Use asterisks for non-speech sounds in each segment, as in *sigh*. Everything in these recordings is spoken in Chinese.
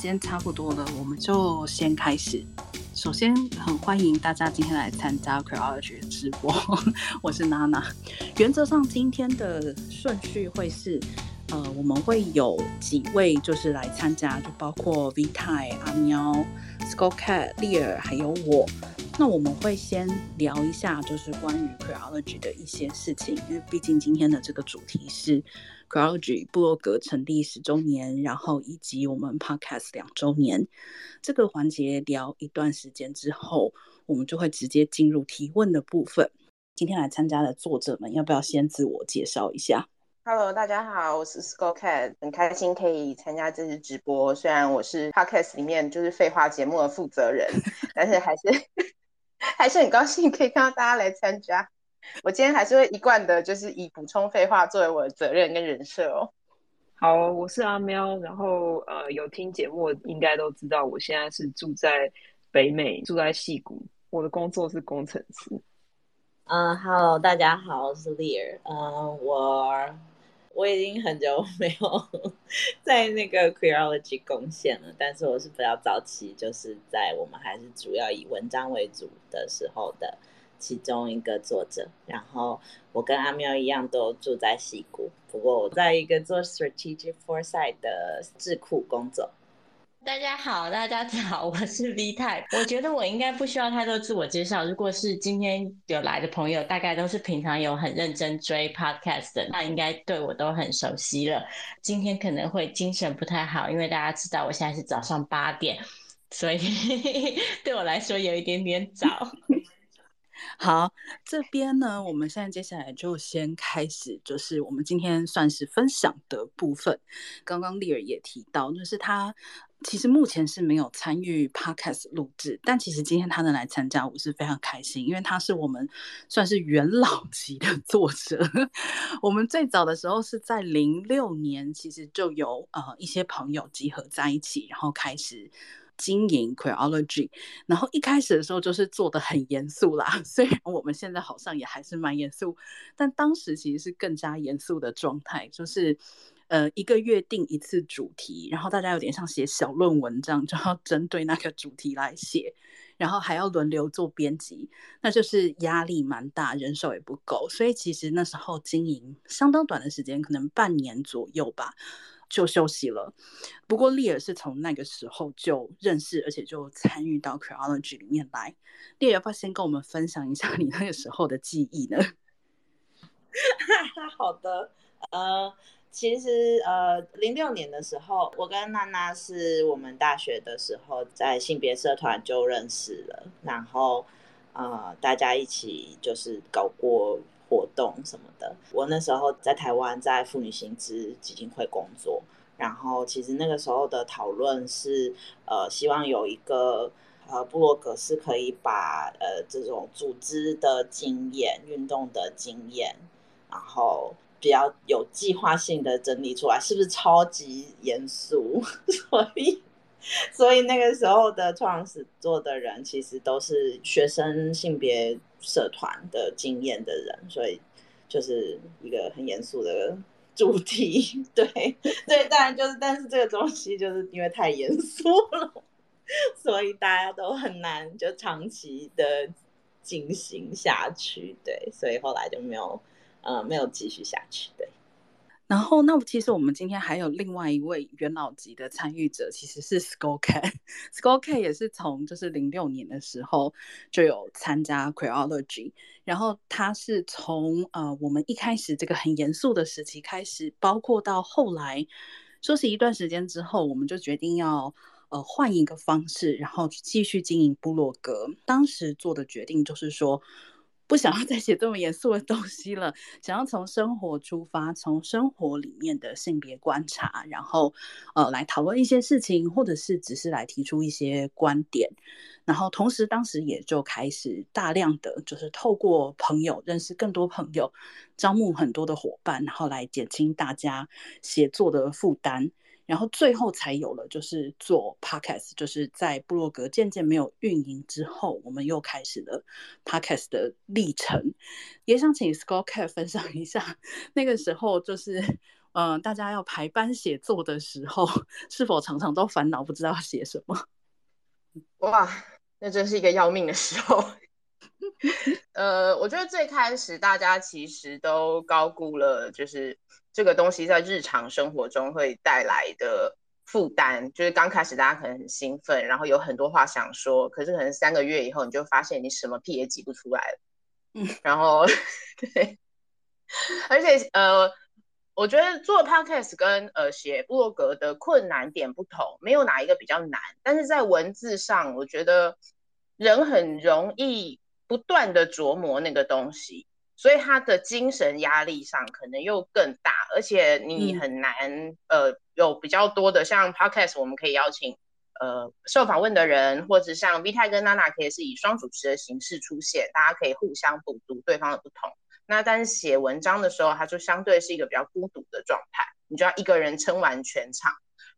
间差不多了，我们就先开始。首先，很欢迎大家今天来参加 Queerology 直播，*laughs* 我是娜娜。原则上，今天的顺序会是，呃，我们会有几位就是来参加，就包括 V 太、阿喵、Skolcat、利尔，还有我。那我们会先聊一下，就是关于 Queerology 的一些事情，因为毕竟今天的这个主题是 Queerology 部落格成立十周年，然后以及我们 Podcast 两周年。这个环节聊一段时间之后，我们就会直接进入提问的部分。今天来参加的作者们，要不要先自我介绍一下？Hello，大家好，我是 Skull Cat，很开心可以参加这次直播。虽然我是 Podcast 里面就是废话节目的负责人，*laughs* 但是还是。*laughs* 还是很高兴可以看到大家来参加。*laughs* 我今天还是会一贯的，就是以补充废话作为我的责任跟人设哦。好，我是阿喵，然后呃，有听节目应该都知道，我现在是住在北美，住在矽谷，我的工作是工程师。嗯，Hello，大家好，我是 Leer。嗯，我。我已经很久没有 *laughs* 在那个 Queerology 贡献了，但是我是比较早期，就是在我们还是主要以文章为主的时候的其中一个作者。然后我跟阿喵一样都住在西谷，不过我在一个做 Strategic Foresight 的智库工作。大家好，大家好，我是 V 太。我觉得我应该不需要太多自我介绍。如果是今天有来的朋友，大概都是平常有很认真追 Podcast 的，那应该对我都很熟悉了。今天可能会精神不太好，因为大家知道我现在是早上八点，所以 *laughs* 对我来说有一点点早。好，这边呢，我们现在接下来就先开始，就是我们今天算是分享的部分。刚刚丽儿也提到，就是他其实目前是没有参与 Podcast 录制，但其实今天他能来参加，我是非常开心，因为他是我们算是元老 *laughs* 级的作者。我们最早的时候是在零六年，其实就有呃一些朋友集合在一起，然后开始。经营 Queerology，然后一开始的时候就是做的很严肃啦，*laughs* 虽然我们现在好像也还是蛮严肃，但当时其实是更加严肃的状态，就是呃一个月定一次主题，然后大家有点像写小论文这样，就要针对那个主题来写，然后还要轮流做编辑，那就是压力蛮大，人手也不够，所以其实那时候经营相当短的时间，可能半年左右吧。就休息了。不过丽尔是从那个时候就认识，而且就参与到 Queerology 里面来。丽尔要不要先跟我们分享一下 *laughs* 你那个时候的记忆呢？*laughs* 好的，呃，其实呃，零六年的时候，我跟娜娜是我们大学的时候在性别社团就认识了，然后呃，大家一起就是搞过。活动什么的，我那时候在台湾，在妇女新知基金会工作。然后，其实那个时候的讨论是，呃，希望有一个呃部落格是可以把呃这种组织的经验、运动的经验，然后比较有计划性的整理出来，是不是超级严肃？*laughs* 所以，所以那个时候的创始做的人，其实都是学生性别。社团的经验的人，所以就是一个很严肃的主题，对 *laughs* 对，当然就是，但是这个东西就是因为太严肃了，所以大家都很难就长期的进行下去，对，所以后来就没有呃没有继续下去，对。然后，那其实我们今天还有另外一位元老级的参与者，其实是 Skull Cat。*laughs* Skull Cat 也是从就是零六年的时候就有参加 q u e o l o g y 然后他是从呃我们一开始这个很严肃的时期开始，包括到后来休息一段时间之后，我们就决定要呃换一个方式，然后继续经营部落格。当时做的决定就是说，不想要再写这么严肃的东西了，想要从生活出发，从生活里面的性别观察，然后呃来讨论一些事情，或者是只是来提出一些观点，然后同时当时也就开始大量的就是透过朋友认识更多朋友，招募很多的伙伴，然后来减轻大家写作的负担。然后最后才有了，就是做 podcast，就是在部落格渐渐没有运营之后，我们又开始了 podcast 的历程。也想请 Skull Cat 分享一下，那个时候就是呃，大家要排班写作的时候，是否常常都烦恼不知道写什么？哇，那真是一个要命的时候。*laughs* 呃，我觉得最开始大家其实都高估了，就是这个东西在日常生活中会带来的负担。就是刚开始大家可能很兴奋，然后有很多话想说，可是可能三个月以后，你就发现你什么屁也挤不出来了。嗯，然后 *laughs* 对，而且呃。我觉得做 podcast 跟呃写部落格的困难点不同，没有哪一个比较难，但是在文字上，我觉得人很容易不断的琢磨那个东西，所以他的精神压力上可能又更大，而且你很难、嗯、呃有比较多的像 podcast，我们可以邀请呃受访问的人，或者像 V 太跟娜娜可以是以双主持的形式出现，大家可以互相补足对方的不同。那但是写文章的时候，它就相对是一个比较孤独的状态，你就要一个人撑完全场。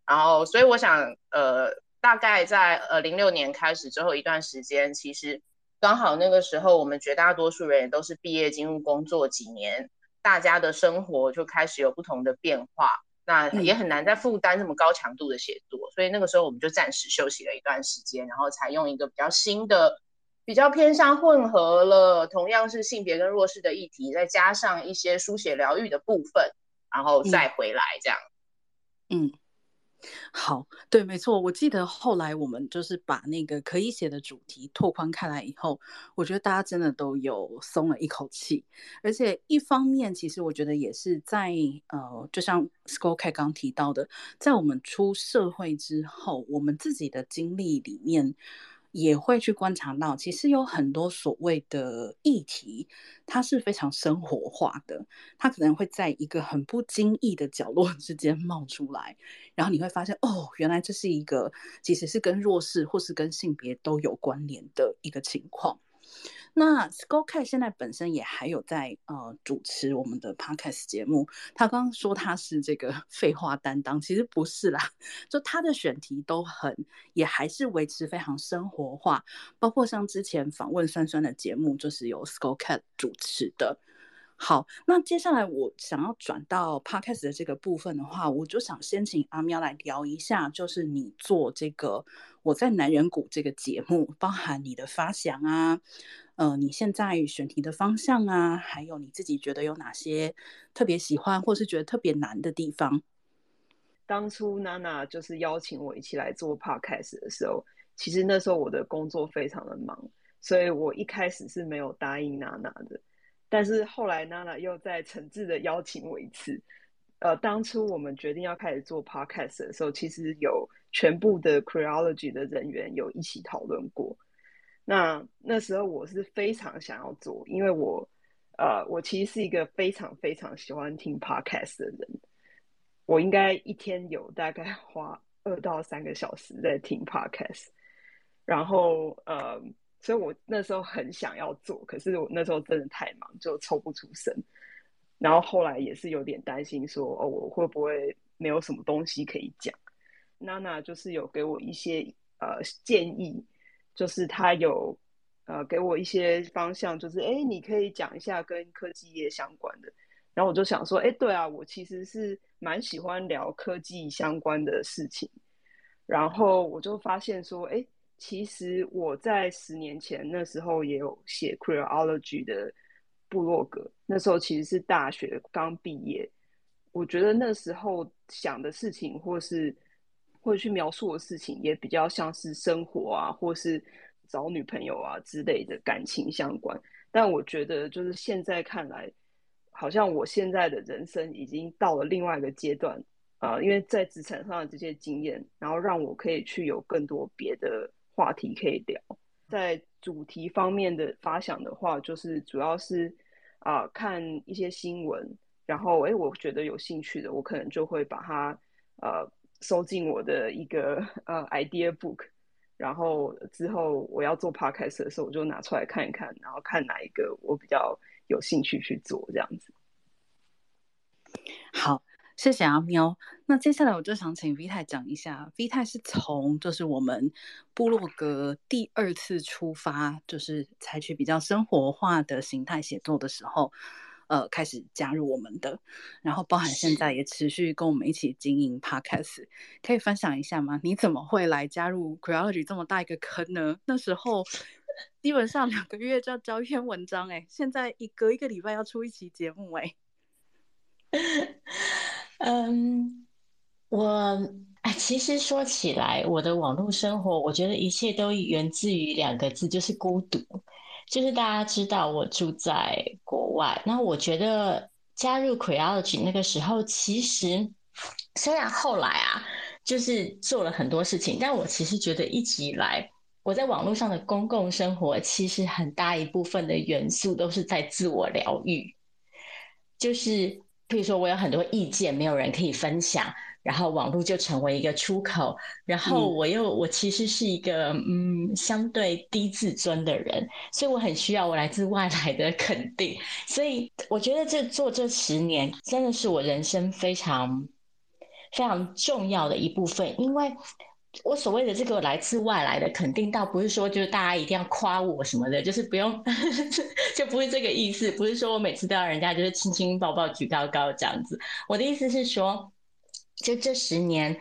然后，所以我想，呃，大概在呃零六年开始之后一段时间，其实刚好那个时候，我们绝大多数人也都是毕业进入工作几年，大家的生活就开始有不同的变化，那也很难再负担这么高强度的写作，所以那个时候我们就暂时休息了一段时间，然后采用一个比较新的。比较偏向混合了，同样是性别跟弱势的议题，再加上一些书写疗愈的部分，然后再回来这样。嗯，好，对，没错。我记得后来我们就是把那个可以写的主题拓宽开来以后，我觉得大家真的都有松了一口气。而且一方面，其实我觉得也是在呃，就像 s c o l l Cat 刚提到的，在我们出社会之后，我们自己的经历里面。也会去观察到，其实有很多所谓的议题，它是非常生活化的，它可能会在一个很不经意的角落 *laughs* 之间冒出来，然后你会发现，哦，原来这是一个其实是跟弱势或是跟性别都有关联的一个情况。那 Skullcat 现在本身也还有在呃主持我们的 Podcast 节目。他刚刚说他是这个 *laughs* 废话担当，其实不是啦，就他的选题都很，也还是维持非常生活化，包括像之前访问酸酸的节目，就是由 Skullcat 主持的。好，那接下来我想要转到 Podcast 的这个部分的话，我就想先请阿喵来聊一下，就是你做这个我在男人谷这个节目，包含你的发想啊。呃，你现在选题的方向啊，还有你自己觉得有哪些特别喜欢，或是觉得特别难的地方？当初娜娜就是邀请我一起来做 podcast 的时候，其实那时候我的工作非常的忙，所以我一开始是没有答应娜娜的。但是后来娜娜又再诚挚的邀请我一次。呃，当初我们决定要开始做 podcast 的时候，其实有全部的 creology 的人员有一起讨论过。那那时候我是非常想要做，因为我，呃，我其实是一个非常非常喜欢听 podcast 的人，我应该一天有大概 *laughs* 花二到三个小时在听 podcast，然后呃，所以我那时候很想要做，可是我那时候真的太忙，就抽不出身，然后后来也是有点担心说，哦，我会不会没有什么东西可以讲？娜娜就是有给我一些呃建议。就是他有，呃，给我一些方向，就是哎，你可以讲一下跟科技业相关的。然后我就想说，哎，对啊，我其实是蛮喜欢聊科技相关的事情。然后我就发现说，哎，其实我在十年前那时候也有写 Queerology 的部落格，那时候其实是大学刚毕业。我觉得那时候想的事情，或是或者去描述的事情也比较像是生活啊，或是找女朋友啊之类的感情相关。但我觉得，就是现在看来，好像我现在的人生已经到了另外一个阶段啊，因为在职场上的这些经验，然后让我可以去有更多别的话题可以聊。在主题方面的发想的话，就是主要是啊，看一些新闻，然后诶，我觉得有兴趣的，我可能就会把它呃。收进我的一个呃 idea book，然后之后我要做 podcast 的时候，我就拿出来看一看，然后看哪一个我比较有兴趣去做这样子。好，谢谢阿喵。那接下来我就想请 V 太讲一下，V 太是从就是我们部落格第二次出发，就是采取比较生活化的形态写作的时候。呃开始加入我们的，然后包含现在也持续跟我们一起经营 Podcast，可以分享一下吗？你怎么会来加入 Queerology 这么大一个坑呢？那时候 *laughs* 基本上两个月就要交一篇文章，哎，现在一隔一个礼拜要出一期节目，哎。嗯，我哎，其实说起来，我的网络生活，我觉得一切都源自于两个字，就是孤独。就是大家知道我住在国外，那我觉得加入 Queerology 那个时候，其实虽然后来啊，就是做了很多事情，但我其实觉得一直以来我在网络上的公共生活，其实很大一部分的元素都是在自我疗愈，就是。比如说，我有很多意见，没有人可以分享，然后网络就成为一个出口。然后我又，我其实是一个嗯，相对低自尊的人，所以我很需要我来自外来的肯定。所以我觉得这做这十年，真的是我人生非常非常重要的一部分，因为。我所谓的这个来自外来的肯定，倒不是说就是大家一定要夸我什么的，就是不用，*laughs* 就不是这个意思。不是说我每次都要人家就是亲亲抱抱举高高这样子。我的意思是说，就这十年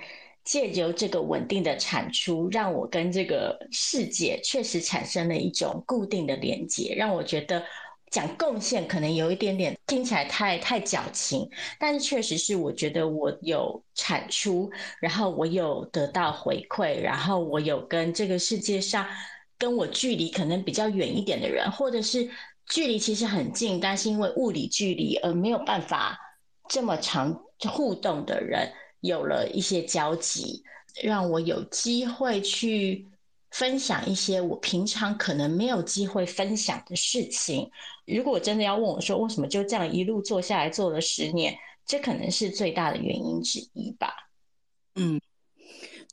借由这个稳定的产出，让我跟这个世界确实产生了一种固定的连接，让我觉得。讲贡献可能有一点点听起来太太矫情，但是确实是我觉得我有产出，然后我有得到回馈，然后我有跟这个世界上跟我距离可能比较远一点的人，或者是距离其实很近，但是因为物理距离而没有办法这么长互动的人，有了一些交集，让我有机会去。分享一些我平常可能没有机会分享的事情。如果真的要问我说，为什么就这样一路做下来做了十年，这可能是最大的原因之一吧。嗯，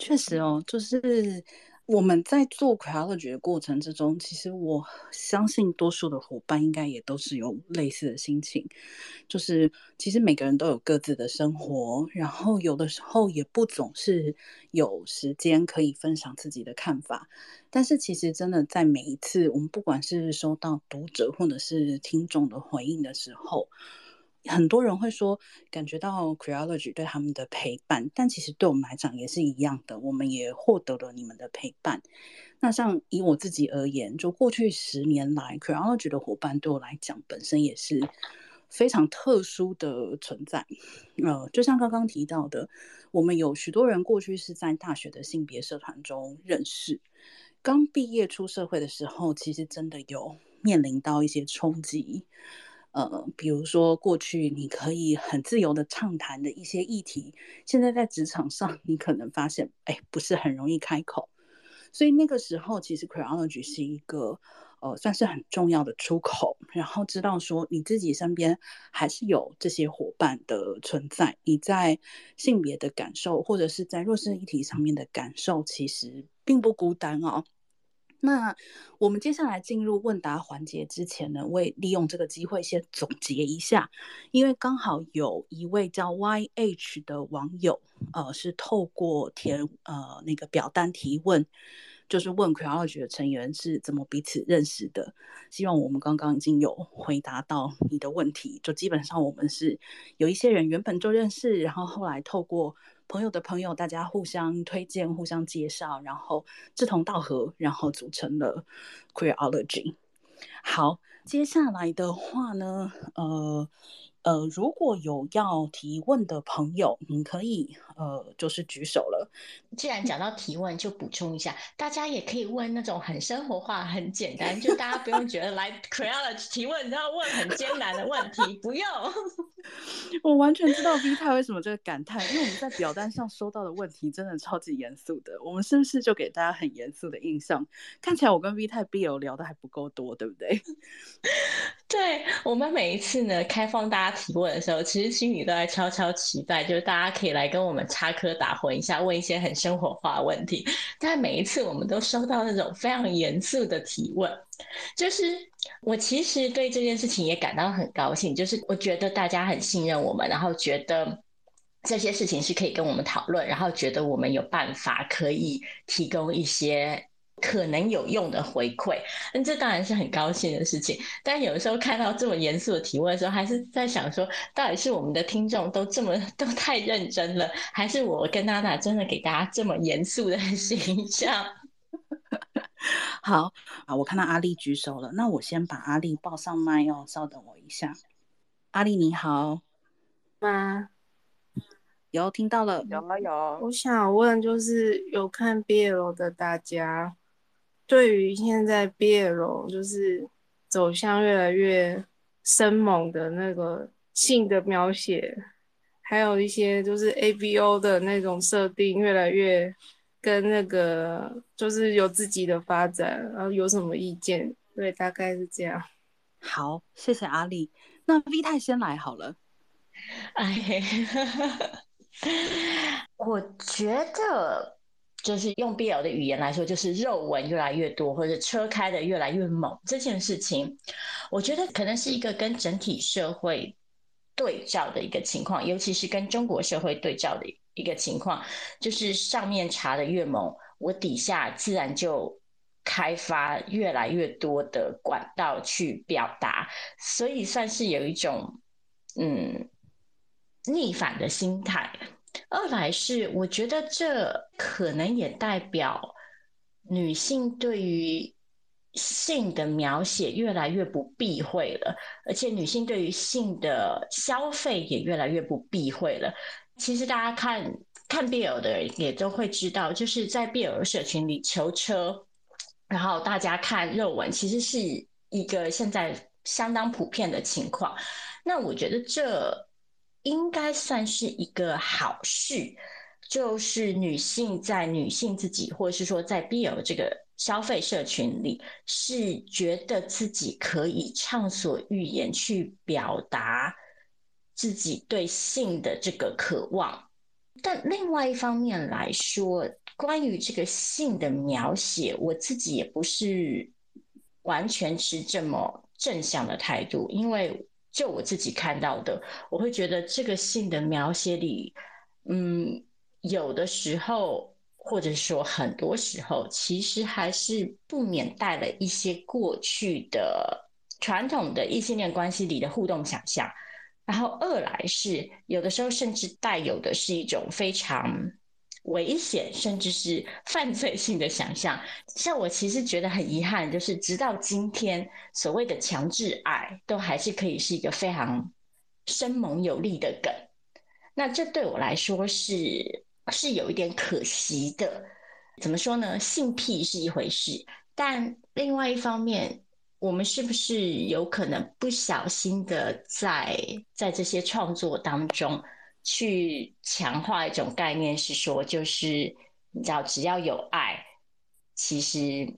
确实哦，就是。我们在做 Quilology 的过程之中，其实我相信多数的伙伴应该也都是有类似的心情，就是其实每个人都有各自的生活，然后有的时候也不总是有时间可以分享自己的看法，但是其实真的在每一次我们不管是收到读者或者是听众的回应的时候。很多人会说，感觉到 Creology 对他们的陪伴，但其实对我们来讲也是一样的，我们也获得了你们的陪伴。那像以我自己而言，就过去十年来，Creology 的伙伴对我来讲本身也是非常特殊的存在。呃，就像刚刚提到的，我们有许多人过去是在大学的性别社团中认识，刚毕业出社会的时候，其实真的有面临到一些冲击。呃，比如说过去你可以很自由的畅谈的一些议题，现在在职场上你可能发现，哎，不是很容易开口。所以那个时候，其实 Queerology 是一个呃，算是很重要的出口。然后知道说你自己身边还是有这些伙伴的存在，你在性别的感受或者是在弱势议题上面的感受，其实并不孤单哦。那我们接下来进入问答环节之前呢，我也利用这个机会先总结一下，因为刚好有一位叫 YH 的网友，呃，是透过填呃那个表单提问，就是问 Queerology 的成员是怎么彼此认识的。希望我们刚刚已经有回答到你的问题，就基本上我们是有一些人原本就认识，然后后来透过。朋友的朋友，大家互相推荐、互相介绍，然后志同道合，然后组成了 Queerology。好，接下来的话呢，呃。呃，如果有要提问的朋友，你可以呃，就是举手了。既然讲到提问，就补充一下，大家也可以问那种很生活化、很简单，就大家不用觉得来 Queerology 提问，你要问很艰难的问题，不用。*laughs* 我完全知道 V 太为什么这个感叹，因为我们在表单上收到的问题真的超级严肃的。我们是不是就给大家很严肃的印象？看起来我跟 V 太 BL 聊的还不够多，对不对？*laughs* 对，我们每一次呢，开放大家提问的时候，其实心里都在悄悄期待，就是大家可以来跟我们插科打诨一下，问一些很生活化问题。但每一次我们都收到那种非常严肃的提问，就是我其实对这件事情也感到很高兴，就是我觉得大家很信任我们，然后觉得这些事情是可以跟我们讨论，然后觉得我们有办法可以提供一些可能有用的回馈，那这当然是很高兴的事情。但有的时候看到这么严肃的提问的时候，还是在想说，到底是我们的听众都这么都太认真了，还是我跟娜娜真的给大家这么严肃的 *laughs* 形象？*laughs* 好啊，我看到阿丽举手了，那我先把阿丽报上麦哦，稍等我一下。阿丽你好，吗？有听到了，有啊有。我想问，就是有看 BL 的大家，对于现在 BL 就是走向越来越生猛的那个性的描写，还有一些就是 ABO 的那种设定，越来越跟那个就是有自己的发展，然后有什么意见？对，大概是这样。好，谢谢阿丽。那 V 太先来好了。哎。*laughs* 我觉得，就是用 BL 的语言来说，就是肉文越来越多，或者车开的越来越猛这件事情，我觉得可能是一个跟整体社会对照的一个情况，尤其是跟中国社会对照的一个情况，就是上面查的越猛，我底下自然就开发越来越多的管道去表达，所以算是有一种嗯。逆反的心态。二来是，我觉得这可能也代表女性对于性的描写越来越不避讳了，而且女性对于性的消费也越来越不避讳了。其实大家看看 BL 的人也都会知道，就是在 BL 社群里求车，然后大家看肉文，其实是一个现在相当普遍的情况。那我觉得这。应该算是一个好事，就是女性在女性自己，或者是说在 BL 这个消费社群里，是觉得自己可以畅所欲言，去表达自己对性的这个渴望。但另外一方面来说，关于这个性的描写，我自己也不是完全持这么正向的态度，因为。就我自己看到的，我会觉得这个性的描写里，嗯，有的时候或者说很多时候，其实还是不免带了一些过去的传统的异性恋关系里的互动想象，然后二来是有的时候甚至带有的是一种非常。危险，甚至是 *laughs* 犯罪性的想象。像我其实觉得很遗憾，就是直到今天，所谓的强制爱都还是可以是一个非常生猛有力的梗。那这对我来说是是有一点可惜的。怎么说呢？性癖是一回事，但另外一方面，我们是不是有可能不小心的在在这些创作当中，去强化一种概念，是说，就是你知道，只要有爱，其实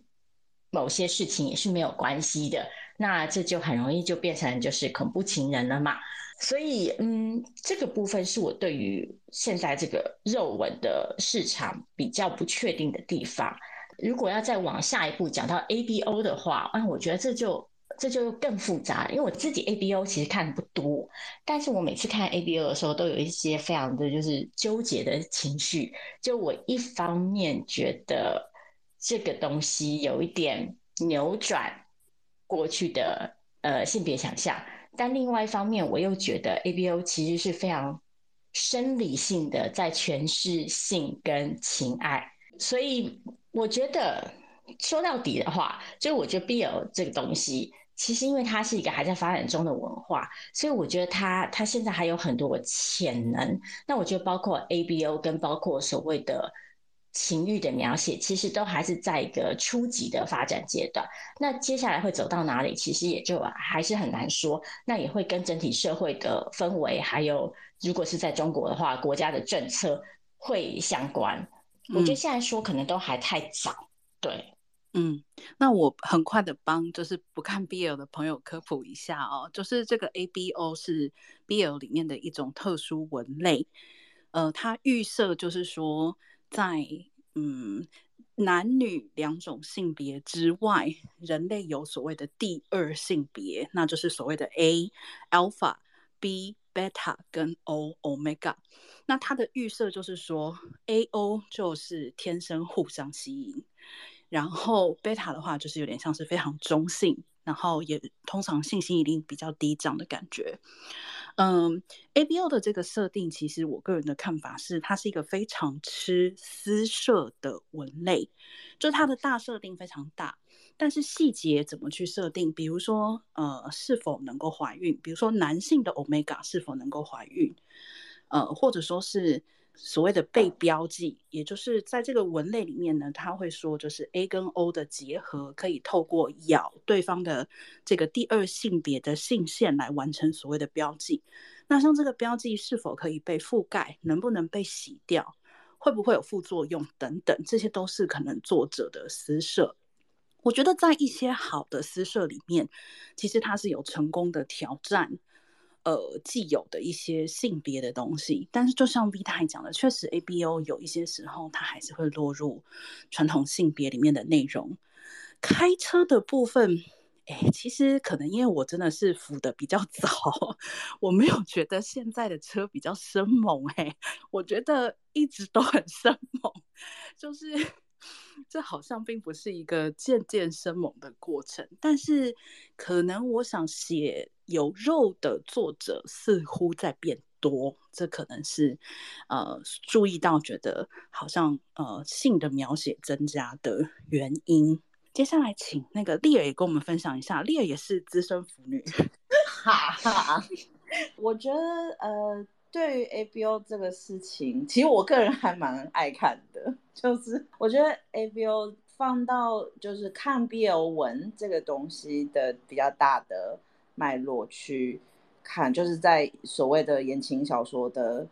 某些事情也是没有关系的。那这就很容易就变成就是恐怖情人了嘛。所以，嗯，这个部分是我对于现在这个肉文的市场比较不确定的地方。如果要再往下一步讲到 ABO 的话，嗯，我觉得这就。这就更复杂，因为我自己 ABO 其实看的不多，但是我每次看 ABO 的时候，都有一些非常的就是纠结的情绪。就我一方面觉得这个东西有一点扭转过去的呃性别想象，但另外一方面我又觉得 ABO 其实是非常生理性的在诠释性跟情爱，所以我觉得说到底的话，就我觉得 BL 这个东西。其实，因为它是一个还在发展中的文化，所以我觉得它它现在还有很多潜能。那我觉得，包括 ABO 跟包括所谓的情欲的描写，其实都还是在一个初级的发展阶段。那接下来会走到哪里，其实也就还是很难说。那也会跟整体社会的氛围，还有如果是在中国的话，国家的政策会相关。我觉得现在说可能都还太早，嗯、对。嗯，那我很快的帮就是不看 BL 的朋友科普一下哦，就是这个 ABO 是 BL 里面的一种特殊文类，呃，它预设就是说在嗯男女两种性别之外，人类有所谓的第二性别，那就是所谓的 A Alpha、B Beta 跟 O Omega。那它的预设就是说 AO 就是天生互相吸引。然后贝塔的话就是有点像是非常中性，然后也通常性心一定比较低这样的感觉。嗯，ABO 的这个设定，其实我个人的看法是，它是一个非常吃私设的文类，就它的大设定非常大，但是细节怎么去设定，比如说呃是否能够怀孕，比如说男性的 Omega 是否能够怀孕，呃或者说是。所谓的被标记，也就是在这个文类里面呢，他会说，就是 A 跟 O 的结合可以透过咬对方的这个第二性别的性腺来完成所谓的标记。那像这个标记是否可以被覆盖，能不能被洗掉，会不会有副作用等等，这些都是可能作者的私设。我觉得在一些好的私设里面，其实它是有成功的挑战。呃，既有的一些性别的东西，但是就像 V 太讲的，确实 ABO 有一些时候它还是会落入传统性别里面的内容。开车的部分，哎，其实可能因为我真的是服的比较 *laughs* 早，我没有觉得现在的车比较生猛，哎，我觉得一直都很生猛，就是。*laughs* 这好像并不是一个渐渐生猛的过程，但是可能我想写有肉的作者似乎在变多，这可能是呃注意到觉得好像呃性的描写增加的原因。接下来请那个丽儿也跟我们分享一下，丽儿也是资深腐女，*laughs* 哈哈，*laughs* 我觉得呃。对于 ABO 这个事情，其实我个人还蛮爱看的。*laughs* 就是我觉得 ABO 放到就是看 BL 文这个东西的比较大的脉络去看，就是在所谓的言情小说的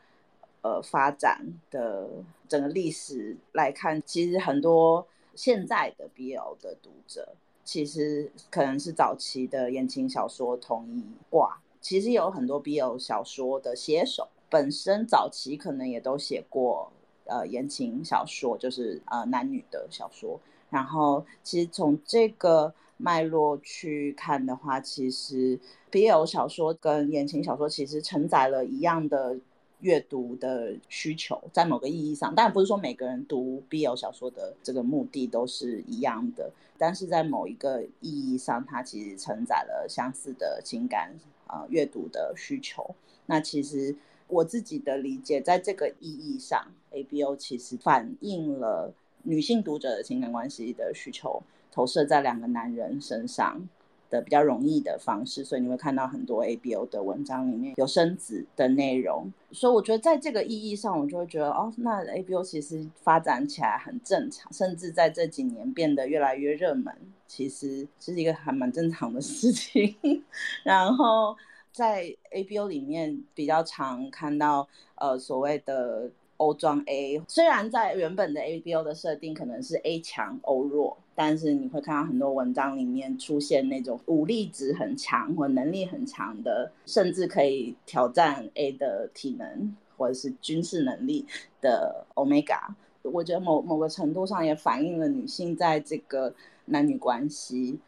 呃发展的整个历史来看，其实很多现在的 BL 的读者，其实可能是早期的言情小说同一挂。其实有很多 BL 小说的写手本身早期可能也都写过呃言情小说，就是呃男女的小说。然后其实从这个脉络去看的话，其实 BL 小说跟言情小说其实承载了一样的阅读的需求，在某个意义上，当然不是说每个人读 BL 小说的这个目的都是一样的，但是在某一个意义上，它其实承载了相似的情感。呃，阅读的需求，那其实我自己的理解，在这个意义上，ABO 其实反映了女性读者的情感关系的需求，投射在两个男人身上的比较容易的方式，所以你会看到很多 ABO 的文章里面有生子的内容，所以我觉得在这个意义上，我就会觉得哦，那 ABO 其实发展起来很正常，甚至在这几年变得越来越热门。其实是一个还蛮正常的事情，*laughs* 然后在 ABO 里面比较常看到呃所谓的欧装 A，虽然在原本的 ABO 的设定可能是 A 强 O 弱，但是你会看到很多文章里面出现那种武力值很强或能力很强的，甚至可以挑战 A 的体能或者是军事能力的 Omega。我觉得某某个程度上也反映了女性在这个男女关系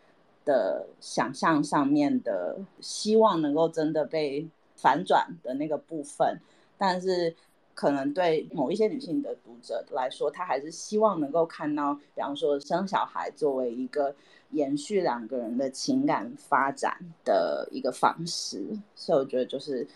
的想象上面的希望能够真的被反转的那个部分，但是可能对某一些女性的读者来说，她还是希望能够看到，比方说生小孩作为一个延续两个人的情感发展的一个方式，所以我觉得就是。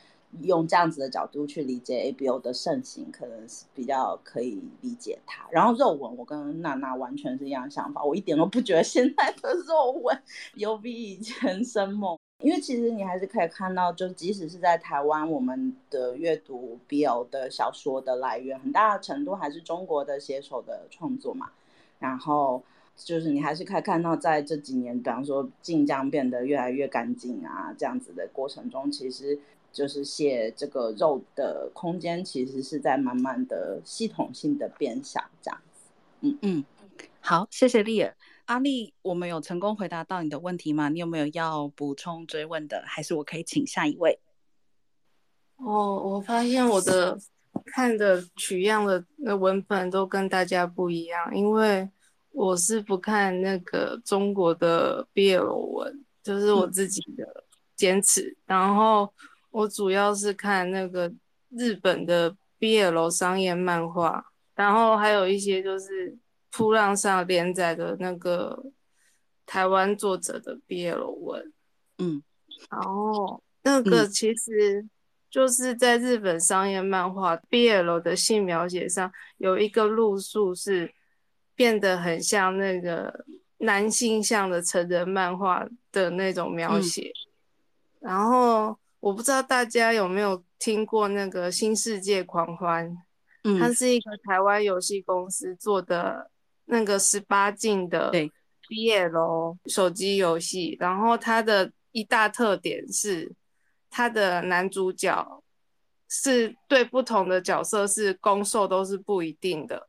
用这样子的角度去理解 ABO 的盛行，可能是比较可以理解它。然后肉文，我跟娜娜完全是一样的想法，我一点都不觉得现在的肉文 *laughs* 有比以前生猛。因为其实你还是可以看到，就即使是在台湾，我们的阅读 BL 的小说的来源，很大程度还是中国的写手的创作嘛。然后就是你还是可以看到，在这几年，比方说晋江变得越来越干净啊，这样子的过程中，其实。就是写这个肉的空间，其实是在慢慢的系统性的变小，这样子。嗯嗯，好，谢谢丽儿。阿丽，我们有成功回答到你的问题吗？你有没有要补充追问的？还是我可以请下一位？哦，我发现我的看的取样的那文本都跟大家不一样，因为我是不看那个中国的 BL 文，就是我自己的坚持，嗯、然后。我主要是看那个日本的 BL 商业漫画，然后还有一些就是噗浪上连载的那个台湾作者的 BL 文，嗯，然后那个其实就是在日本商业漫画 BL 的性描写上有一个路数是变得很像那个男性向的成人漫画的那种描写，嗯、然后我不知道大家有没有听过那个《新世界狂欢》，嗯，它是一个台湾游戏公司做的。那个十八禁的 BL 手机游戏，然后它的一大特点是，它的男主角是对不同的角色是攻受都是不一定的，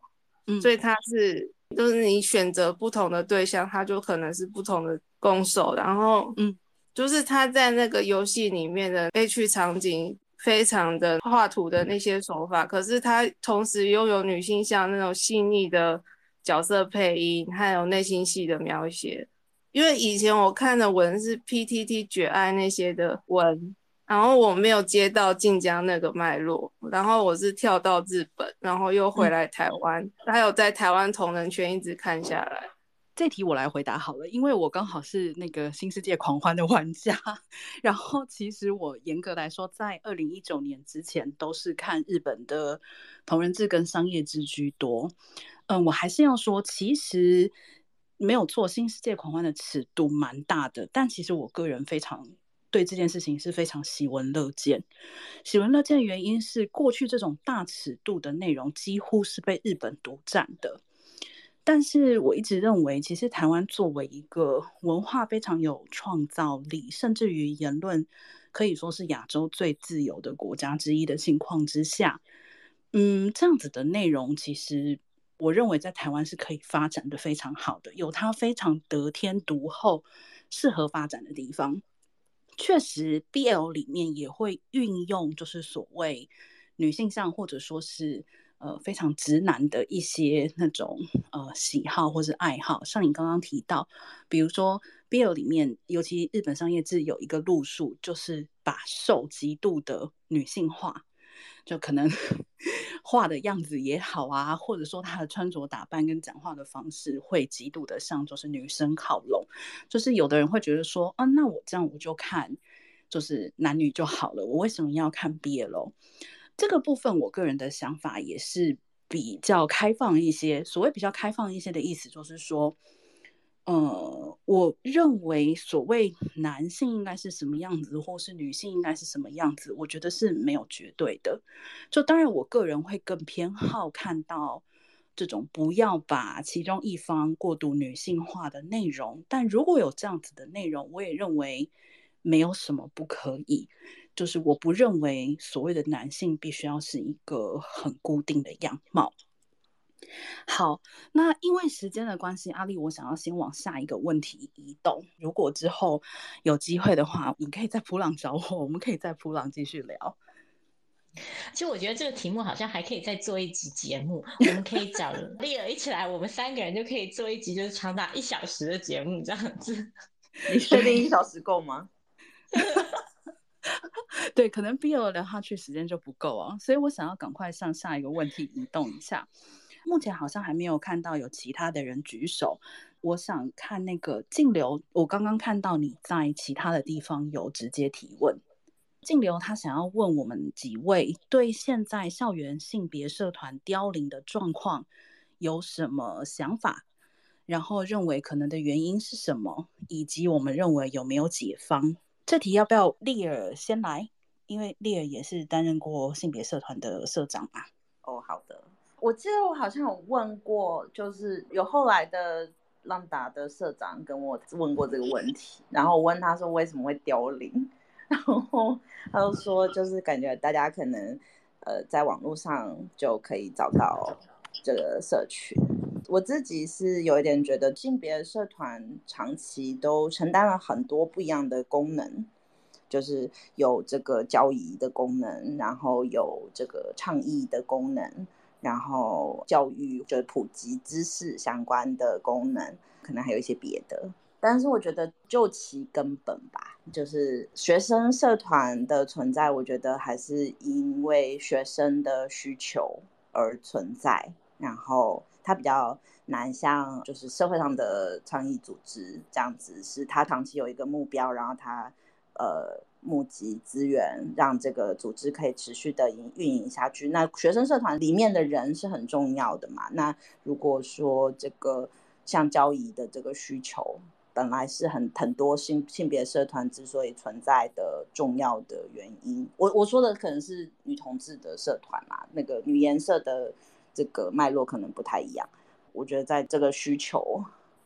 嗯，所以他是就是你选择不同的对象，他就可能是不同的攻受，然后嗯，就是他在那个游戏里面的 H 场景非常的画图的那些手法，可是他同时拥有女性像那种细腻的。角色配音还有内心戏的描写，因为以前我看的文是 PTT 绝爱那些的文，然后我没有接到晋江那个脉络，然后我是跳到日本，然后又回来台湾，嗯、还有在台湾同人圈一直看下来。这题我来回答好了，因为我刚好是那个新世界狂欢的玩家，*laughs* 然后其实我严格来说，在二零一九年之前都是看日本的同人志跟商业志居多。嗯，我还是要说，其实没有错，《新世界狂欢》的尺度蛮大的，但其实我个人非常对这件事情是非常喜闻乐见。喜闻乐见的原因是，过去这种大尺度的内容几乎是被日本独占的。但是我一直认为，其实台湾作为一个文化非常有创造力，甚至于言论可以说是亚洲最自由的国家之一的情况之下，嗯，这样子的内容其实。我认为在台湾是可以发展的非常好的，有它非常得天独厚、适合发展的地方。确实，BL 里面也会运用，就是所谓女性向或者说是呃非常直男的一些那种呃喜好或是爱好。像你刚刚提到，比如说 BL 里面，尤其日本商业志有一个路数，就是把受极度的女性化。就可能 *laughs* 画的样子也好啊，或者说她的穿着打扮跟讲话的方式会极度的像就是女生靠拢，就是有的人会觉得说啊，那我这样我就看就是男女就好了，我为什么要看 BL？这个部分我个人的想法也是比较开放一些，所谓比较开放一些的意思就是说。呃，我认为所谓男性应该是什么样子，或是女性应该是什么样子，我觉得是没有绝对的。就当然，我个人会更偏好看到这种不要把其中一方过度女性化的内容。但如果有这样子的内容，我也认为没有什么不可以。就是我不认为所谓的男性必须要是一个很固定的样貌。好，那因为时间的关系，阿丽，我想要先往下一个问题移动。如果之后有机会的话，你可以在普朗找我，我们可以在普朗继续聊。其实我觉得这个题目好像还可以再做一集节目，我们可以找 *laughs* 丽儿一起来，我们三个人就可以做一集，就是长达一小时的节目这样子。*laughs* 你确定一小时够吗？*laughs* *laughs* 对，可能 BL 聊下去时间就不够啊，所以我想要赶快向下一个问题移动一下。目前好像还没有看到有其他的人举手。我想看那个静流，我刚刚看到你在其他的地方有直接提问。静流他想要问我们几位对现在校园性别社团凋零的状况有什么想法，然后认为可能的原因是什么，以及我们认为有没有解方。这题要不要丽尔先来？因为丽尔也是担任过性别社团的社长嘛。哦，好的。我记得我好像有问过，就是有后来的浪达的社长跟我问过这个问题，然后我问他说为什么会凋零，然后他就说就是感觉大家可能呃在网络上就可以找到这个社群。我自己是有一点觉得性别社团长期都承担了很多不一样的功能，就是有这个交易的功能，然后有这个倡议的功能。然后教育就是普及知识相关的功能，可能还有一些别的。但是我觉得就其根本吧，就是学生社团的存在，我觉得还是因为学生的需求而存在。然后它比较难像就是社会上的倡议组织这样子，是它长期有一个目标，然后它呃募集资源，让这个组织可以持续的营运营下去。那学生社团里面的人是很重要的嘛？那如果说这个像交谊的这个需求。本来是很很多性性别社团之所以存在的重要的原因，我我说的可能是女同志的社团嘛，那个女颜社的这个脉络可能不太一样。我觉得在这个需求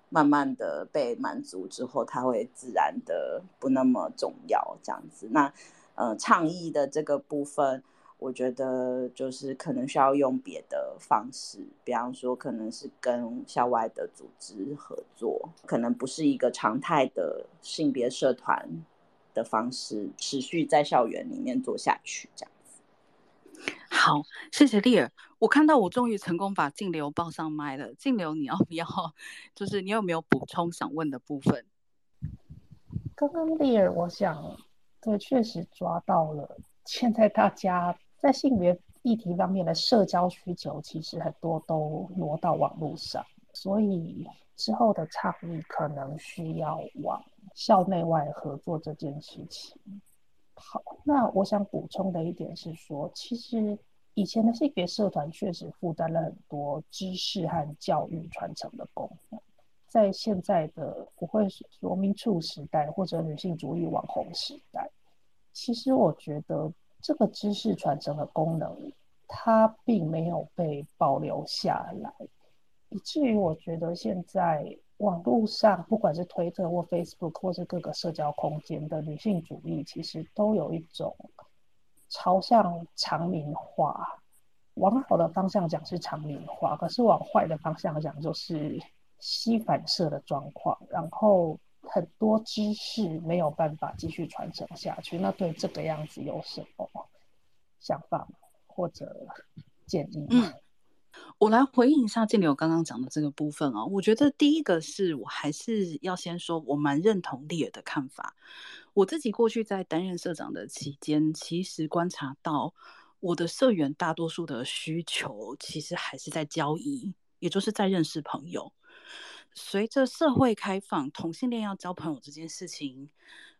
慢慢的被满足之后，它会自然的不那么重要这样子。那呃，倡议的这个部分。我觉得就是可能需要用别的方式，比方说可能是跟校外的组织合作，可能不是一个常态的性别社团的方式，持续在校园里面做下去这样。好，谢谢丽儿。我看到我终于成功把静流报上麦了。静流，你要不要？就是你有没有补充想问的部分？刚刚丽儿，我想，对，确实抓到了。现在大家。在性别议题方面的社交需求，其实很多都挪到网络上，所以之后的倡议可能需要往校内外合作这件事情。好，那我想补充的一点是说，其实以前的性别社团确实负担了很多知识和教育传承的功能，在现在的不会说 MeToo 时代或者女性主义网红时代，其实我觉得。这个知识传承的功能，它并没有被保留下来，以至于我觉得现在网络上，不管是推特或 Facebook 或是各个社交空间的女性主义，其实都有一种朝向常民化。往好的方向讲是常民化，可是往坏的方向讲就是西反射的状况，然后。很多知识没有办法继续传承下去，那对这个样子有什么想法或者建议？嗯，我来回应一下静流刚刚讲的这个部分哦。我觉得第一个是我还是要先说，我蛮认同丽儿的看法。我自己过去在担任社长的期间，其实观察到我的社员大多数的需求，其实还是在交易，也就是在认识朋友。随着社会开放，同性恋要交朋友这件事情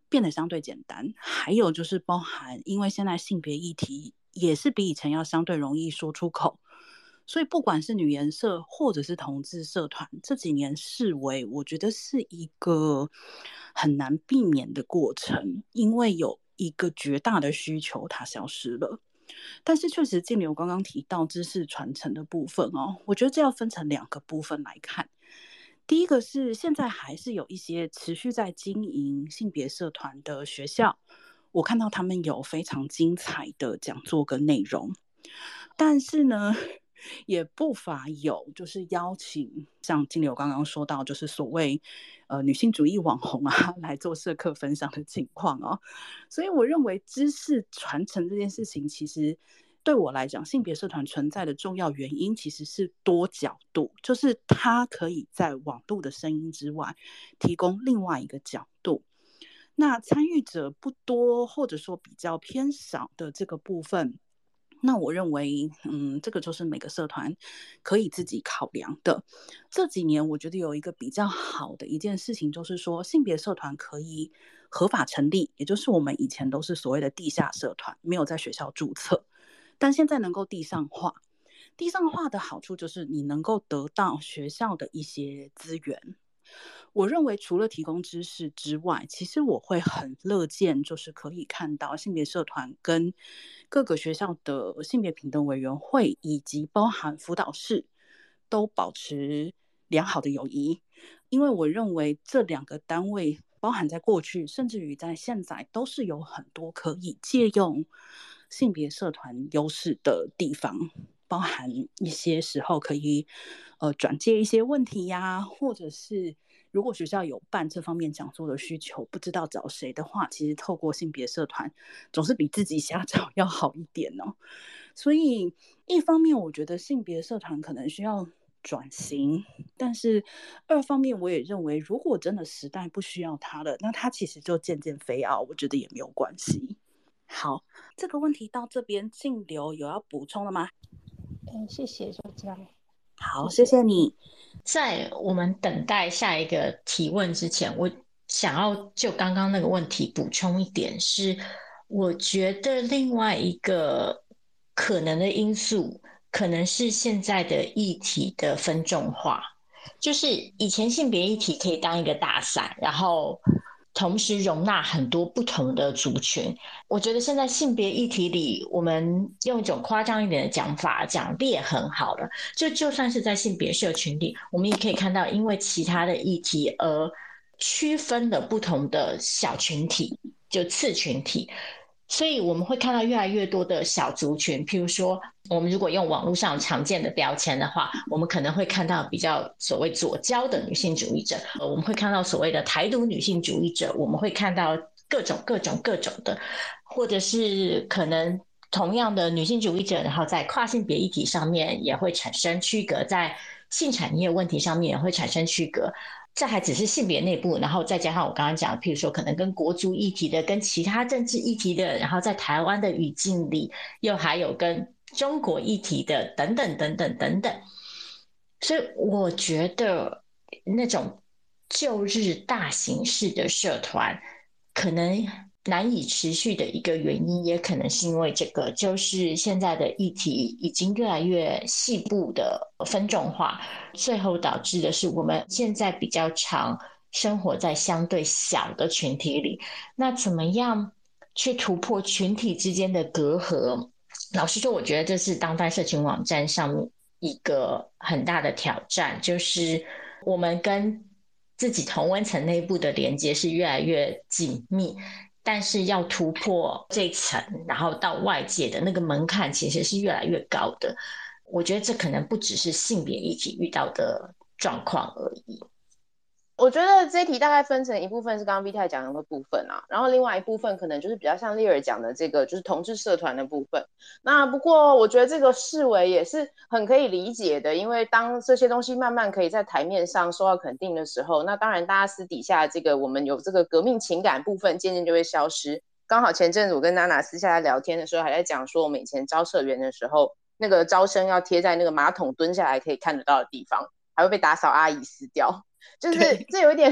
变得相对简单。还有就是包含，因为现在性别议题也是比以前要相对容易说出口，所以不管是女颜社或者是同志社团，这几年视为，我觉得是一个很难避免的过程，因为有一个绝大的需求它消失了。但是确实，静流刚刚提到知识传承的部分哦，我觉得这要分成两个部分来看。第一个是现在还是有一些持续在经营性别社团的学校，我看到他们有非常精彩的讲座跟内容，但是呢，也不乏有就是邀请像金流刚刚说到，就是所谓呃女性主义网红啊 *laughs* 来做社课分享的情况哦，所以我认为知识传承这件事情其实。对我来讲，性别社团存在的重要原因其实是多角度，就是它可以在网络的声音之外，提供另外一个角度。那参与者不多，或者说比较偏少的这个部分，那我认为，嗯，这个就是每个社团可以自己考量的。这几年，我觉得有一个比较好的一件事情，就是说性别社团可以合法成立，也就是我们以前都是所谓的地下社团，没有在学校注册。但现在能够地上化，地上化的好处就是你能够得到学校的一些资源。我认为除了提供知识之外，其实我会很乐见，就是可以看到性别社团跟各个学校的性别平等委员会以及包含辅导室都保持良好的友谊，因为我认为这两个单位包含在过去，甚至于在现在都是有很多可以借用。性别社团优势的地方，包含一些时候可以呃转借一些问题呀，或者是如果学校有办这方面讲座的需求，不知道找谁的话，其实透过性别社团总是比自己瞎找 *laughs* 要好一点哦。所以一方面我觉得性别社团可能需要转型，但是二方面我也认为，如果真的时代不需要它了，那它其实就渐渐飞奥，我觉得也没有关系。好，这个问题到这边静流有要补充的吗？嗯，谢谢，就这样。好，谢谢你。在我们等待下一个提问之前，我想要就刚刚那个问题补充一点是，我觉得另外一个可能的因素，可能是现在的议题的分众化，就是以前性别议题可以当一个大伞，然后。同时容纳很多不同的族群，我觉得现在性别议题里，我们用一种夸张一点的讲法讲裂痕好了。就就算是在性别社群里，我们也可以看到，因为其他的议题而区分的不同的小群体，就次群体。所以我们会看到越来越多的小族群，譬如说，我们如果用网络上常见的标签的话，我们可能会看到比较所谓左交的女性主义者，我们会看到所谓的台独女性主义者，我们会看到各种各种各种的，或者是可能同样的女性主义者，然后在跨性别议题上面也会产生区隔，在性产业问题上面也会产生区隔。这还只是性别内部，然后再加上我刚刚讲，譬如说可能跟国足议题的、跟其他政治议题的，然后在台湾的语境里，又还有跟中国议题的等等等等等等。所以我觉得那种旧日大形式的社团可能。难以持续的一个原因，也可能是因为这个，就是现在的议题已经越来越细部的分众化，最后导致的是我们现在比较常生活在相对小的群体里。那怎么样去突破群体之间的隔阂？老实说，我觉得这是当代社群网站上面一个很大的挑战，就是我们跟自己同温层内部的连接是越来越紧密。但是要突破这层，然后到外界的那个门槛，其实是越来越高的。我觉得这可能不只是性别议题遇到的状况而已。我觉得这一题大概分成一部分是刚刚 V 太讲的那部分啊，然后另外一部分可能就是比较像丽儿讲的这个，就是同志社团的部分。那不过我觉得这个视为也是很可以理解的，因为当这些东西慢慢可以在台面上受到肯定的时候，那当然大家私底下这个我们有这个革命情感部分渐渐就会消失。刚好前阵子我跟娜娜私下来聊天的时候，还在讲说我们以前招社员的时候，那个招生要贴在那个马桶蹲下来可以看得到的地方，还会被打扫阿姨撕掉。就是这有一点，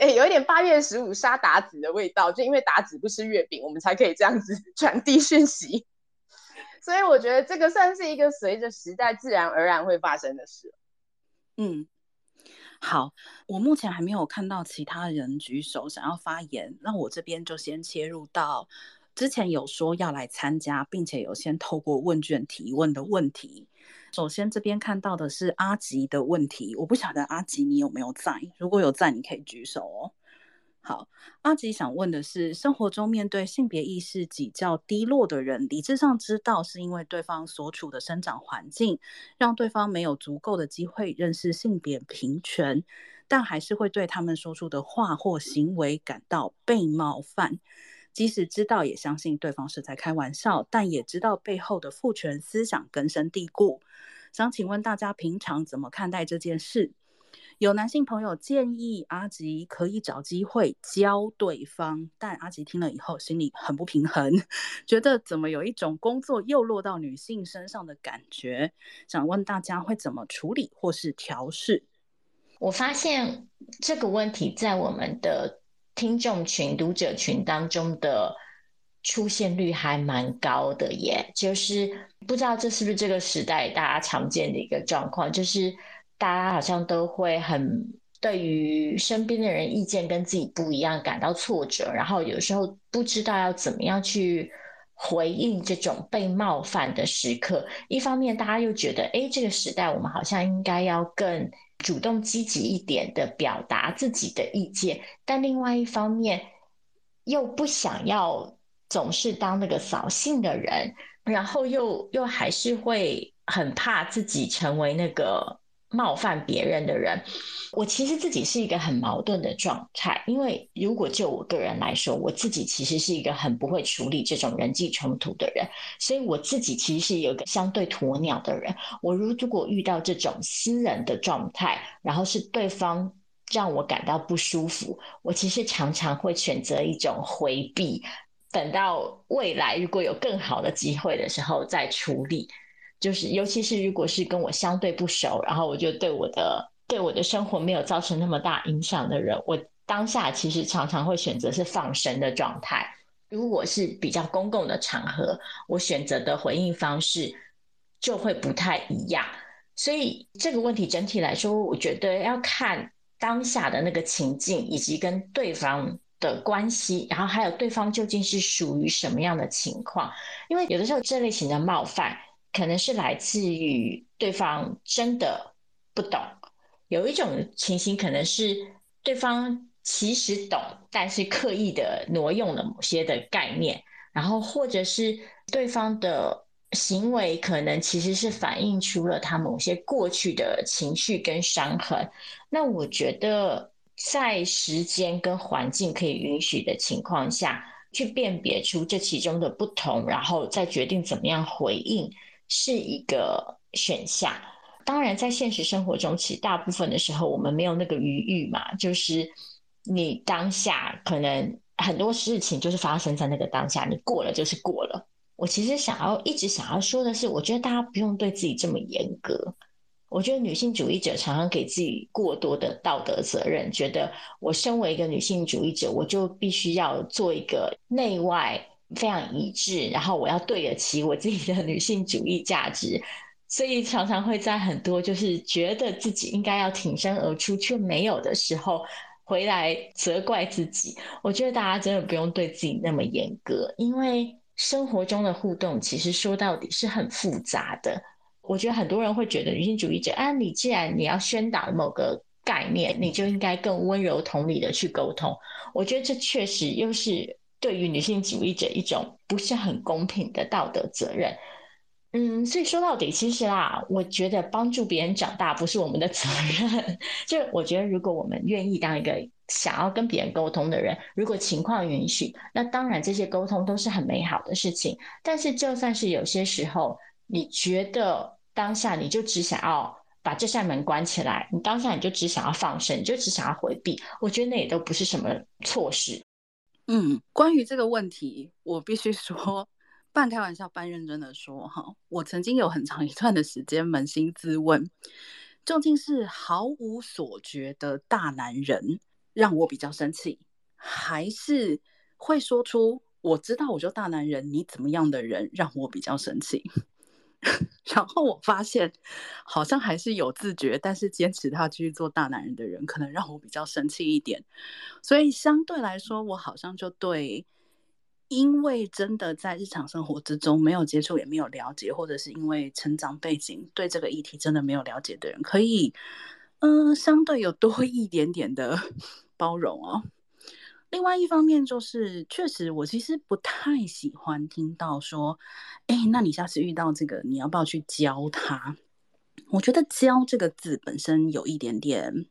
哎、欸，有一点八月十五杀达子的味道，就因为达子不吃月饼，我们才可以这样子 *laughs* 传递讯息。所以我觉得这个算是一个随着时代自然而然会发生的事。嗯，好，我目前还没有看到其他人举手想要发言，那我这边就先切入到之前有说要来参加，并且有先透过问卷提问的问题。首先，这边看到的是阿吉的问题，我不晓得阿吉你有没有在，如果有在，你可以举手哦。好，阿吉想问的是，生活中面对性别意识比较低落的人，理智上知道是因为对方所处的生长环境让对方没有足够的机会认识性别平权，但还是会对他们说出的话或行为感到被冒犯。即使知道也相信对方是在开玩笑，但也知道背后的父权思想根深蒂固。想请问大家平常怎么看待这件事？有男性朋友建议阿吉可以找机会教对方，但阿吉听了以后心里很不平衡，觉得怎么有一种工作又落到女性身上的感觉。想问大家会怎么处理或是调试？我发现这个问题在我们的。听众群、读者群当中的出现率还蛮高的耶，就是不知道这是不是这个时代大家常见的一个状况，就是大家好像都会很对于身边的人意见跟自己不一样感到挫折，然后有时候不知道要怎么样去回应这种被冒犯的时刻。一方面，大家又觉得，哎，这个时代我们好像应该要更。主动积极一点的表达自己的意见，但另外一方面又不想要总是当那个扫兴的人，然后又又还是会很怕自己成为那个。冒犯别人的人，我其实自己是一个很矛盾的状态。因为如果就我个人来说，我自己其实是一个很不会处理这种人际冲突的人，所以我自己其实是有一个相对鸵鸟的人。我如如果遇到这种私人的状态，然后是对方让我感到不舒服，我其实常常会选择一种回避，等到未来如果有更好的机会的时候再处理。就是尤其是如果是跟我相对不熟，然后我就对我的对我的生活没有造成那么大影响的人，我当下其实常常会选择是放生的状态。如果是比较公共的场合，我选择的回应方式就会不太一样。所以这个问题整体来说，我觉得要看当下的那个情境，以及跟对方的关系，然后还有对方究竟是属于什么样的情况。因为有的时候这类型的冒犯，可能是来自于对方真的不懂；有一种情形可能是对方。其实懂，但是刻意的挪用了某些的概念，然后或者是对方的行为，可能其实是反映出了他某些过去的情绪跟伤痕。那我觉得，在时间跟环境可以允许的情况下，去辨别出这其中的不同，然后再决定怎么样回应，是一个选项。当然，在现实生活中，其实大部分的时候，我们没有那个余裕嘛，就是。你当下可能很多事情就是发生在那个当下，你过了就是过了。我其实想要一直想要说的是，我觉得大家不用对自己这么严格。我觉得女性主义者常常给自己过多的道德责任，觉得我身为一个女性主义者，我就必须要做一个内外非常一致，然后我要对得起我自己的女性主义价值，所以常常会在很多就是觉得自己应该要挺身而出却没有的时候。回来责怪自己，我觉得大家真的不用对自己那么严格，因为生活中的互动其实说到底是很复杂的。我觉得很多人会觉得女性主义者啊，你既然你要宣导某个概念，你就应该更温柔同理的去沟通。我觉得这确实又是对于女性主义者一种不是很公平的道德责任。嗯，所以说到底，其实啦，我觉得帮助别人长大不是我们的责任。*laughs* 就我觉得，如果我们愿意当一个想要跟别人沟通的人，如果情况允许，那当然这些沟通都是很美好的事情。但是，就算是有些时候，你觉得当下你就只想要把这扇门关起来，你当下你就只想要放生，你就只想要回避，我觉得那也都不是什么错事。嗯，关于这个问题，我必须说。半开玩笑半认真的说哈，我曾经有很长一段的时间扪心自问，究竟是毫无所觉的大男人让我比较生气，还是会说出我知道我就大男人你怎么样的人让我比较生气？*laughs* 然后我发现好像还是有自觉，但是坚持他继续做大男人的人，可能让我比较生气一点。所以相对来说，我好像就对。因为真的在日常生活之中没有接触，也没有了解，或者是因为成长背景对这个议题真的没有了解的人，可以，嗯、相对有多一点点的 *laughs* 包容哦。另外一方面就是，确实我其实不太喜欢听到说，哎，那你下次遇到这个，你要不要去教他？我觉得“教”这个字本身有一点点，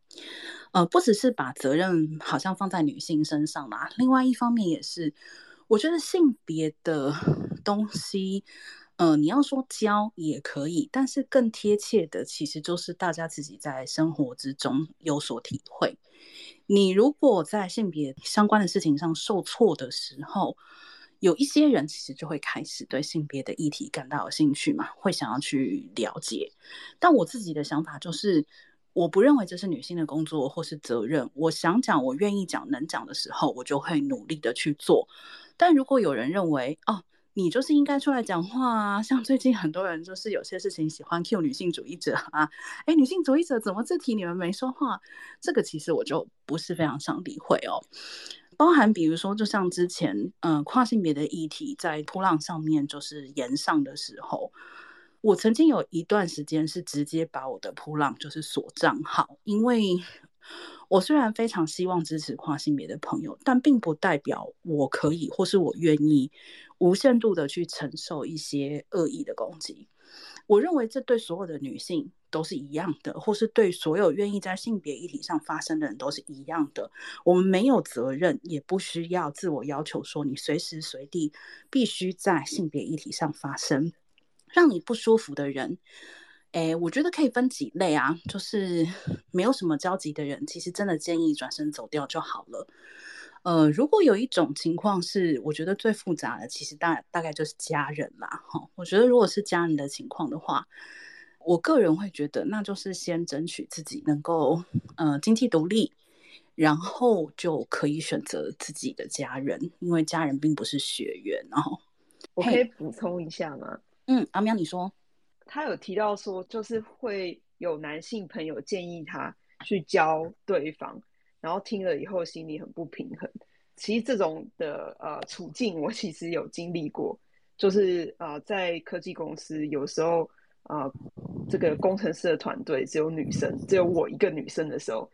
呃，不只是把责任好像放在女性身上啦，另外一方面也是。我觉得性别的东西，呃，你要说教也可以，但是更贴切的其实就是大家自己在生活之中有所体会。你如果在性别相关的事情上受挫的时候，有一些人其实就会开始对性别的议题感到有兴趣嘛，会想要去了解。但我自己的想法就是，我不认为这是女性的工作或是责任。我想讲，我愿意讲，能讲的时候，我就会努力的去做。但如果有人认为哦，你就是应该出来讲话啊，像最近很多人就是有些事情喜欢 cue 女性主义者啊，哎，女性主义者怎么这题你们没说话？这个其实我就不是非常想理会哦。包含比如说，就像之前嗯、跨性别的议题在噗浪上面就是延上的时候，我曾经有一段时间是直接把我的噗浪就是锁账号，因为。我虽然非常希望支持跨性别的朋友，但并不代表我可以或是我愿意无限度的去承受一些恶意的攻击。我认为这对所有的女性都是一样的，或是对所有愿意在性别议题上发生的人都是一样的。我们没有责任，也不需要自我要求说你随时随地必须在性别议题上发生，让你不舒服的人。诶，我觉得可以分几类啊，就是没有什么交集的人，其实真的建议转身走掉就好了。呃，如果有一种情况是，我觉得最复杂的，其实大大概就是家人啦。哈，我觉得如果是家人的情况的话，我个人会觉得，那就是先争取自己能够呃经济独立，然后就可以选择自己的家人，因为家人并不是血缘。然后，我可以补充一下吗？嗯，阿喵，你说，他有提到说，就是会有男性朋友建议他去教对方。然后听了以后心里很不平衡。其实这种的呃处境，我其实有经历过，就是、呃，在科技公司有时候啊、呃，这个工程师的团队只有女生，只有我一个女生的时候，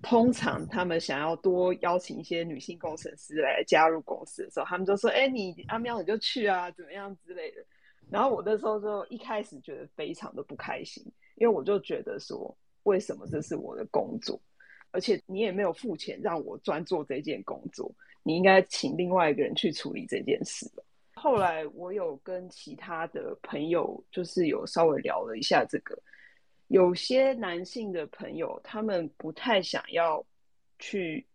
通常他们想要多邀请一些女性工程师来加入公司的时候，他们就说：“哎，你阿喵你就去啊，怎么样之类的。”然后我那时候就一开始觉得非常的不开心，因为我就觉得说，为什么这是我的工作？而且你也没有付钱让我专做这件工作，你应该请另外一个人去处理这件事了。后来我有跟其他的朋友，就是有稍微聊了一下这个，有些男性的朋友他们不太想要去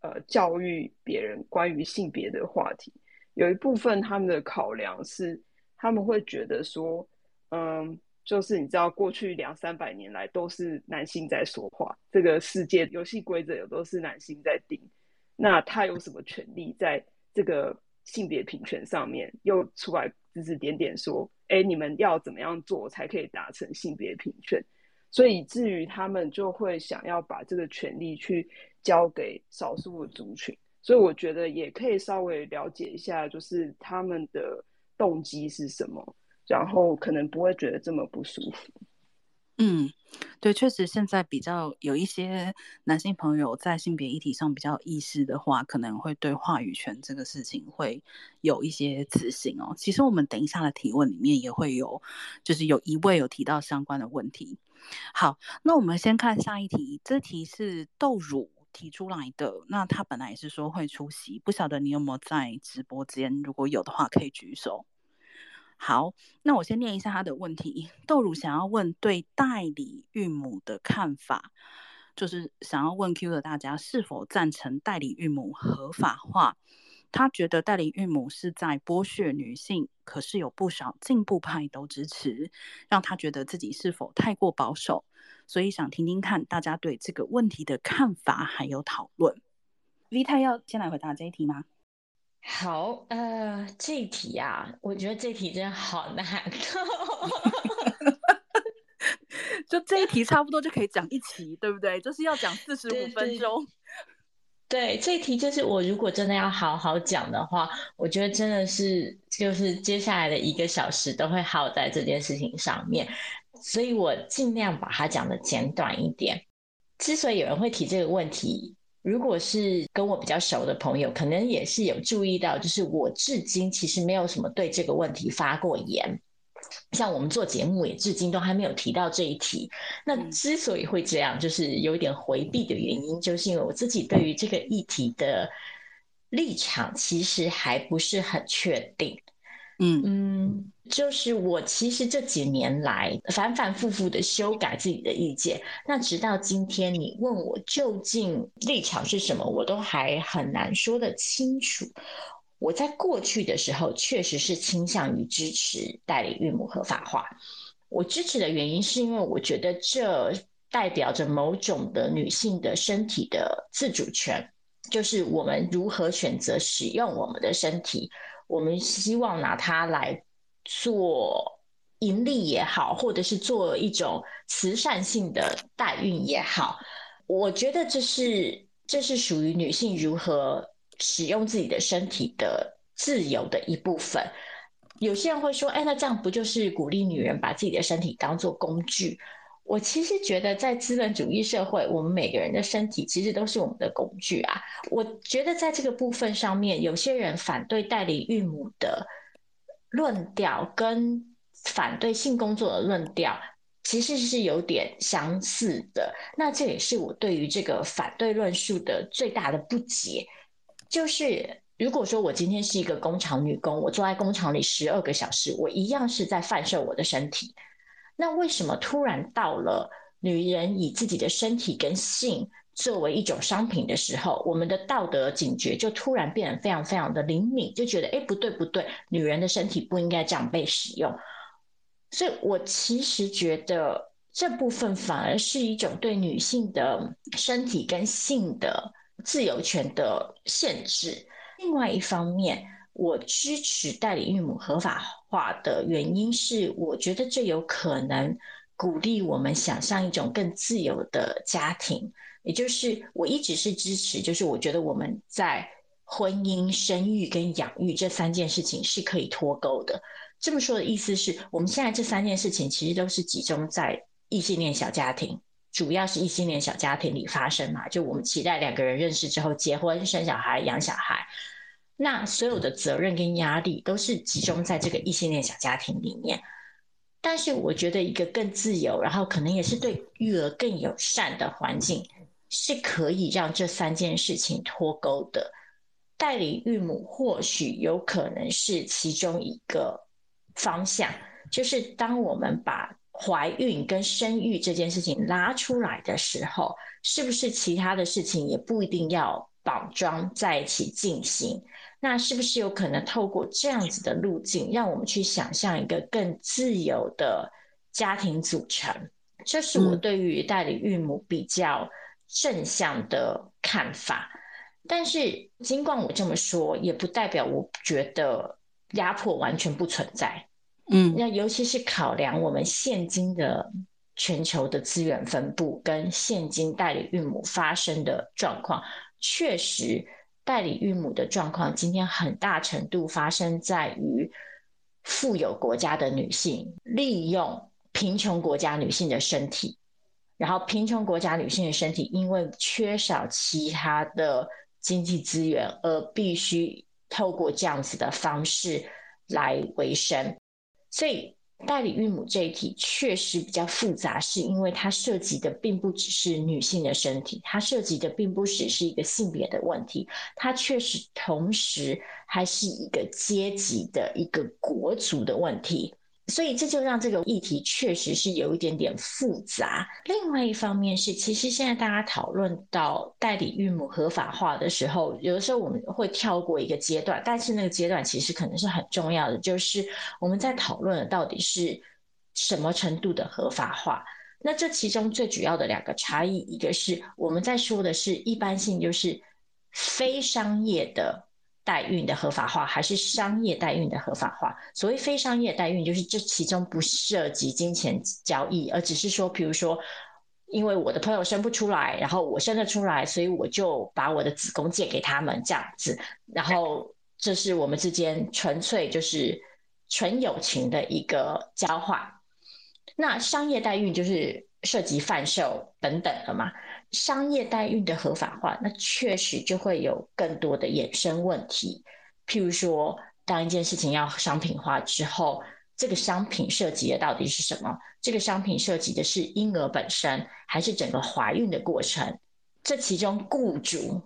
呃教育别人关于性别的话题，有一部分他们的考量是他们会觉得说，嗯。就是你知道，过去两三百年来都是男性在说话，这个世界游戏规则也都是男性在定。那他有什么权利在这个性别平权上面又出来指指点点说，哎，你们要怎么样做才可以达成性别平权？所以以至于他们就会想要把这个权利去交给少数的族群。所以我觉得也可以稍微了解一下，就是他们的动机是什么。然后可能不会觉得这么不舒服。嗯，对，确实现在比较有一些男性朋友在性别议题上比较意识的话，可能会对话语权这个事情会有一些自信哦。其实我们等一下的提问里面也会有，就是有一位有提到相关的问题。好，那我们先看下一题，这题是豆乳提出来的。那他本来也是说会出席，不晓得你有没有在直播间？如果有的话，可以举手。好，那我先念一下他的问题。豆乳想要问对代理孕母的看法，就是想要问 Q 的大家是否赞成代理孕母合法化？他觉得代理孕母是在剥削女性，可是有不少进步派都支持，让他觉得自己是否太过保守？所以想听听看大家对这个问题的看法还有讨论。V 太要先来回答这一题吗？好，呃，这一题啊，我觉得这题真的好难。*laughs* 就这一题差不多就可以讲一期，对不对？就是要讲四十五分钟。对，这一题就是我如果真的要好好讲的话，我觉得真的是就是接下来的一个小时都会耗在这件事情上面，所以我尽量把它讲的简短一点。之所以有人会提这个问题。如果是跟我比较熟的朋友，可能也是有注意到，就是我至今其实没有什么对这个问题发过言，像我们做节目也至今都还没有提到这一题。那之所以会这样，就是有一点回避的原因，就是因为我自己对于这个议题的立场其实还不是很确定。嗯嗯，就是我其实这几年来反反复复的修改自己的意见，那直到今天你问我究竟立场是什么，我都还很难说得清楚。我在过去的时候确实是倾向于支持代理孕母合法化，我支持的原因是因为我觉得这代表着某种的女性的身体的自主权，就是我们如何选择使用我们的身体。我们希望拿它来做盈利也好，或者是做一种慈善性的代孕也好，我觉得这是这是属于女性如何使用自己的身体的自由的一部分。有些人会说：“哎，那这样不就是鼓励女人把自己的身体当做工具？”我其实觉得，在资本主义社会，我们每个人的身体其实都是我们的工具啊。我觉得在这个部分上面，有些人反对代理孕母的论调，跟反对性工作的论调，其实是有点相似的。那这也是我对于这个反对论述的最大的不解。就是如果说我今天是一个工厂女工，我坐在工厂里十二个小时，我一样是在贩售我的身体。那为什么突然到了女人以自己的身体跟性作为一种商品的时候，我们的道德警觉就突然变得非常非常的灵敏，就觉得哎，不对不对，女人的身体不应该这样被使用。所以我其实觉得这部分反而是一种对女性的身体跟性的自由权的限制。另外一方面，我支持代理孕母合法化的原因是，我觉得这有可能鼓励我们想象一种更自由的家庭。也就是我一直是支持，就是我觉得我们在婚姻、生育跟养育这三件事情是可以脱钩的。这么说的意思是我们现在这三件事情其实都是集中在异性恋小家庭，主要是异性恋小家庭里发生嘛。就我们期待两个人认识之后结婚、生小孩、养小孩，那所有的责任跟压力都是集中在这个异性恋小家庭里面。但是我觉得一个更自由，然后可能也是对育儿更友善的环境。是可以让这三件事情脱钩的。代理孕母或许有可能是其中一个方向，就是当我们把怀孕跟生育这件事情拉出来的时候，是不是其他的事情也不一定要绑桩在一起进行？那是不是有可能透过这样子的路径，让我们去想象一个更自由的家庭组成？这是我对于代理孕母比较。正向的看法，但是尽管我这么说，也不代表我觉得压迫完全不存在。嗯，那尤其是考量我们现今的全球的资源分布跟现今代理孕母发生的状况，确实代理孕母的状况今天很大程度发生在于富有国家的女性利用贫穷国家女性的身体。然后，贫穷国家女性的身体因为缺少其他的经济资源，而必须透过这样子的方式来维生。所以，代理孕母这一题确实比较复杂，是因为它涉及的并不只是女性的身体，它涉及的并不只是一个性别的问题，它确实同时还是一个阶级的一个国族的问题。所以这就让这个议题确实是有一点点复杂。另外一方面是，其实现在大家讨论到代理孕母合法化的时候，有的时候我们会跳过一个阶段，但是那个阶段其实可能是很重要的，就是我们在讨论的到底是什么程度的合法化。那这其中最主要的两个差异，一个是我们在说的是一般性，就是非商业的。代孕的合法化还是商业代孕的合法化？所谓非商业代孕，就是这其中不涉及金钱交易，而只是说，比如说，因为我的朋友生不出来，然后我生得出来，所以我就把我的子宫借给他们这样子，然后这是我们之间纯粹就是纯友情的一个交换。那商业代孕就是涉及贩售等等的嘛。商业代孕的合法化，那确实就会有更多的衍生问题。譬如说，当一件事情要商品化之后，这个商品涉及的到底是什么？这个商品涉及的是婴儿本身，还是整个怀孕的过程？这其中，雇主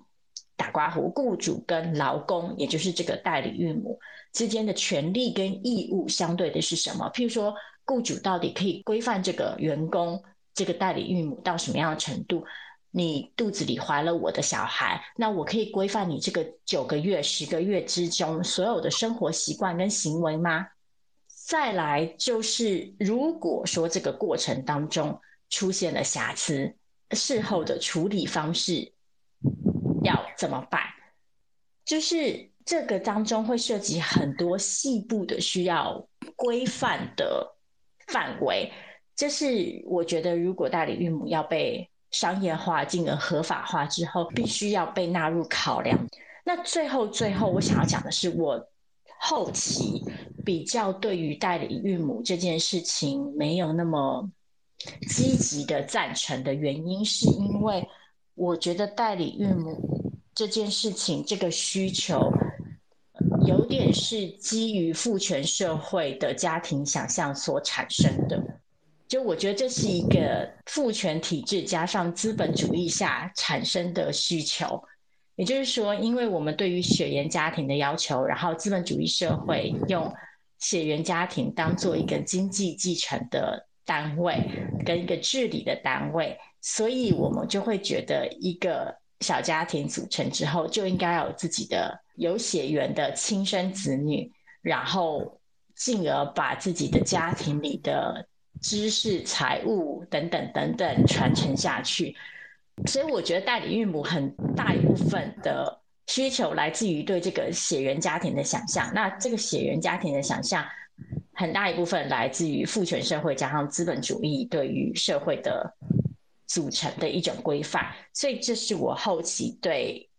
打括弧，雇主跟劳工，也就是这个代理孕母之间的权利跟义务相对的是什么？譬如说，雇主到底可以规范这个员工，这个代理孕母到什么样的程度？你肚子里怀了我的小孩，那我可以规范你这个九个月、十个月之中所有的生活习惯跟行为吗？再来就是，如果说这个过程当中出现了瑕疵，事后的处理方式要怎么办？就是这个当中会涉及很多细部的需要规范的范围，这是我觉得如果代理孕母要被商业化进而合法化之后，必须要被纳入考量。那最后，最后我想要讲的是，我后期比较对于代理孕母这件事情没有那么积极的赞成的原因，是因为我觉得代理孕母这件事情这个需求有点是基于父权社会的家庭想象所产生的。就我觉得这是一个父权体制加上资本主义下产生的需求，也就是说，因为我们对于血缘家庭的要求，然后资本主义社会用血缘家庭当做一个经济继承的单位跟一个治理的单位，所以我们就会觉得一个小家庭组成之后，就应该有自己的有血缘的亲生子女，然后进而把自己的家庭里的知识、财务等等等等传承下去。所以我觉得代理孕母很大一部分的需求来自于对这个血缘家庭的想象。那这个血缘家庭的想象，很大一部分来自于父权社会加上资本主义对于社会的组成的一种规范。所以这是我后期对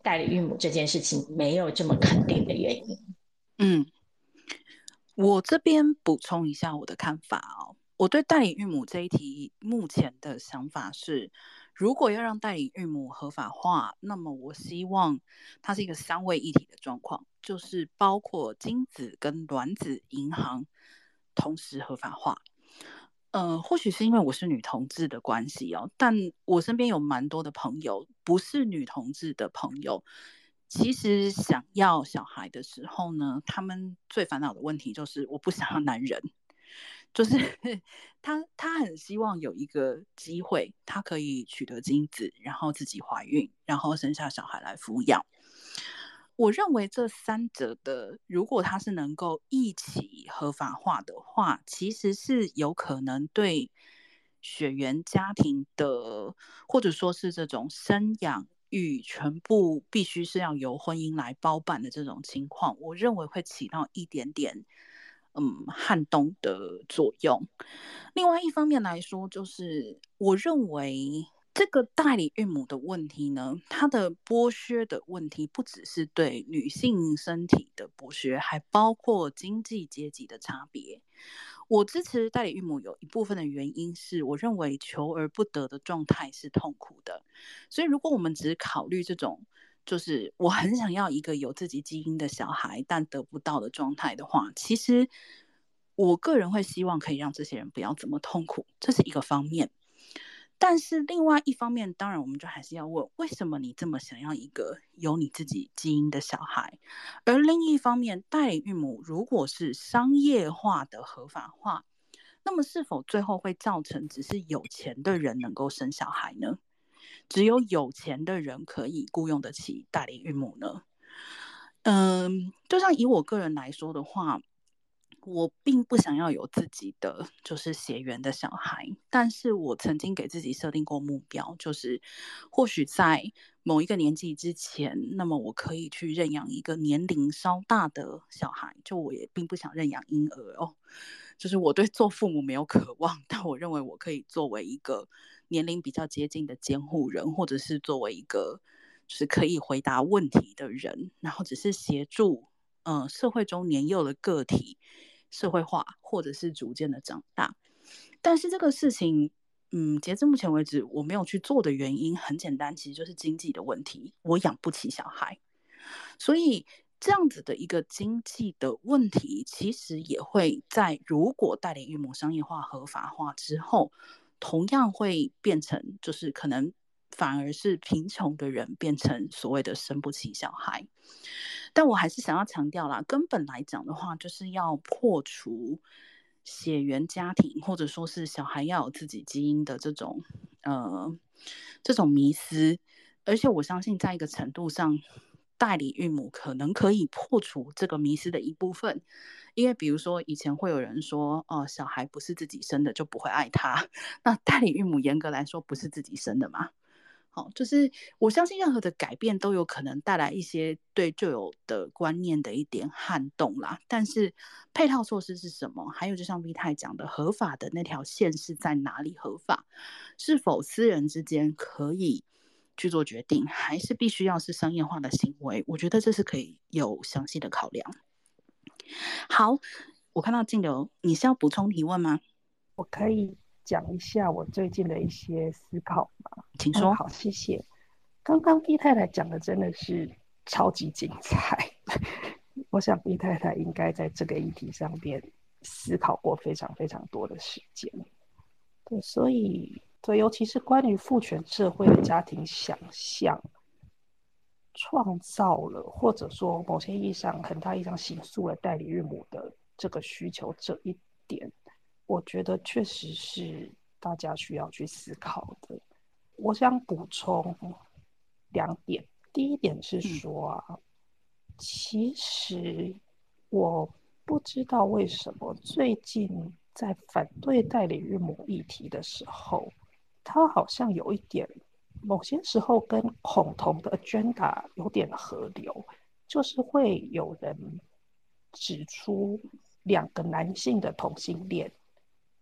代理孕母这件事情没有这么肯定的原因。嗯，我这边补充一下我的看法哦。我对代理孕母这一题目前的想法是。如果要让代理孕母合法化，那么我希望它是一个三位一体的状况，就是包括精子跟卵子银行同时合法化。呃，或许是因为我是女同志的关系哦，但我身边有蛮多的朋友不是女同志的朋友，其实想要小孩的时候呢，他们最烦恼的问题就是我不想要男人。就是 *laughs* 他，他很希望有一个机会，他可以取得精子，然后自己怀孕，然后生下小孩来抚养。我认为这三者的，如果他是能够一起合法化的话，其实是有可能对血缘家庭的，或者说是这种生养育全部必须是要由婚姻来包办的这种情况，我认为会起到一点点。嗯，撼动的作用。另外一方面来说，就是我认为这个代理孕母的问题呢，它的剥削的问题不只是对女性身体的剥削，还包括经济阶级的差别。我支持代理孕母有一部分的原因是，我认为求而不得的状态是痛苦的。所以，如果我们只考虑这种，就是我很想要一个有自己基因的小孩，但得不到的状态的话，其实我个人会希望可以让这些人不要这么痛苦，这是一个方面。但是另外一方面，当然我们就还是要问，为什么你这么想要一个有你自己基因的小孩？而另一方面，代理孕母如果是商业化的合法化，那么是否最后会造成只是有钱的人能够生小孩呢？只有有钱的人可以雇佣得起代理孕母呢？嗯，就像以我个人来说的话，我并不想要有自己的就是血缘的小孩，但是我曾经给自己设定过目标，就是或许在某一个年纪之前，那么我可以去认养一个年龄稍大的小孩。就我也并不想认养婴儿哦，就是我对做父母没有渴望，*laughs* 但我认为我可以作为一个。年龄比较接近的监护人，或者是作为一个就是可以回答问题的人，然后只是协助，嗯、呃，社会中年幼的个体社会化，或者是逐渐的长大。但是这个事情，嗯，截至目前为止，我没有去做的原因很简单，其实就是经济的问题，我养不起小孩。所以这样子的一个经济的问题，其实也会在如果代理孕母商业化合法化之后。同样会变成，就是可能反而是贫穷的人变成所谓的生不起小孩，但我还是想要强调啦，根本来讲的话，就是要破除血缘家庭或者说是小孩要有自己基因的这种呃这种迷思，而且我相信在一个程度上。代理孕母可能可以破除这个迷失的一部分，因为比如说以前会有人说，哦，小孩不是自己生的就不会爱他，那代理孕母严格来说不是自己生的嘛？好，就是我相信任何的改变都有可能带来一些对旧有的观念的一点撼动啦。但是配套措施是什么？还有就像 V 太讲的，合法的那条线是在哪里合法？是否私人之间可以？去做决定，还是必须要是商业化的行为？我觉得这是可以有详细的考量。好，我看到静流，你是要补充提问吗？我可以讲一下我最近的一些思考吗？请说。嗯、好，谢谢。刚刚 B 太太讲的真的是超级精彩，*laughs* 我想 B 太太应该在这个议题上边思考过非常非常多的时间。对，所以。对，尤其是关于父权社会的家庭想象，创造了或者说某些意义上很大意义上形塑了代理孕母的这个需求，这一点，我觉得确实是大家需要去思考的。我想补充两点。第一点是说啊，嗯、其实我不知道为什么最近在反对代理孕母议题的时候，他好像有一点，某些时候跟恐同的 agenda 有点合流，就是会有人指出两个男性的同性恋，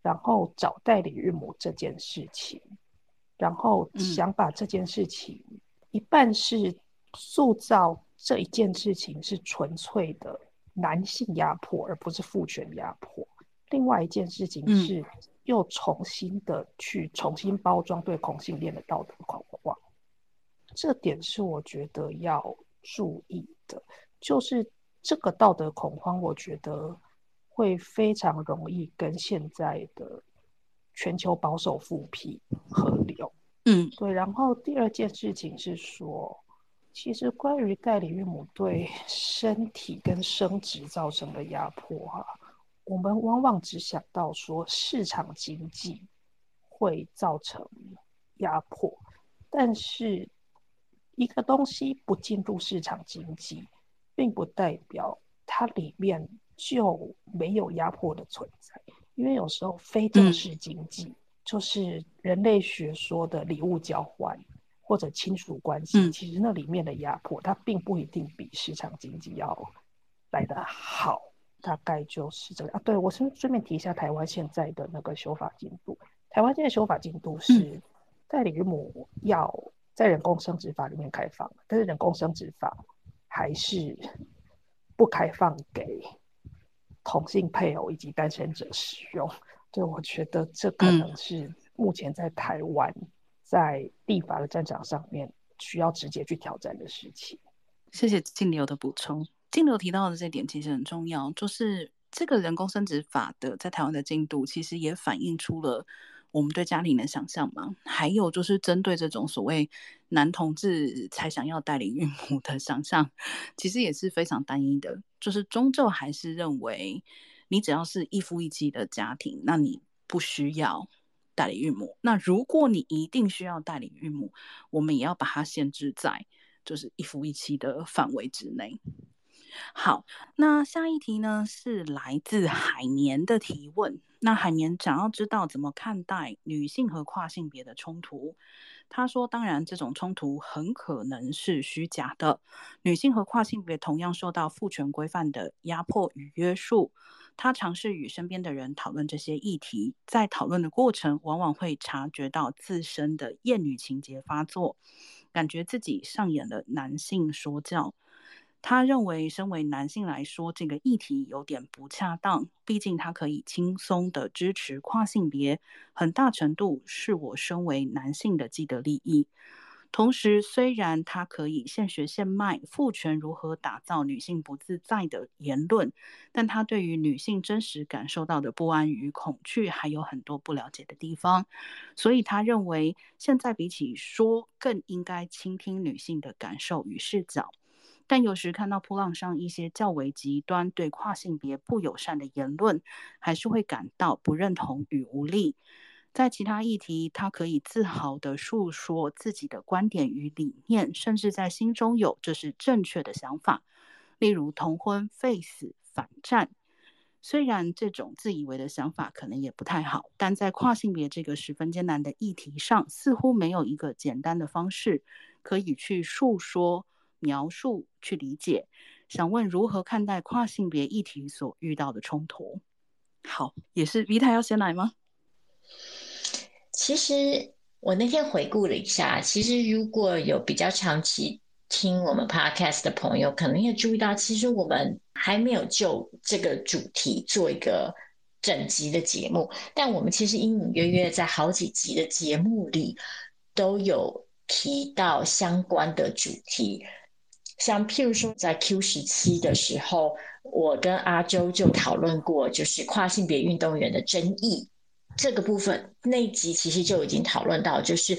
然后找代理孕母这件事情。然后想把这件事情，一半是塑造这一件事情是纯粹的男性压迫，而不是父权压迫；另外一件事情是又重新的去重新包装对同性恋的道德恐慌。这点是我觉得要注意的，就是这个道德恐慌，我觉得会非常容易跟现在的。全球保守复辟合流，嗯，对。然后第二件事情是说，其实关于代理孕母对身体跟生殖造成的压迫，哈，我们往往只想到说市场经济会造成压迫，但是一个东西不进入市场经济，并不代表它里面就没有压迫的存在。因为有时候非正式经济，嗯、就是人类学说的礼物交换或者亲属关系，嗯、其实那里面的压迫，它并不一定比市场经济要来得好。大概就是这个啊。对，我顺顺便提一下台湾现在的那个修法进度。台湾现在修法进度是代理孕母要在人工生殖法里面开放，但是人工生殖法还是不开放给。同性配偶以及单身者使用，对，我觉得这可能是目前在台湾在立法的战场上面需要直接去挑战的事情。谢谢静流的补充。金流提到的这点其实很重要，就是这个人工生殖法的在台湾的进度，其实也反映出了。我们对家庭的想象嘛，还有就是针对这种所谓男同志才想要代理孕母的想象，其实也是非常单一的。就是终究还是认为，你只要是一夫一妻的家庭，那你不需要代理孕母。那如果你一定需要代理孕母，我们也要把它限制在就是一夫一妻的范围之内。好，那下一题呢，是来自海绵的提问。那海绵想要知道怎么看待女性和跨性别的冲突。他说：“当然，这种冲突很可能是虚假的。女性和跨性别同样受到父权规范的压迫与约束。他尝试与身边的人讨论这些议题，在讨论的过程，往往会察觉到自身的厌女情结发作，感觉自己上演了男性说教。”他认为，身为男性来说，这个议题有点不恰当。毕竟，他可以轻松地支持跨性别，很大程度是我身为男性的既得利益。同时，虽然他可以现学现卖父权如何打造女性不自在的言论，但他对于女性真实感受到的不安与恐惧还有很多不了解的地方。所以，他认为现在比起说，更应该倾听女性的感受与视角。但有时看到噗浪上一些较为极端、对跨性别不友善的言论，还是会感到不认同与无力。在其他议题，他可以自豪地诉说自己的观点与理念，甚至在心中有这是正确的想法，例如同婚、废死、反战。虽然这种自以为的想法可能也不太好，但在跨性别这个十分艰难的议题上，似乎没有一个简单的方式可以去诉说。描述去理解，想问如何看待跨性别议题所遇到的冲突？好，也是 Vita 要先来吗？其实我那天回顾了一下，其实如果有比较长期听我们 Podcast 的朋友，可能也注意到，其实我们还没有就这个主题做一个整集的节目，但我们其实隐隐约约在好几集的节目里都有提到相关的主题。像譬如说，在 Q 十七的时候，我跟阿周就讨论过，就是跨性别运动员的争议这个部分。那一集其实就已经讨论到，就是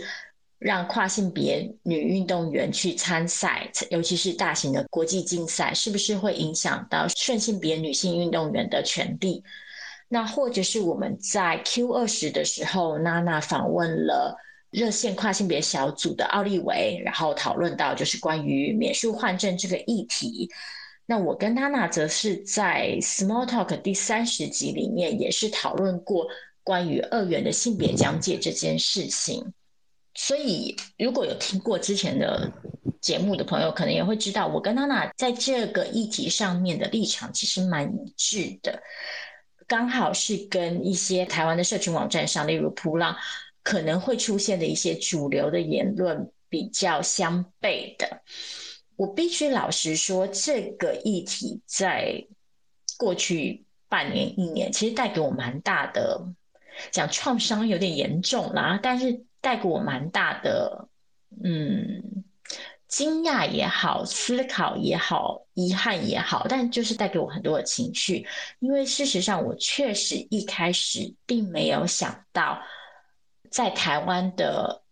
让跨性别女运动员去参赛，尤其是大型的国际竞赛，是不是会影响到顺性别女性运动员的权利？那或者是我们在 Q 二十的时候，娜娜访问了热线跨性别小组的奥利维，然后讨论到就是关于免术换证这个议题。那我跟娜娜则是在 Small Talk 第三十集里面也是讨论过关于二元的性别疆界这件事情。所以如果有听过之前的节目的朋友，可能也会知道我跟娜娜在这个议题上面的立场其实蛮一致的，刚好是跟一些台湾的社群网站上，例如噗浪。可能会出现的一些主流的言论比较相悖的，我必须老实说，这个议题在过去半年、一年，其实带给我蛮大的，讲创伤有点严重啦，但是带给我蛮大的，嗯，惊讶也好，思考也好，遗憾也好，但就是带给我很多的情绪，因为事实上，我确实一开始并没有想到。在台湾的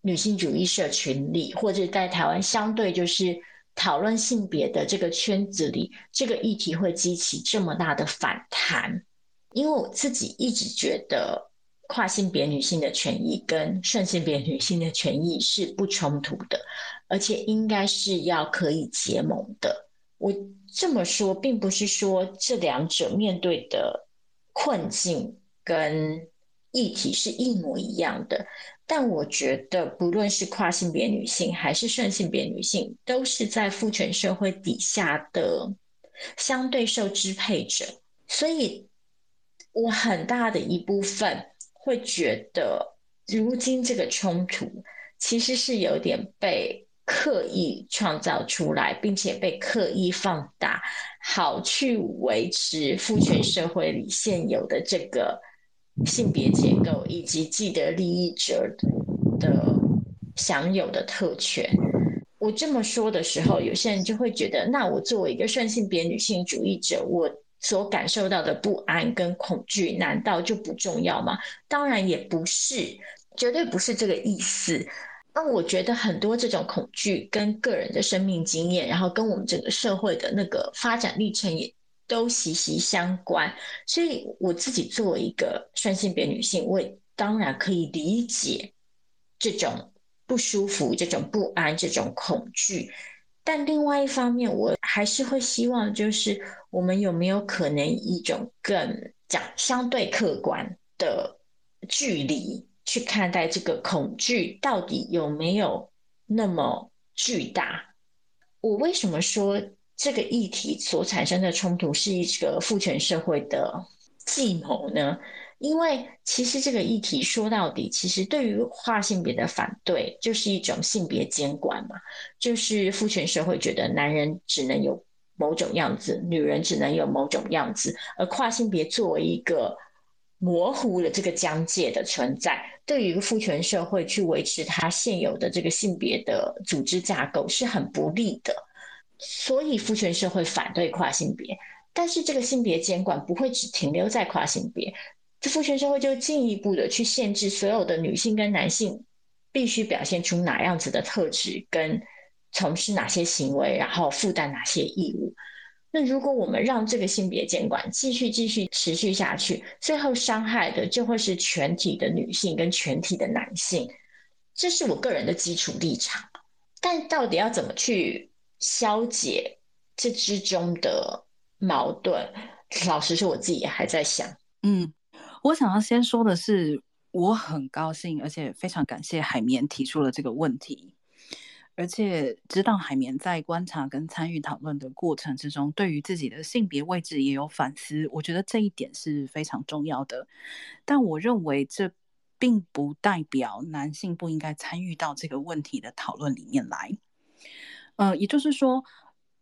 女性主义社群里，或者在台湾相对就是讨论性别的这个圈子里，这个议题会激起这么大的反弹。因为我自己一直觉得跨性别女性的权益跟顺性别女性的权益是不冲突的，而且应该是要可以结盟的。我这么说，并不是说这两者面对的困境跟。议题是一模一样的，但我觉得不论是跨性别女性还是顺性别女性，都是在父权社会底下的相对受支配者，所以我很大的一部分会觉得，如今这个冲突其实是有点被刻意创造出来，并且被刻意放大，好去维持父权社会里现有的这个。性别结构以及既得利益者的享有的特权，我这么说的时候，有些人就会觉得，那我作为一个顺性别女性主义者，我所感受到的不安跟恐惧，难道就不重要吗？当然也不是，绝对不是这个意思。那我觉得很多这种恐惧跟个人的生命经验，然后跟我们整个社会的那个发展历程也。都息息相关，所以我自己作为一个双性别女性，我也当然可以理解这种不舒服、这种不安、这种恐惧。但另外一方面，我还是会希望，就是我们有没有可能一种更讲相对客观的距离去看待这个恐惧，到底有没有那么巨大？我为什么说？这个议题所产生的冲突是一个父权社会的计谋呢？因为其实这个议题说到底，其实对于跨性别的反对就是一种性别监管嘛，就是父权社会觉得男人只能有某种样子，女人只能有某种样子，而跨性别作为一个模糊的这个疆界的存在，对于父权社会去维持它现有的这个性别的组织架构是很不利的。所以父权社会反对跨性别，但是这个性别监管不会只停留在跨性别，这父权社会就进一步的去限制所有的女性跟男性必须表现出哪样子的特质，跟从事哪些行为，然后负担哪些义务。那如果我们让这个性别监管继续继续持续下去，最后伤害的就会是全体的女性跟全体的男性。这是我个人的基础立场，但到底要怎么去消解这之中的矛盾，老实说，我自己还在想。嗯，我想要先说的是，我很高兴，而且非常感谢海绵提出了这个问题，而且知道海绵在观察跟参与讨论的过程之中，对于自己的性别位置也有反思。我觉得这一点是非常重要的。但我认为这并不代表男性不应该参与到这个问题的讨论里面来。呃，也就是说，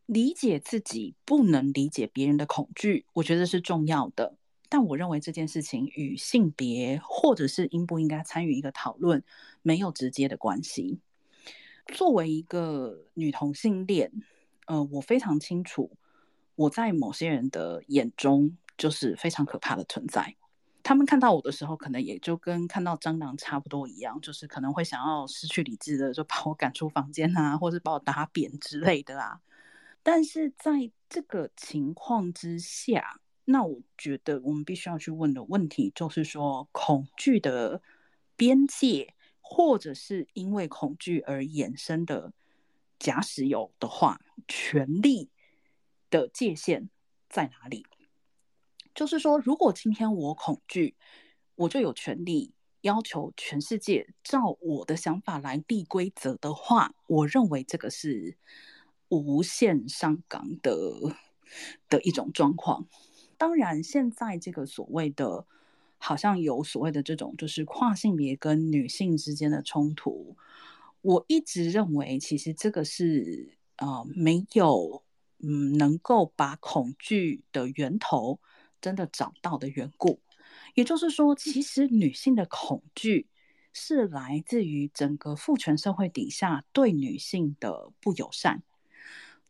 理解自己不能理解别人的恐惧，我觉得是重要的。但我认为这件事情与性别或者是应不应该参与一个讨论没有直接的关系。作为一个女同性恋，呃，我非常清楚，我在某些人的眼中就是非常可怕的存在。他们看到我的时候，可能也就跟看到蟑螂差不多一样，就是可能会想要失去理智的，就把我赶出房间啊，或是把我打扁之类的啊。但是在这个情况之下，那我觉得我们必须要去问的问题，就是说恐惧的边界或者是因为恐惧而衍生的，假使有的话，权力的界限在哪里？就是说，如果今天我恐惧，我就有权利要求全世界照我的想法来立规则的话，我认为这个是无限上纲的的一种状况。当然，现在这个所谓的，好像有所谓的这种，就是跨性别跟女性之间的冲突，我一直认为，其实这个是呃没有嗯能够把恐惧的源头真的找到的缘故。也就是说，其实女性的恐惧是来自于整个父权社会底下对女性的不友善。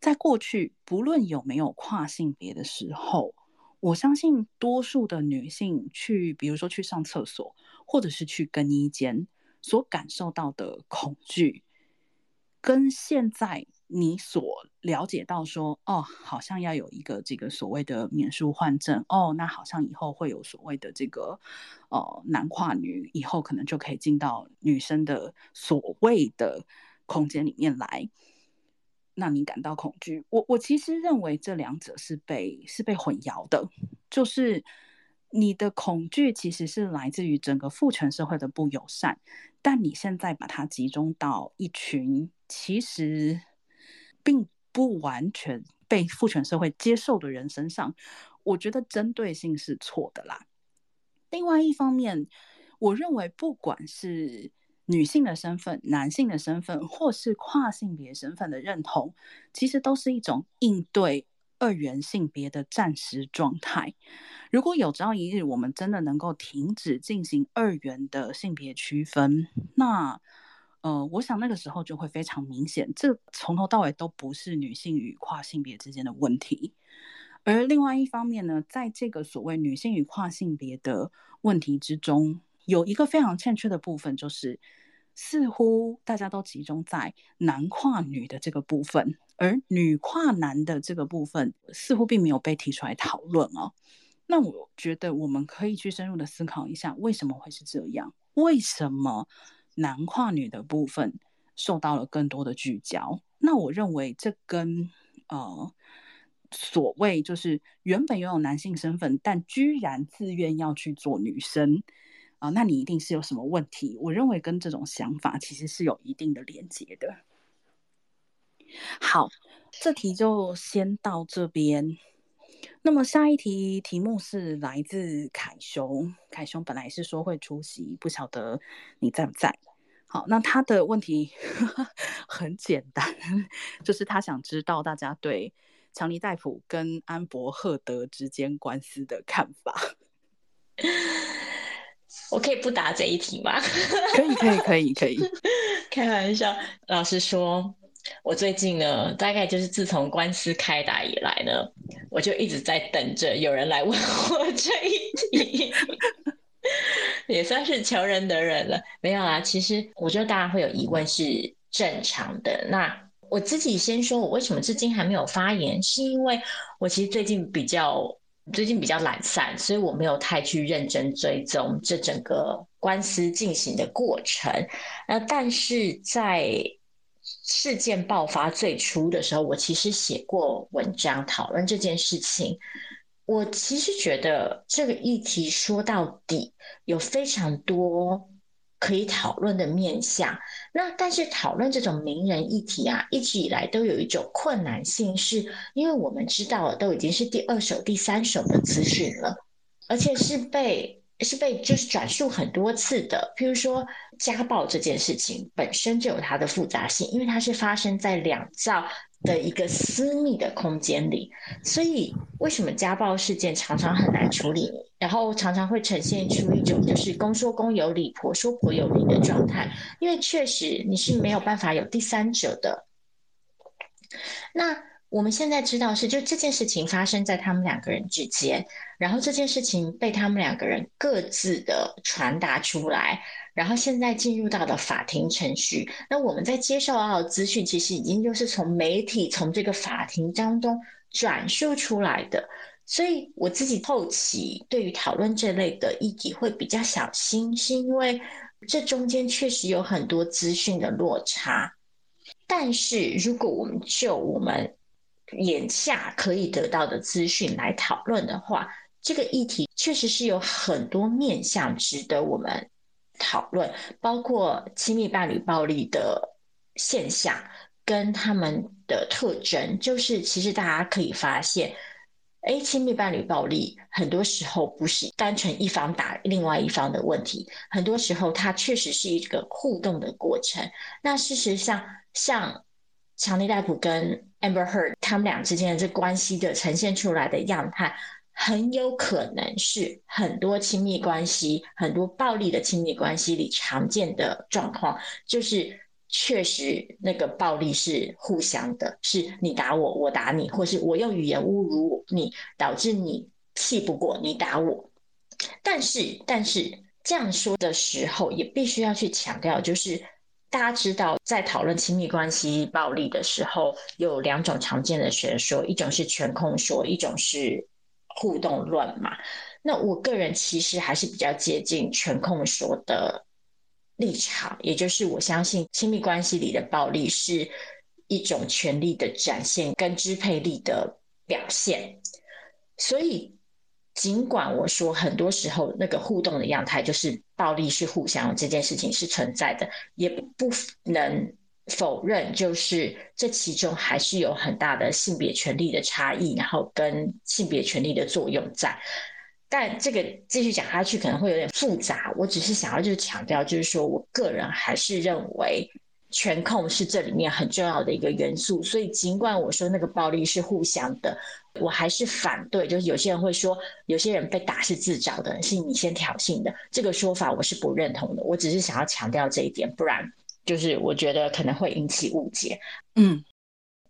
在过去，不论有没有跨性别的时候。我相信多数的女性去，比如说去上厕所，或者是去更衣间，所感受到的恐惧，跟现在你所了解到说，哦，好像要有一个这个所谓的免书换证，哦，那好像以后会有所谓的这个，呃，男跨女，以后可能就可以进到女生的所谓的空间里面来。让你感到恐惧，我我其实认为这两者是被是被混淆的，就是你的恐惧其实是来自于整个父权社会的不友善，但你现在把它集中到一群其实并不完全被父权社会接受的人身上，我觉得针对性是错的啦。另外一方面，我认为不管是女性的身份、男性的身份，或是跨性别身份的认同，其实都是一种应对二元性别的暂时状态。如果有朝一日我们真的能够停止进行二元的性别区分，那呃，我想那个时候就会非常明显，这从头到尾都不是女性与跨性别之间的问题。而另外一方面呢，在这个所谓女性与跨性别的问题之中，有一个非常欠缺的部分，就是。似乎大家都集中在男跨女的这个部分，而女跨男的这个部分似乎并没有被提出来讨论哦。那我觉得我们可以去深入的思考一下，为什么会是这样？为什么男跨女的部分受到了更多的聚焦？那我认为这跟呃所谓就是原本拥有男性身份，但居然自愿要去做女生。啊，那你一定是有什么问题？我认为跟这种想法其实是有一定的连接的。好，这题就先到这边。那么下一题题目是来自凯熊，凯熊本来是说会出席，不晓得你在不在？好，那他的问题 *laughs* 很简单，*laughs* 就是他想知道大家对强尼戴普跟安博赫德之间官司的看法。*laughs* 我可以不答这一题吗？可以，可以，可以，可以。开玩笑，老实说，我最近呢，大概就是自从官司开打以来呢，我就一直在等着有人来问我这一题，也算是求人得人了。没有啊，其实我觉得大家会有疑问是正常的。那我自己先说，我为什么至今还没有发言，是因为我其实最近比较。最近比较懒散，所以我没有太去认真追踪这整个官司进行的过程。那但是在事件爆发最初的时候，我其实写过文章讨论这件事情。我其实觉得这个议题说到底有非常多。可以讨论的面向，那但是讨论这种名人议题啊，一直以来都有一种困难性，是因为我们知道了都已经是第二手、第三手的资讯了，而且是被是被就是转述很多次的。譬如说家暴这件事情本身就有它的复杂性，因为它是发生在两造的一个私密的空间里，所以为什么家暴事件常常很难处理？然后常常会呈现出一种就是公说公有理，婆说婆有理的状态，因为确实你是没有办法有第三者的。那我们现在知道是，就这件事情发生在他们两个人之间，然后这件事情被他们两个人各自的传达出来，然后现在进入到了法庭程序。那我们在接受到的资讯，其实已经就是从媒体从这个法庭当中转述出来的。所以我自己后期对于讨论这类的议题会比较小心，是因为这中间确实有很多资讯的落差。但是如果我们就我们眼下可以得到的资讯来讨论的话，这个议题确实是有很多面向值得我们讨论，包括亲密伴侣暴力的现象跟他们的特征。就是其实大家可以发现，哎，亲密伴侣暴力很多时候不是单纯一方打另外一方的问题，很多时候它确实是一个互动的过程。那事实上，像强尼戴普跟 Amber Heard 他们俩之间的这关系的呈现出来的样态。很有可能是很多亲密关系、很多暴力的亲密关系里常见的状况，就是确实那个暴力是互相的，是你打我，我打你，或是我用语言侮辱你，导致你气不过，你打我。但是，但是这样说的时候，也必须要去强调，就是大家知道，在讨论亲密关系暴力的时候，有两种常见的学说，一种是权控说，一种是。互动论嘛，那我个人其实还是比较接近权控说的立场，也就是我相信亲密关系里的暴力是一种权力的展现跟支配力的表现。所以，尽管我说很多时候那个互动的样态就是暴力是互相这件事情是存在的，也不能。否认，就是这其中还是有很大的性别权利的差异，然后跟性别权利的作用在。但这个继续讲下去可能会有点复杂，我只是想要就是强调，就是说我个人还是认为权控是这里面很重要的一个元素。所以尽管我说那个暴力是互相的，我还是反对。就是有些人会说，有些人被打是自找的，是你先挑衅的，这个说法我是不认同的。我只是想要强调这一点，不然。就是我觉得可能会引起误解，嗯，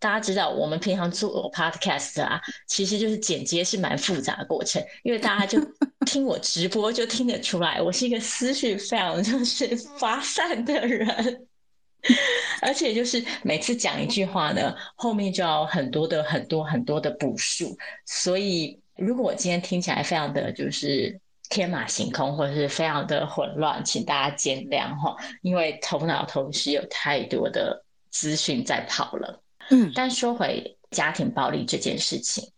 大家知道我们平常做 podcast 啊，其实就是剪接是蛮复杂的过程，因为大家就 *laughs* 听我直播就听得出来，我是一个思绪非常就是发散的人，*laughs* 而且就是每次讲一句话呢，后面就要很多的很多很多的补述，所以如果我今天听起来非常的就是。天马行空，或者是非常的混乱，请大家见谅哈，因为头脑同时有太多的资讯在跑了。嗯，但说回家庭暴力这件事情，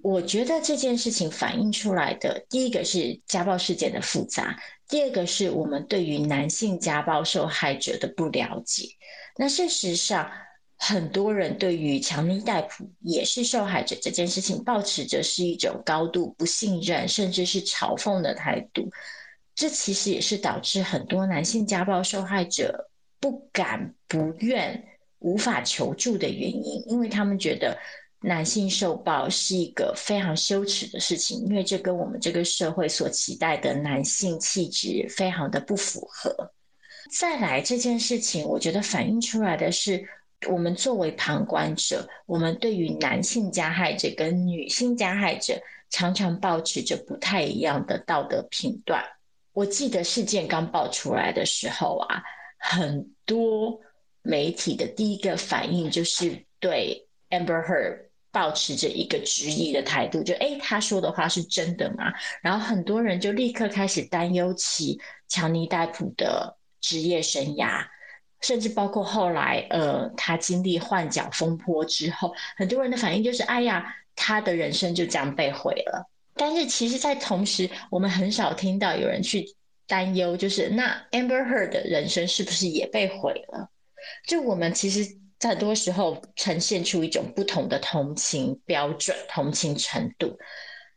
我觉得这件事情反映出来的，第一个是家暴事件的复杂，第二个是我们对于男性家暴受害者的不了解。那事实上，很多人对于强尼戴普也是受害者这件事情，抱持着是一种高度不信任，甚至是嘲讽的态度。这其实也是导致很多男性家暴受害者不敢、不愿、无法求助的原因，因为他们觉得男性受暴是一个非常羞耻的事情，因为这跟我们这个社会所期待的男性气质非常的不符合。再来这件事情，我觉得反映出来的是。我们作为旁观者，我们对于男性加害者跟女性加害者常常抱持着不太一样的道德评断。我记得事件刚爆出来的时候啊，很多媒体的第一个反应就是对 Amber Heard 抱持着一个质疑的态度，就诶，他说的话是真的吗？然后很多人就立刻开始担忧起强尼戴普的职业生涯。甚至包括后来，呃，他经历换角风波之后，很多人的反应就是：哎呀，他的人生就这样被毁了。但是，其实，在同时，我们很少听到有人去担忧，就是那 Amber Heard 的人生是不是也被毁了？就我们其实，在很多时候呈现出一种不同的同情标准、同情程度。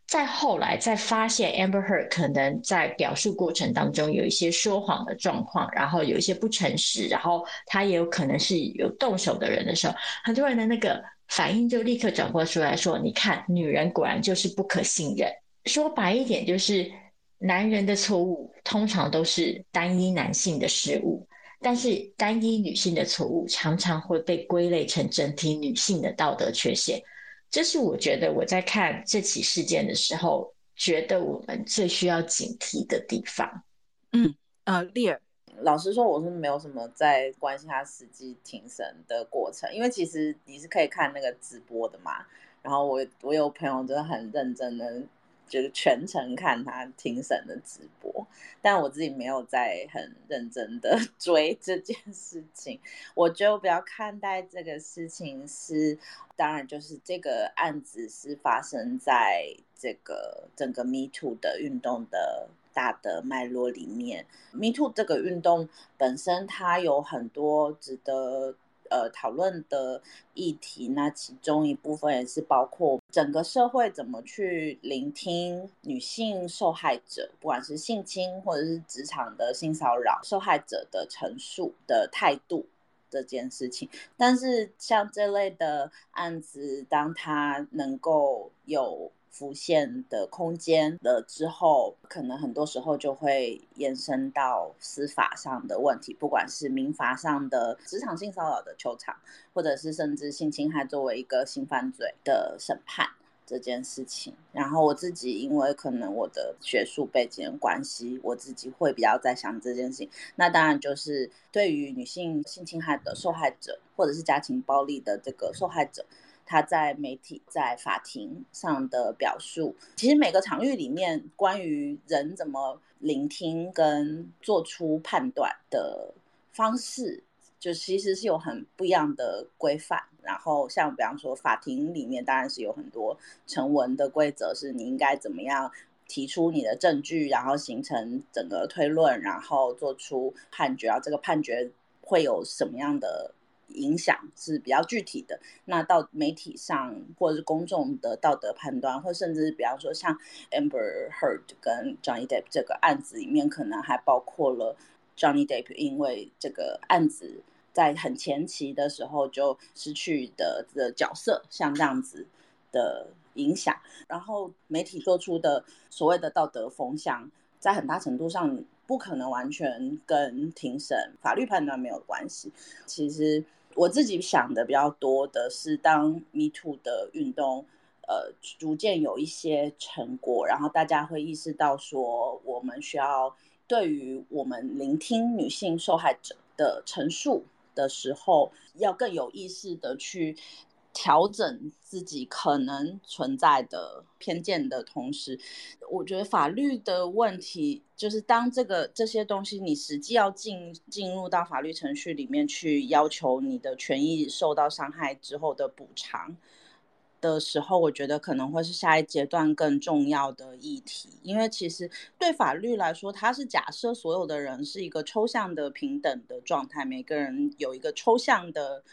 再后来，再发现 Amber Heard 可能在表述过程当中有一些说谎的状况，然后有一些不诚实，然后他也有可能是有动手的人的时候，很多人的那个反应就立刻转过出来说：“你看，女人果然就是不可信任。”说白一点，就是男人的错误通常都是单一男性的失误，但是单一女性的错误常常会被归类成整体女性的道德缺陷。这是我觉得我在看这起事件的时候，觉得我们最需要警惕的地方。嗯，呃，丽儿，老实说，我是没有什么在关心他实际庭审的过程，因为其实你是可以看那个直播的嘛。然后我我有朋友真的很认真的，就是全程看他庭审的直播。但我自己没有在很认真的 *laughs* 追这件事情。我觉得我比较看待这个事情是，当然就是这个案子是发生在这个整个 Me Too 的运动的大的脉络里面。Me Too 这个运动本身它有很多值得。呃，讨论的议题，那其中一部分也是包括整个社会怎么去聆听女性受害者，不管是性侵或者是职场的性骚扰受害者的陈述的态度这件事情。但是像这类的案子，当它能够有。浮现的空间了之后，可能很多时候就会延伸到司法上的问题，不管是民法上的职场性骚扰的球场，或者是甚至性侵害作为一个性犯罪的审判这件事情。然后我自己因为可能我的学术背景关系，我自己会比较在想这件事情。那当然就是对于女性性侵害的受害者，或者是家庭暴力的这个受害者。他在媒体、在法庭上的表述，其实每个场域里面，关于人怎么聆听跟做出判断的方式，就其实是有很不一样的规范。然后，像比方说，法庭里面当然是有很多成文的规则，是你应该怎么样提出你的证据，然后形成整个推论，然后做出判决。然后这个判决会有什么样的？影响是比较具体的，那到媒体上或者是公众的道德判断，或甚至比方说像 Amber Heard 跟 Johnny Depp 这个案子里面，可能还包括了 Johnny Depp 因为这个案子在很前期的时候就失去的的角色，像这样子的影响，然后媒体做出的所谓的道德风向，在很大程度上不可能完全跟庭审法律判断没有关系，其实。我自己想的比较多的是，当 Me Too 的运动，呃，逐渐有一些成果，然后大家会意识到说，我们需要对于我们聆听女性受害者的陈述的时候，要更有意识的去。调整自己可能存在的偏见的同时，我觉得法律的问题就是，当这个这些东西你实际要进进入到法律程序里面去要求你的权益受到伤害之后的补偿的时候，我觉得可能会是下一阶段更重要的议题。因为其实对法律来说，它是假设所有的人是一个抽象的平等的状态，每个人有一个抽象的。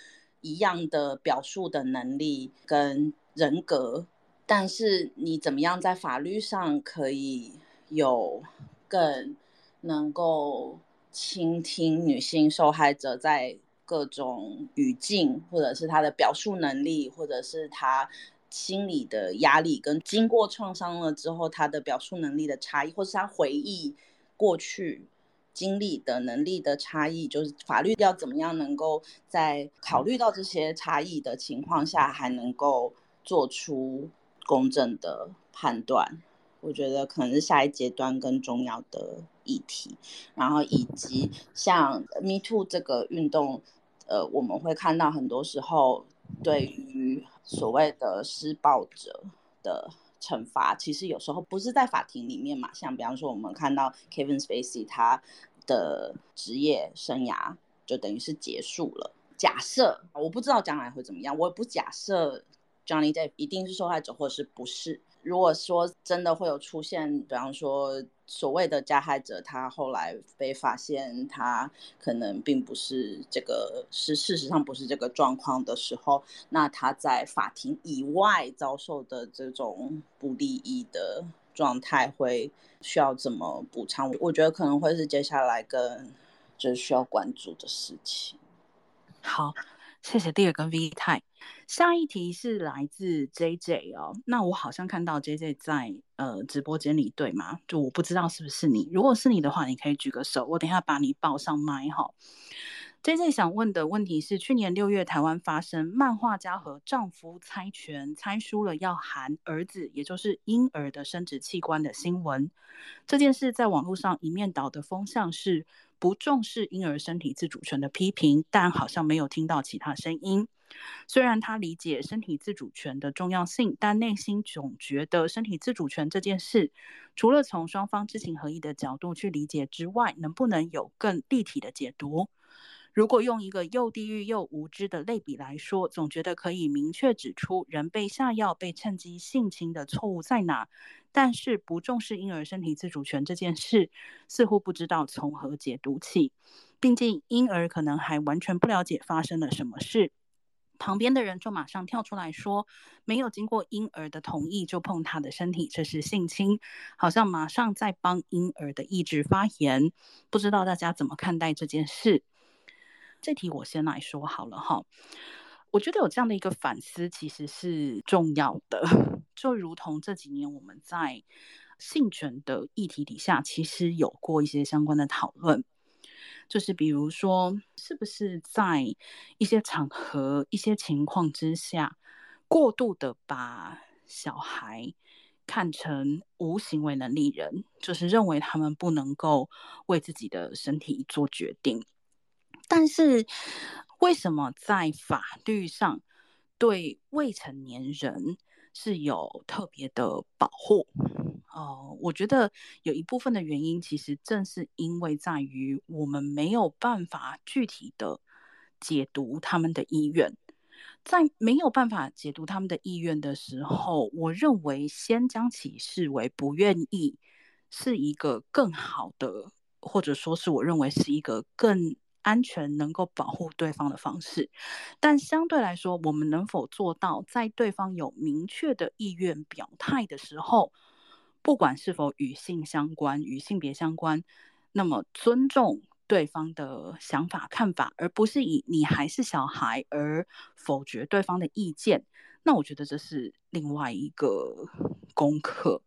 一样的表述的能力跟人格，但是你怎么样在法律上可以有更能够倾听女性受害者在各种语境，或者是她的表述能力，或者是她心理的压力跟经过创伤了之后她的表述能力的差异，或是她回忆过去。经历的能力的差异，就是法律要怎么样能够在考虑到这些差异的情况下，还能够做出公正的判断。我觉得可能是下一阶段更重要的议题。然后以及像 Me Too 这个运动，呃，我们会看到很多时候对于所谓的施暴者的惩罚其实有时候不是在法庭里面嘛，像比方说我们看到 Kevin Spacey 他的职业生涯就等于是结束了。假设我不知道将来会怎么样，我也不假设 Johnny Depp 一定是受害者或者是不是。如果说真的会有出现，比方说所谓的加害者，他后来被发现他可能并不是这个，是事实上不是这个状况的时候，那他在法庭以外遭受的这种不利益的状态会需要怎么补偿？我觉得可能会是接下来更就是需要关注的事情。好。谢谢 Dear 跟 V 太，下一题是来自 JJ 哦，那我好像看到 JJ 在呃直播间里，对吗？就我不知道是不是你，如果是你的话，你可以举个手，我等一下把你报上麦哈。JJ 想问的问题是，去年六月台湾发生漫画家和丈夫猜拳猜输了要含儿子，也就是婴儿的生殖器官的新闻，这件事在网络上一面倒的风向是。不重视婴儿身体自主权的批评，但好像没有听到其他声音。虽然他理解身体自主权的重要性，但内心总觉得身体自主权这件事，除了从双方知情合一的角度去理解之外，能不能有更立体的解读？如果用一个又地狱又无知的类比来说，总觉得可以明确指出人被下药、被趁机性侵的错误在哪，但是不重视婴儿身体自主权这件事，似乎不知道从何解读起。毕竟婴儿可能还完全不了解发生了什么事，旁边的人就马上跳出来说，没有经过婴儿的同意就碰他的身体，这是性侵，好像马上在帮婴儿的意志发言。不知道大家怎么看待这件事？这题我先来说好了哈，我觉得有这样的一个反思其实是重要的，就如同这几年我们在性权的议题底下，其实有过一些相关的讨论，就是比如说是不是在一些场合、一些情况之下，过度的把小孩看成无行为能力人，就是认为他们不能够为自己的身体做决定。但是，为什么在法律上对未成年人是有特别的保护？哦、我觉得有一部分的原因，其实正是因为在于我们没有办法具体的解读他们的意愿。在没有办法解读他们的意愿的时候，我认为先将其视为不愿意，是一个更好的，或者说是我认为是一个更。安全能够保护对方的方式，但相对来说，我们能否做到在对方有明确的意愿表态的时候，不管是否与性相关、与性别相关，那么尊重对方的想法、看法，而不是以你还是小孩而否决对方的意见，那我觉得这是另外一个功课。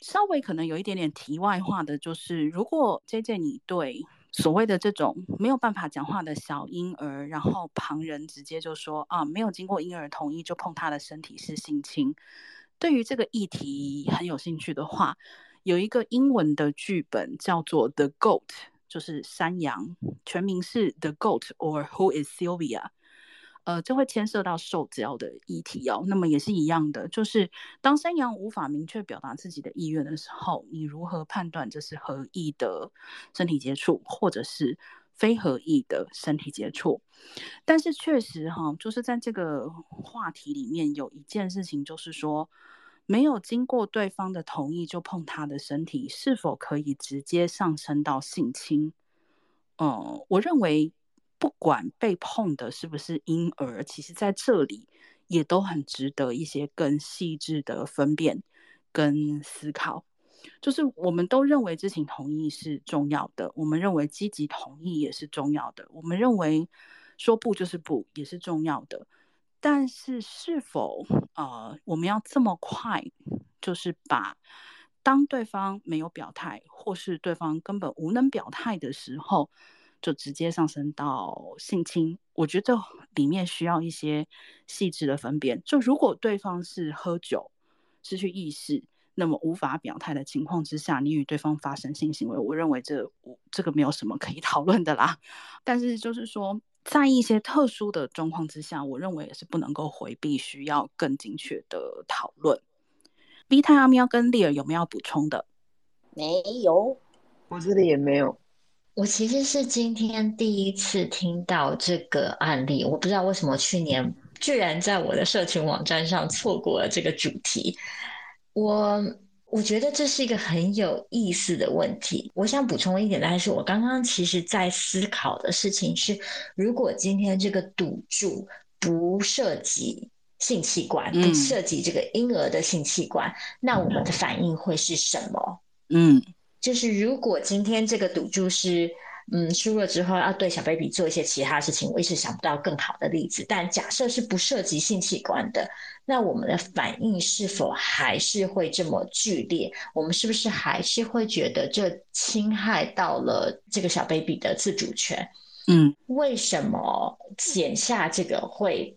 稍微可能有一点点题外话的，就是如果 JJ 你对。所谓的这种没有办法讲话的小婴儿，然后旁人直接就说啊，没有经过婴儿同意就碰他的身体是性侵。对于这个议题很有兴趣的话，有一个英文的剧本叫做《The Goat》，就是山羊，全名是《The Goat》or Who is Sylvia。呃，这会牵涉到受教的议题哦。那么也是一样的，就是当山羊无法明确表达自己的意愿的时候，你如何判断这是合意的身体接触，或者是非合意的身体接触？但是确实哈，就是在这个话题里面有一件事情，就是说没有经过对方的同意就碰他的身体，是否可以直接上升到性侵？嗯、我认为。不管被碰的是不是婴儿，其实在这里也都很值得一些更细致的分辨跟思考。就是我们都认为知情同意是重要的，我们认为积极同意也是重要的，我们认为说不就是不也是重要的。但是是否呃，我们要这么快，就是把当对方没有表态，或是对方根本无能表态的时候，就直接上升到性侵，我觉得里面需要一些细致的分辨。就如果对方是喝酒失去意识，那么无法表态的情况之下，你与对方发生性行为，我认为这这个没有什么可以 *laughs* 讨论的啦。但是就是说，在一些特殊的状况之下，我认为也是不能够回避，需要更精确的讨论。B 太阿喵跟丽儿有没有要补充的？没有，我这里也没有。我其实是今天第一次听到这个案例，我不知道为什么去年居然在我的社群网站上错过了这个主题。我我觉得这是一个很有意思的问题。我想补充一点，但是我刚刚其实在思考的事情是：如果今天这个赌注不涉及性器官，不涉及这个婴儿的性器官，那我们的反应会是什么？嗯。就是如果今天这个赌注是，嗯，输了之后要对小 baby 做一些其他事情，我一直想不到更好的例子。但假设是不涉及性器官的，那我们的反应是否还是会这么剧烈？我们是不是还是会觉得这侵害到了这个小 baby 的自主权？嗯，为什么剪下这个会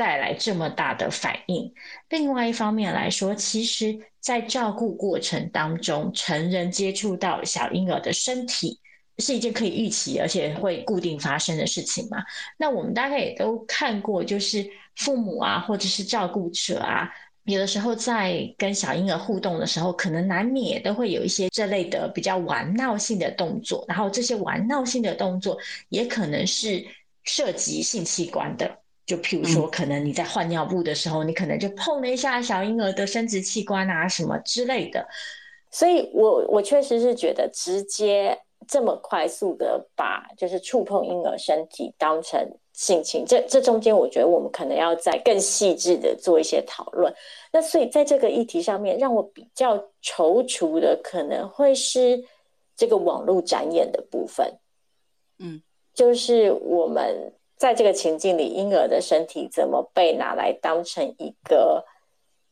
带来这么大的反应？另外一方面来说，其实。在照顾过程当中，成人接触到小婴儿的身体，是一件可以预期而且会固定发生的事情嘛。那我们大概也都看过，就是父母啊，或者是照顾者啊。有的时候在跟小婴儿互动的时候，可能难免都会有一些这类的比较玩闹性的动作，然后这些玩闹性的动作也可能是涉及性器官的，就譬如说，可能你在换尿布的时候，你可能就碰了一下小婴儿的生殖器官啊什么之类的。所以我我确实是觉得直接这么快速的把就是触碰婴儿身体当成性侵，这这中间我觉得我们可能要再更细致的做一些讨论。那所以在这个议题上面，让我比较踌躇的可能会是这个网络展演的部分。嗯，就是我们在这个情境里，婴儿的身体怎么被拿来当成一个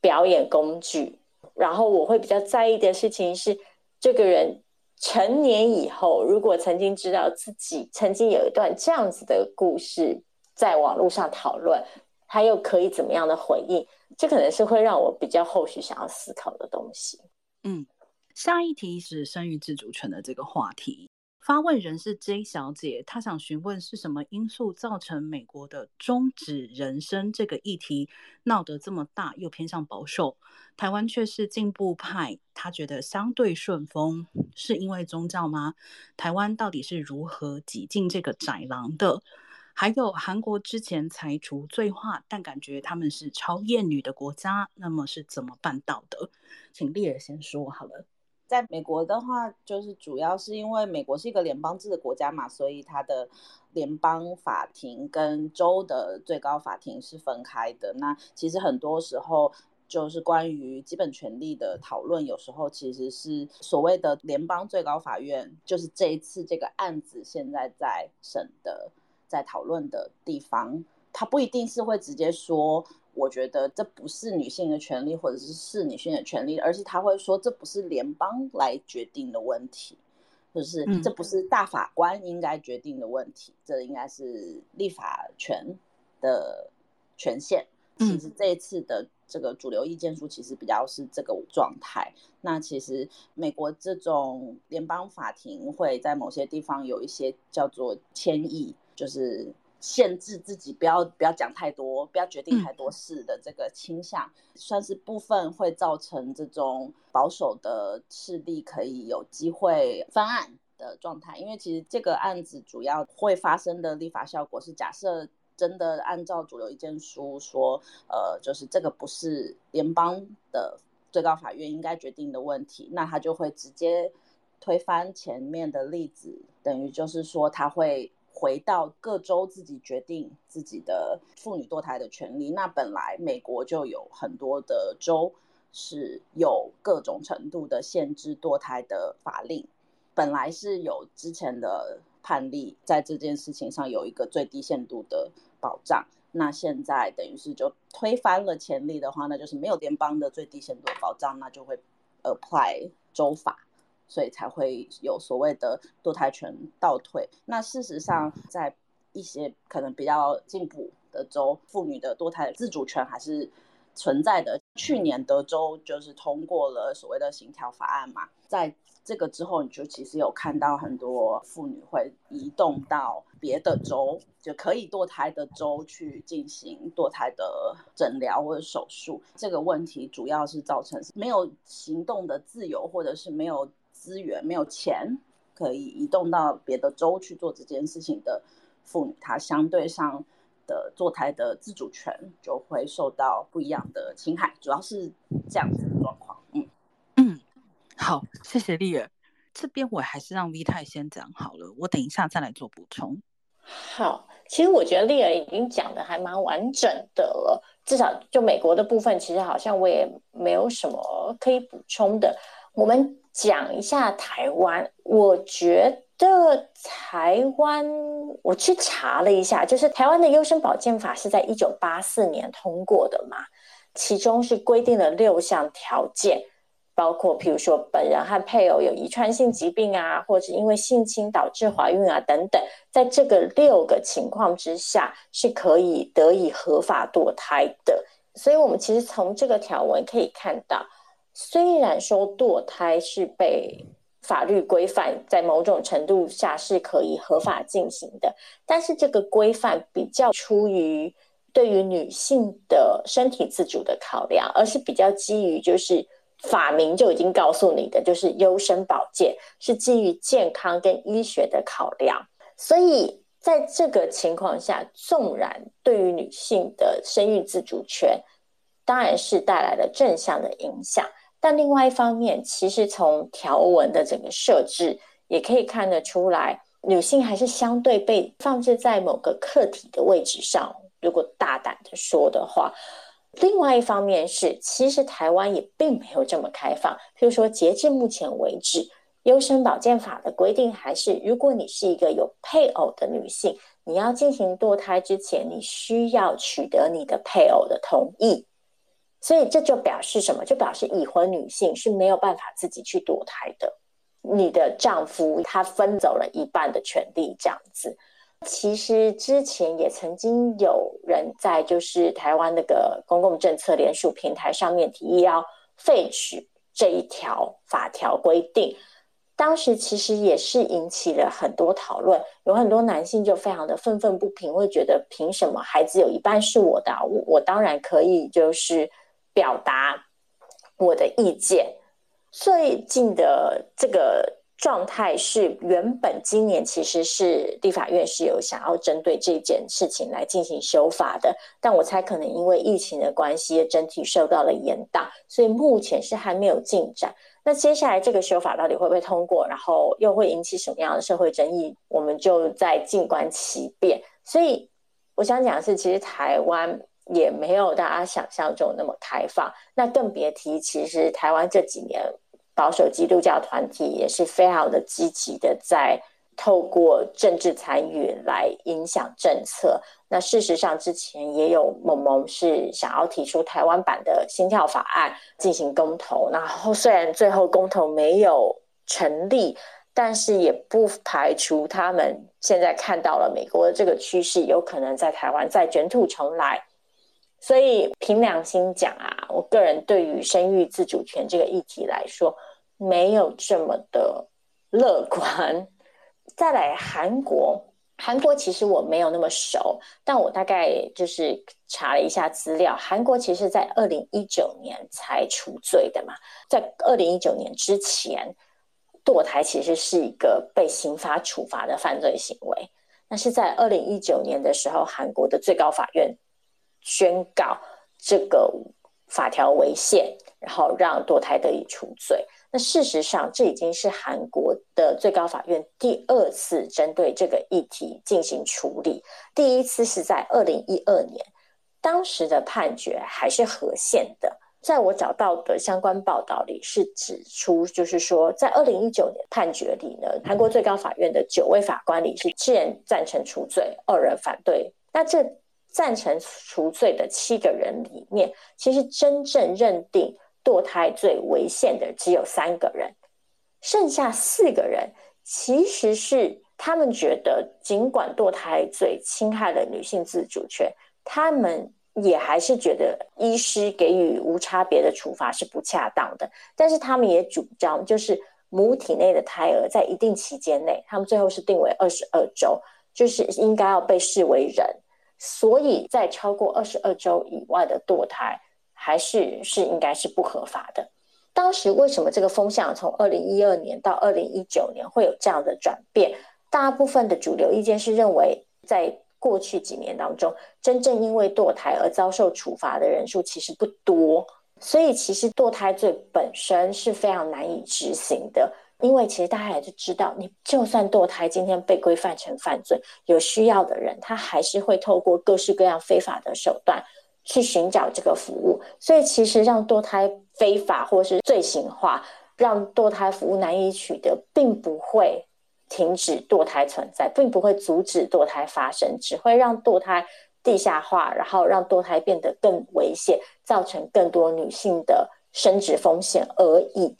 表演工具？然后我会比较在意的事情是，这个人成年以后，如果曾经知道自己曾经有一段这样子的故事在网络上讨论，他又可以怎么样的回应？这可能是会让我比较后续想要思考的东西。嗯，下一题是生育自主权的这个话题。发问人是 J 小姐，她想询问是什么因素造成美国的终止人生这个议题闹得这么大，又偏向保守，台湾却是进步派。她觉得相对顺风，是因为宗教吗？台湾到底是如何挤进这个窄廊的？还有韩国之前才除罪化，但感觉他们是超厌女的国家，那么是怎么办到的？请丽儿先说好了。在美国的话，就是主要是因为美国是一个联邦制的国家嘛，所以它的联邦法庭跟州的最高法庭是分开的。那其实很多时候就是关于基本权利的讨论，有时候其实是所谓的联邦最高法院，就是这一次这个案子现在在审的。在讨论的地方，他不一定是会直接说，我觉得这不是女性的权利，或者是是女性的权利，而是他会说，这不是联邦来决定的问题，就是这不是大法官应该决定的问题，这应该是立法权的权限。其实这一次的这个主流意见书其实比较是这个状态。那其实美国这种联邦法庭会在某些地方有一些叫做谦抑。就是限制自己不要不要讲太多，不要决定太多事的这个倾向，嗯、算是部分会造成这种保守的势力可以有机会翻案的状态。因为其实这个案子主要会发生的立法效果是，假设真的按照主流意见书说，呃，就是这个不是联邦的最高法院应该决定的问题，那他就会直接推翻前面的例子，等于就是说他会。回到各州自己决定自己的妇女堕胎的权利。那本来美国就有很多的州是有各种程度的限制堕胎的法令，本来是有之前的判例在这件事情上有一个最低限度的保障。那现在等于是就推翻了前例的话，那就是没有联邦的最低限度保障，那就会 apply 州法。所以才会有所谓的堕胎权倒退。那事实上，在一些可能比较进步的州，妇女的堕胎自主权还是存在的。去年德州就是通过了所谓的行条法案嘛，在这个之后，你就其实有看到很多妇女会移动到别的州，就可以堕胎的州去进行堕胎的诊疗或者手术。这个问题主要是造成没有行动的自由，或者是没有。资源没有钱可以移动到别的州去做这件事情的妇女，她相对上的坐台的自主权就会受到不一样的侵害，主要是这样子的状况。嗯嗯，好，谢谢丽儿。这边我还是让 V 太先讲好了，我等一下再来做补充。好，其实我觉得丽儿已经讲的还蛮完整的了，至少就美国的部分，其实好像我也没有什么可以补充的。我们。讲一下台湾，我觉得台湾，我去查了一下，就是台湾的优生保健法是在一九八四年通过的嘛，其中是规定了六项条件，包括譬如说本人和配偶有遗传性疾病啊，或者因为性侵导致怀孕啊等等，在这个六个情况之下是可以得以合法堕胎的，所以我们其实从这个条文可以看到。虽然说堕胎是被法律规范在某种程度下是可以合法进行的，但是这个规范比较出于对于女性的身体自主的考量，而是比较基于就是法明就已经告诉你的，就是优生保健是基于健康跟医学的考量，所以在这个情况下，纵然对于女性的生育自主权，当然是带来了正向的影响。但另外一方面，其实从条文的整个设置也可以看得出来，女性还是相对被放置在某个客体的位置上。如果大胆的说的话，另外一方面是，其实台湾也并没有这么开放。譬如说，截至目前为止，优生保健法的规定还是，如果你是一个有配偶的女性，你要进行堕胎之前，你需要取得你的配偶的同意。所以这就表示什么？就表示已婚女性是没有办法自己去堕胎的。你的丈夫他分走了一半的权利，这样子。其实之前也曾经有人在就是台湾那个公共政策联署平台上面提议要废除这一条法条规定。当时其实也是引起了很多讨论，有很多男性就非常的愤愤不平，会觉得凭什么孩子有一半是我的，我我当然可以就是。表达我的意见。最近的这个状态是，原本今年其实是立法院是有想要针对这件事情来进行修法的，但我猜可能因为疫情的关系，整体受到了延宕，所以目前是还没有进展。那接下来这个修法到底会不会通过，然后又会引起什么样的社会争议，我们就再静观其变。所以我想讲的是，其实台湾。也没有大家想象中那么开放，那更别提，其实台湾这几年保守基督教团体也是非常的积极的，在透过政治参与来影响政策。那事实上，之前也有某某是想要提出台湾版的心跳法案进行公投，然后虽然最后公投没有成立，但是也不排除他们现在看到了美国的这个趋势，有可能在台湾再卷土重来。所以凭良心讲啊，我个人对于生育自主权这个议题来说，没有这么的乐观。再来韩国，韩国其实我没有那么熟，但我大概就是查了一下资料，韩国其实在二零一九年才除罪的嘛，在二零一九年之前，堕胎其实是一个被刑法处罚的犯罪行为，那是在二零一九年的时候，韩国的最高法院。宣告这个法条违宪，然后让堕胎得以除罪。那事实上，这已经是韩国的最高法院第二次针对这个议题进行处理。第一次是在二零一二年，当时的判决还是合宪的。在我找到的相关报道里是指出，就是说，在二零一九年判决里呢，韩国最高法院的九位法官里是七人赞成除罪，二人反对。那这赞成除罪的七个人里面，其实真正认定堕胎罪违宪的只有三个人，剩下四个人其实是他们觉得，尽管堕胎罪侵害了女性自主权，他们也还是觉得医师给予无差别的处罚是不恰当的。但是他们也主张，就是母体内的胎儿在一定期间内，他们最后是定为二十二周，就是应该要被视为人。所以在超过二十二周以外的堕胎，还是是应该是不合法的。当时为什么这个风向从二零一二年到二零一九年会有这样的转变？大部分的主流意见是认为，在过去几年当中，真正因为堕胎而遭受处罚的人数其实不多，所以其实堕胎罪本身是非常难以执行的。因为其实大家也就知道，你就算堕胎今天被规范成犯罪，有需要的人他还是会透过各式各样非法的手段去寻找这个服务。所以其实让堕胎非法或是罪行化，让堕胎服务难以取得，并不会停止堕胎存在，并不会阻止堕胎发生，只会让堕胎地下化，然后让堕胎变得更危险，造成更多女性的生殖风险而已。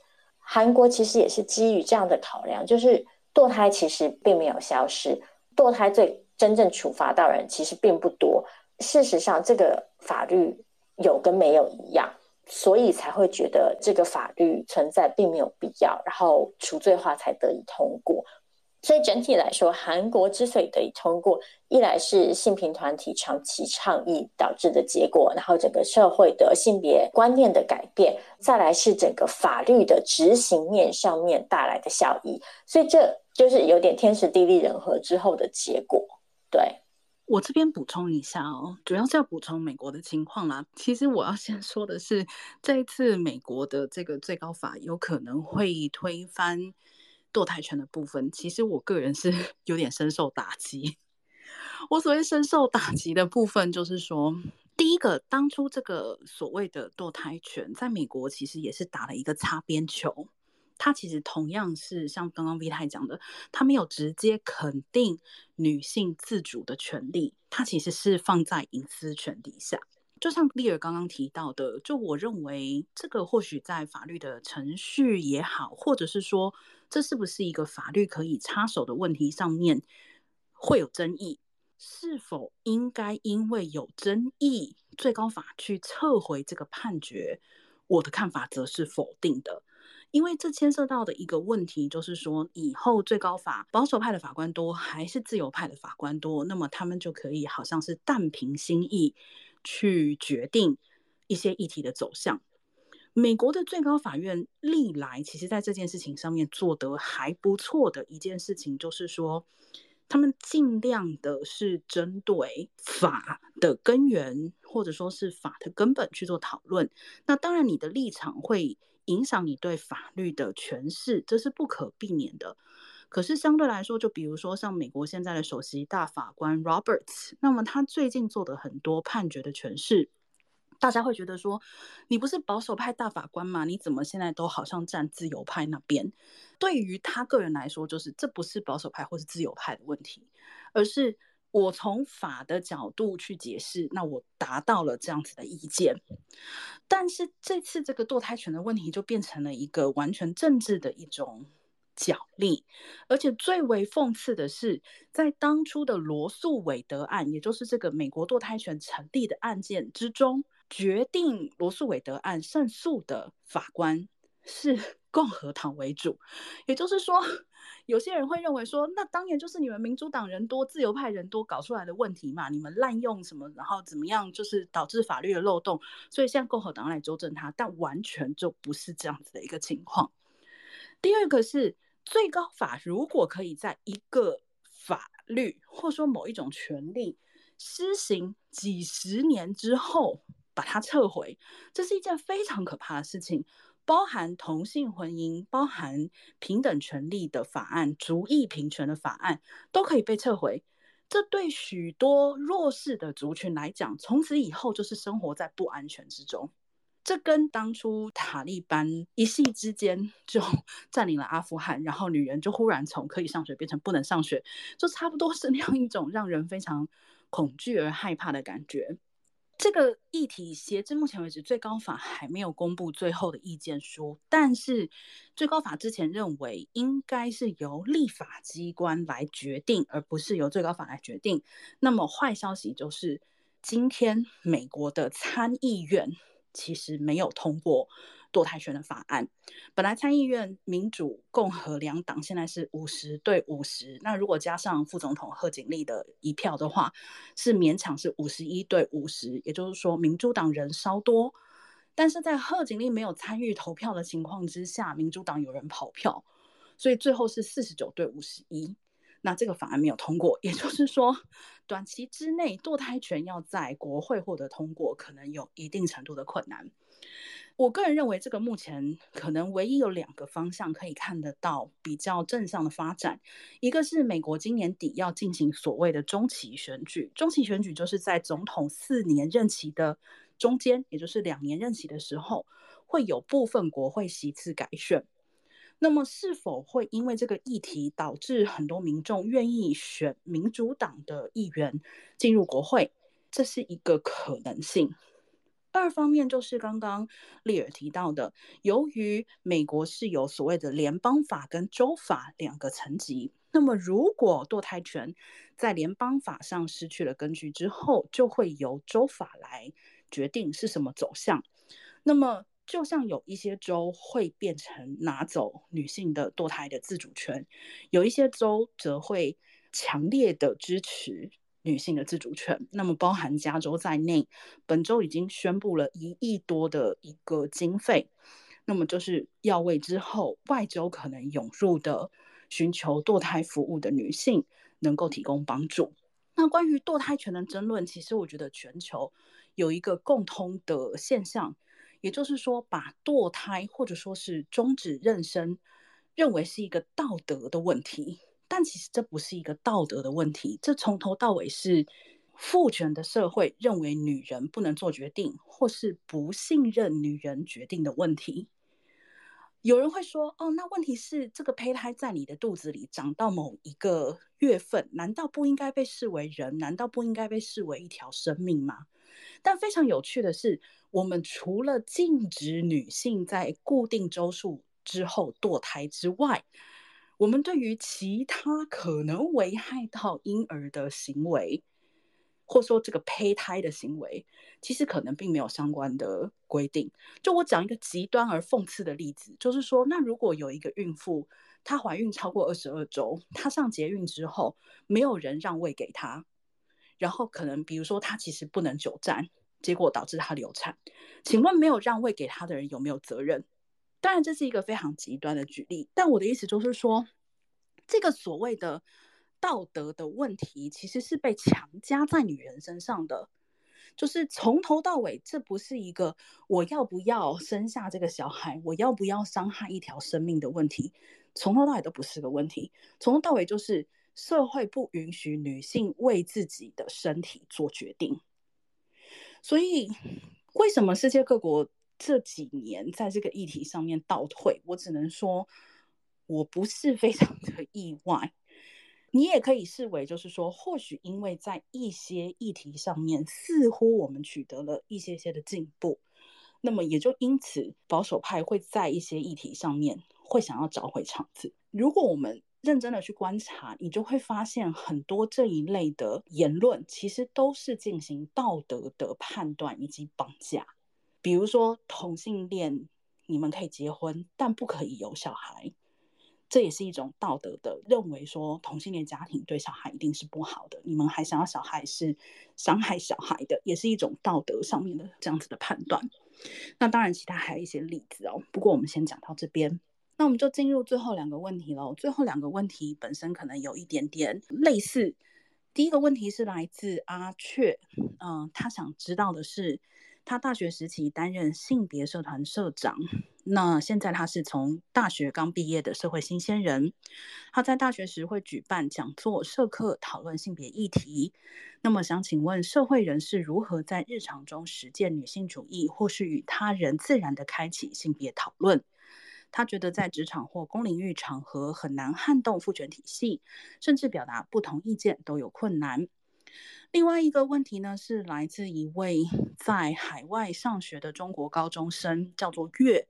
韩国其实也是基于这样的考量，就是堕胎其实并没有消失，堕胎罪真正处罚到人其实并不多。事实上，这个法律有跟没有一样，所以才会觉得这个法律存在并没有必要，然后除罪化才得以通过。所以整体来说，韩国之所以得以通过，一来是性平团体长期倡议导致的结果，然后整个社会的性别观念的改变，再来是整个法律的执行面上面带来的效益。所以这就是有点天时地利人和之后的结果。对。我这边补充一下哦，主要是要补充美国的情况啦。其实我要先说的是，这一次美国的这个最高法有可能会推翻。堕胎权的部分，其实我个人是 *laughs* 有点深受打击。我所谓深受打击的部分，就是说，第一个，当初这个所谓的堕胎权，在美国其实也是打了一个擦边球。它其实同样是像刚刚 V 太讲的，它没有直接肯定女性自主的权利，它其实是放在隐私权底下。就像丽尔刚刚提到的，就我认为这个或许在法律的程序也好，或者是说这是不是一个法律可以插手的问题上面会有争议，是否应该因为有争议，最高法去撤回这个判决？我的看法则是否定的，因为这牵涉到的一个问题就是说，以后最高法保守派的法官多还是自由派的法官多，那么他们就可以好像是但凭心意。去决定一些议题的走向。美国的最高法院历来其实在这件事情上面做得还不错的一件事情，就是说他们尽量的是针对法的根源，或者说是法的根本去做讨论。那当然，你的立场会影响你对法律的诠释，这是不可避免的。可是相对来说，就比如说像美国现在的首席大法官 Roberts，那么他最近做的很多判决的诠释，大家会觉得说，你不是保守派大法官吗？你怎么现在都好像站自由派那边？对于他个人来说，就是这不是保守派或是自由派的问题，而是我从法的角度去解释，那我达到了这样子的意见。但是这次这个堕胎权的问题就变成了一个完全政治的一种。角力，而且最为讽刺的是，在当初的罗诉韦德案，也就是这个美国堕胎权成立的案件之中，决定罗诉韦德案胜诉的法官是 *laughs* 共和党为主。也就是说，有些人会认为说，那当年就是你们民主党人多、自由派人多搞出来的问题嘛，你们滥用什么，然后怎么样，就是导致法律的漏洞，所以现在共和党来纠正他，但完全就不是这样子的一个情况。第二个是。最高法如果可以在一个法律或说某一种权利施行几十年之后把它撤回，这是一件非常可怕的事情。包含同性婚姻、包含平等权利的法案、族裔平权的法案都可以被撤回。这对许多弱势的族群来讲，从此以后就是生活在不安全之中。这跟当初塔利班一夕之间就 *laughs* 占领了阿富汗，然后女人就忽然从可以上学变成不能上学，就差不多是那样一种让人非常恐惧而害怕的感觉。这个议题截至目前为止，最高法还没有公布最后的意见书，但是最高法之前认为应该是由立法机关来决定，而不是由最高法来决定。那么坏消息就是，今天美国的参议院。其实没有通过堕胎权的法案。本来参议院民主、共和两党现在是五十对五十，那如果加上副总统贺锦丽的一票的话，是勉强是五十一对五十。也就是说，民主党人稍多，但是在贺锦丽没有参与投票的情况之下，民主党有人跑票，所以最后是四十九对五十一。那这个法案没有通过，也就是说，短期之内堕胎权要在国会获得通过，可能有一定程度的困难。我个人认为，这个目前可能唯一有两个方向可以看得到比较正向的发展，一个是美国今年底要进行所谓的中期选举，中期选举就是在总统四年任期的中间，也就是两年任期的时候，会有部分国会席次改选。那么，是否会因为这个议题导致很多民众愿意选民主党的议员进入国会？这是一个可能性。二方面就是刚刚丽尔提到的，由于美国是有所谓的联邦法跟州法两个层级，那么如果堕胎权在联邦法上失去了根据之后，就会由州法来决定是什么走向。那么，就像有一些州会变成拿走女性的堕胎的自主权，有一些州则会强烈的支持女性的自主权。那么，包含加州在内，本周已经宣布了一亿多的一个经费，那么就是要为之后外州可能涌入的寻求堕胎服务的女性能够提供帮助。那关于堕胎权的争论，其实我觉得全球有一个共通的现象，也就是说，把堕胎或者说是终止妊娠认为是一个道德的问题，但其实这不是一个道德的问题，这从头到尾是父权的社会认为女人不能做决定，或是不信任女人决定的问题。有人会说：“哦，那问题是这个胚胎在你的肚子里长到某一个月份，难道不应该被视为人？难道不应该被视为一条生命吗？”但非常有趣的是，我们除了禁止女性在固定周数之后堕胎之外，我们对于其他可能危害到婴儿的行为，或说这个胚胎的行为，其实可能并没有相关的规定。就我讲一个极端而讽刺的例子，就是说，那如果有一个孕妇，她怀孕超过二十二周，她上捷运之后，没有人让位给她，然后可能比如说他其实不能久站，结果导致他流产，请问没有让位给他的人有没有责任？当然这是一个非常极端的举例，但我的意思就是说，这个所谓的。道德的问题其实是被强加在女人身上的，就是从头到尾，这不是一个我要不要生下这个小孩，我要不要伤害一条生命的问题，从头到尾都不是个问题，从头到尾就是社会不允许女性为自己的身体做决定。所以，为什么世界各国这几年在这个议题上面倒退？我只能说，我不是非常的意外。你也可以视为，就是说，或许因为在一些议题上面，似乎我们取得了一些些的进步，那么也就因此，保守派会在一些议题上面会想要找回场子。如果我们认真的去观察，你就会发现很多这一类的言论，其实都是进行道德的判断以及绑架。比如说，同性恋，你们可以结婚，但不可以有小孩。这也是一种道德的认为，说同性恋家庭对小孩一定是不好的，你们还想要小孩是伤害小孩的，也是一种道德上面的这样子的判断。那当然，其他还有一些例子哦。不过我们先讲到这边，那我们就进入最后两个问题喽。最后两个问题本身可能有一点点类似。第一个问题是来自阿雀，嗯、他想知道的是。他大学时期担任性别社团社长，那现在他是从大学刚毕业的社会新鲜人。他在大学时会举办讲座、社课，讨论性别议题。那么想请问，社会人士如何在日常中实践女性主义，或是与他人自然地开启性别讨论？他觉得在职场或公领域场合很难撼动父权体系，甚至表达不同意见都有困难。另外一个问题呢，是来自一位在海外上学的中国高中生，叫做月。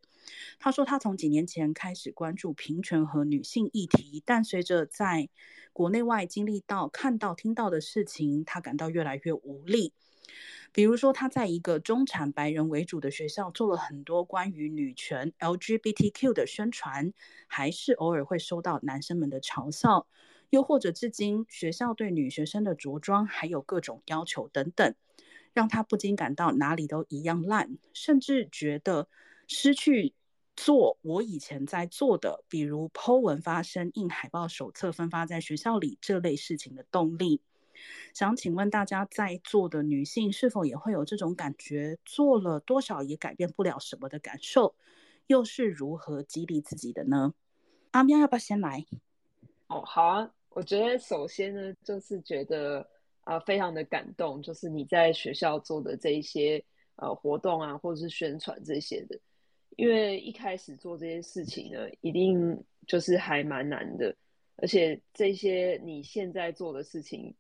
他说，他从几年前开始关注平权和女性议题，但随着在国内外经历到、看到、听到的事情，他感到越来越无力。比如说，他在一个中产白人为主的学校做了很多关于女权 LGBTQ 的宣传，还是偶尔会收到男生们的嘲笑。又或者，至今学校对女学生的着装还有各种要求等等，让他不禁感到哪里都一样烂，甚至觉得失去做我以前在做的，比如 Po 文发声、印海报、手册分发在学校里这类事情的动力。想请问大家，在座的女性是否也会有这种感觉？做了多少也改变不了什么的感受，又是如何激励自己的呢？阿喵，要不要先来？哦，好啊。我觉得首先呢，就是觉得啊、非常的感动，就是你在学校做的这一些呃活动啊，或者是宣传这些的，因为一开始做这些事情呢，一定就是还蛮难的，而且这些你现在做的事情，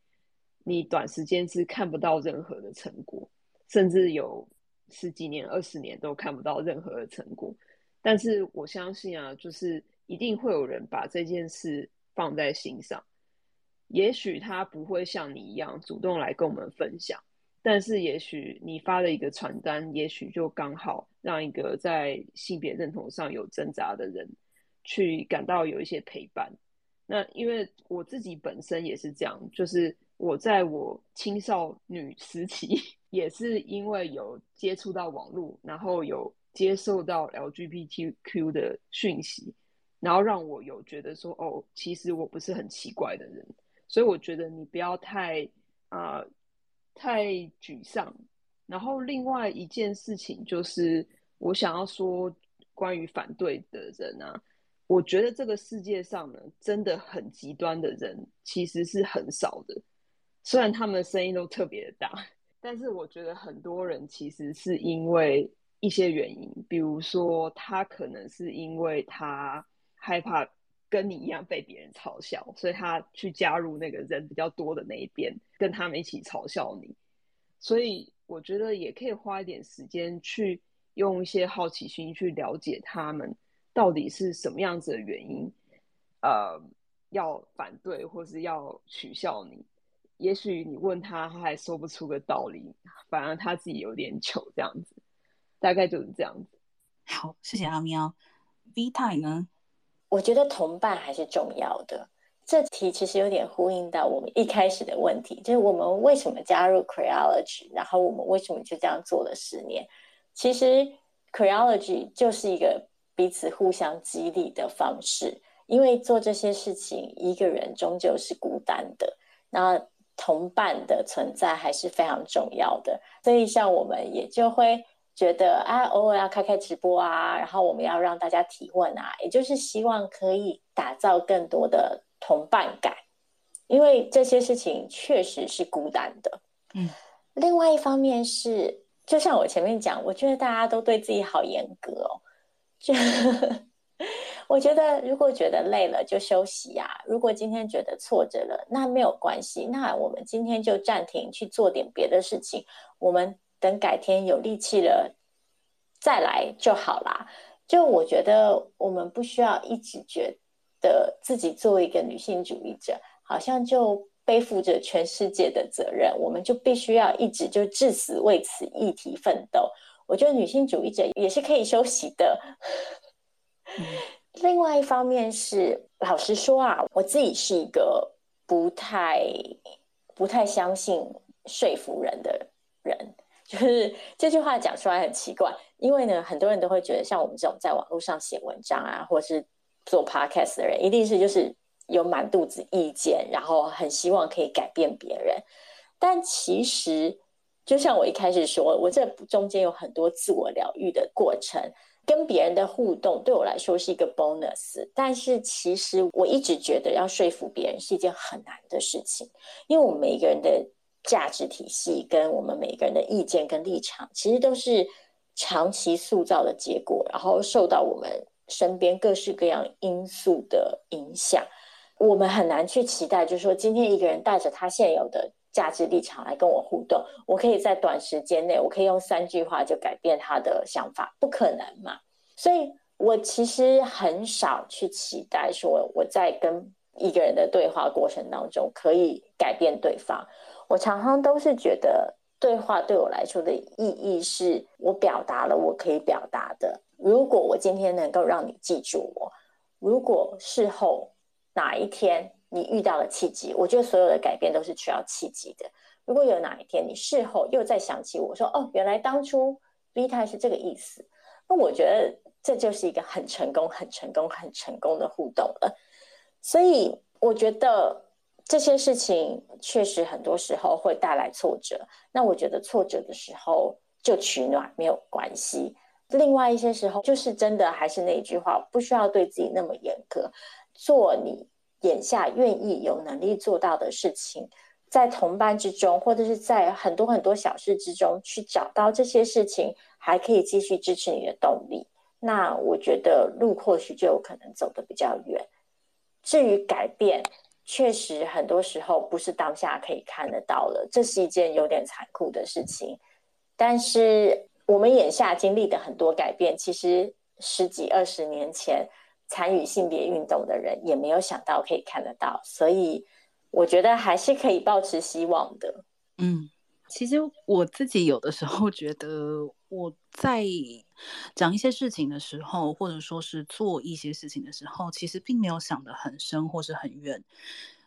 你短时间是看不到任何的成果，甚至有十几年、二十年都看不到任何的成果。但是我相信啊，就是一定会有人把这件事放在心上。也许他不会像你一样主动来跟我们分享，但是也许你发了一个传单，也许就刚好让一个在性别认同上有挣扎的人去感到有一些陪伴。那因为我自己本身也是这样，就是我在我青少女时期，*laughs* 也是因为有接触到网络，然后有接受到 LGBTQ 的讯息，然后让我有觉得说，哦，其实我不是很奇怪的人。所以我觉得你不要太啊、太沮丧。然后另外一件事情就是，我想要说关于反对的人啊。我觉得这个世界上呢，真的很极端的人其实是很少的。虽然他们的声音都特别的大，但是我觉得很多人其实是因为一些原因，比如说他可能是因为他害怕跟你一样被别人嘲笑，所以他去加入那个人比较多的那一边，跟他们一起嘲笑你。所以我觉得也可以花一点时间去用一些好奇心去了解他们。到底是什么样子的原因，呃，要反对或是要取笑你？也许你问他，他还说不出个道理，反而他自己有点糗，这样子，大概就是这样子。好，谢谢阿喵。Vita 呢？我觉得同伴还是重要的。这题其实有点呼应到我们一开始的问题，就是我们为什么加入 Creology，然后我们为什么就这样做了十年？其实 Creology 就是一个。彼此互相激励的方式，因为做这些事情，一个人终究是孤单的，那同伴的存在还是非常重要的。所以，像我们也就会觉得啊，偶尔要开开直播啊，然后我们要让大家提问啊，也就是希望可以打造更多的同伴感，因为这些事情确实是孤单的。嗯，另外一方面是，就像我前面讲，我觉得大家都对自己好严格哦。就我觉得，如果觉得累了就休息呀、如果今天觉得挫折了，那没有关系，那我们今天就暂停去做点别的事情。我们等改天有力气了再来就好啦。就我觉得，我们不需要一直觉得自己作为一个女性主义者，好像就背负着全世界的责任，我们就必须要一直就至死为此议题奋斗。我觉得女性主义者也是可以休息的。*laughs* 另外一方面是，老实说啊，我自己是一个不太不太相信说服人的人。就是这句话讲出来很奇怪，因为呢，很多人都会觉得，像我们这种在网络上写文章啊，或是做 podcast 的人，一定是就是有满肚子意见，然后很希望可以改变别人。但其实。就像我一开始说，我这中间有很多自我疗愈的过程，跟别人的互动对我来说是一个 bonus。但是其实我一直觉得要说服别人是一件很难的事情，因为我们每一个人的价值体系跟我们每个人的意见跟立场，其实都是长期塑造的结果，然后受到我们身边各式各样因素的影响，我们很难去期待，就是说今天一个人带着他现有的。价值立场来跟我互动，我可以在短时间内，我可以用三句话就改变他的想法，不可能嘛？所以我其实很少去期待说我在跟一个人的对话过程当中可以改变对方。我常常都是觉得对话对我来说的意义是我表达了我可以表达的。如果我今天能够让你记住我，如果事后哪一天。你遇到了契机，我觉得所有的改变都是需要契机的。如果有哪一天你事后又再想起我说，哦，原来当初 Vita 是这个意思，那我觉得这就是一个很成功、很成功、很成功的互动了。所以我觉得这些事情确实很多时候会带来挫折。那我觉得挫折的时候就取暖没有关系。另外一些时候，就是真的还是那句话，不需要对自己那么严格，做你。眼下愿意有能力做到的事情，在同伴之中，或者是在很多很多小事之中，去找到这些事情，还可以继续支持你的动力。那我觉得路或许就有可能走得比较远。至于改变，确实很多时候不是当下可以看得到了，这是一件有点残酷的事情。但是我们眼下经历的很多改变，其实十几二十年前。参与性别运动的人也没有想到可以看得到，所以我觉得还是可以抱持希望的。嗯，其实我自己有的时候觉得，我在讲一些事情的时候，或者说是做一些事情的时候，其实并没有想得很深或是很远。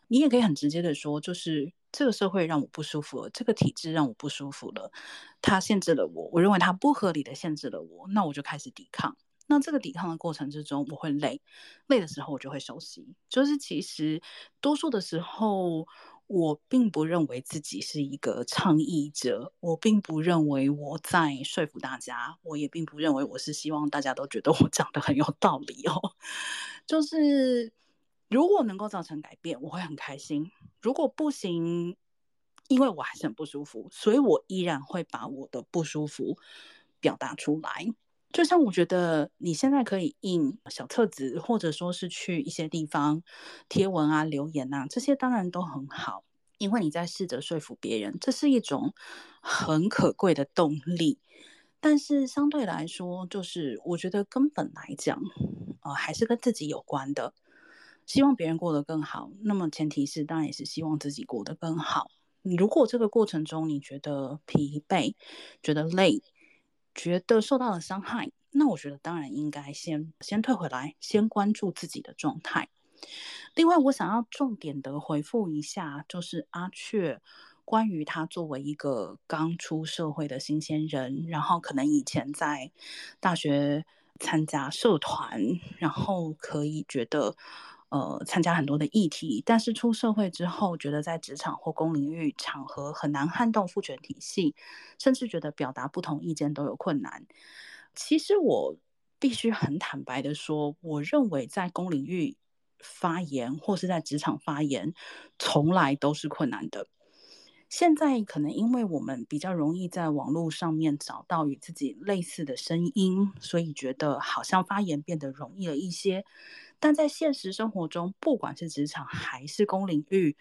你也可以很直接的说，就是这个社会让我不舒服了，这个体制让我不舒服了，它限制了我，我认为它不合理的限制了我，那我就开始抵抗。那这个抵抗的过程之中，我会累，累的时候我就会休息。就是其实多数的时候。我并不认为自己是一个倡议者，我并不认为我在说服大家，我也并不认为我是希望大家都觉得我讲得很有道理哦。*laughs* 就是如果能够造成改变，我会很开心；如果不行，因为我还是很不舒服，所以我依然会把我的不舒服表达出来。就像我觉得你现在可以印小册子，或者说是去一些地方贴文啊、留言啊，这些当然都很好，因为你在试着说服别人，这是一种很可贵的动力。但是相对来说，就是我觉得根本来讲，呃，还是跟自己有关的。希望别人过得更好，那么前提是当然也是希望自己过得更好。如果这个过程中你觉得疲惫，觉得累，觉得受到了伤害，那我觉得当然应该先先退回来，先关注自己的状态。另外，我想要重点的回复一下，就是阿雀关于他作为一个刚出社会的新鲜人，然后可能以前在大学参加社团，然后可以觉得。呃，参加很多的议题，但是出社会之后，觉得在职场或公领域场合很难撼动父权体系，甚至觉得表达不同意见都有困难。其实我必须很坦白的说，我认为在公领域发言或是在职场发言，从来都是困难的。现在可能因为我们比较容易在网络上面找到与自己类似的声音，所以觉得好像发言变得容易了一些。但在现实生活中，不管是职场还是公领域，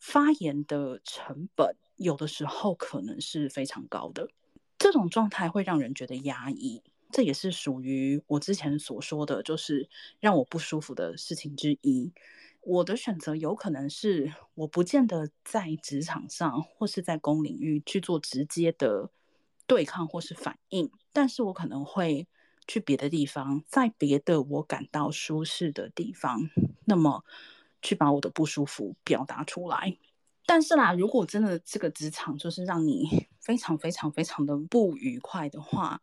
发言的成本有的时候可能是非常高的。这种状态会让人觉得压抑，这也是属于我之前所说的就是让我不舒服的事情之一。我的选择有可能是我不见得在职场上或是在公领域去做直接的对抗或是反应，但是我可能会。去别的地方，在别的我感到舒适的地方，那么去把我的不舒服表达出来。但是啦，如果真的这个职场就是让你非常非常非常的不愉快的话，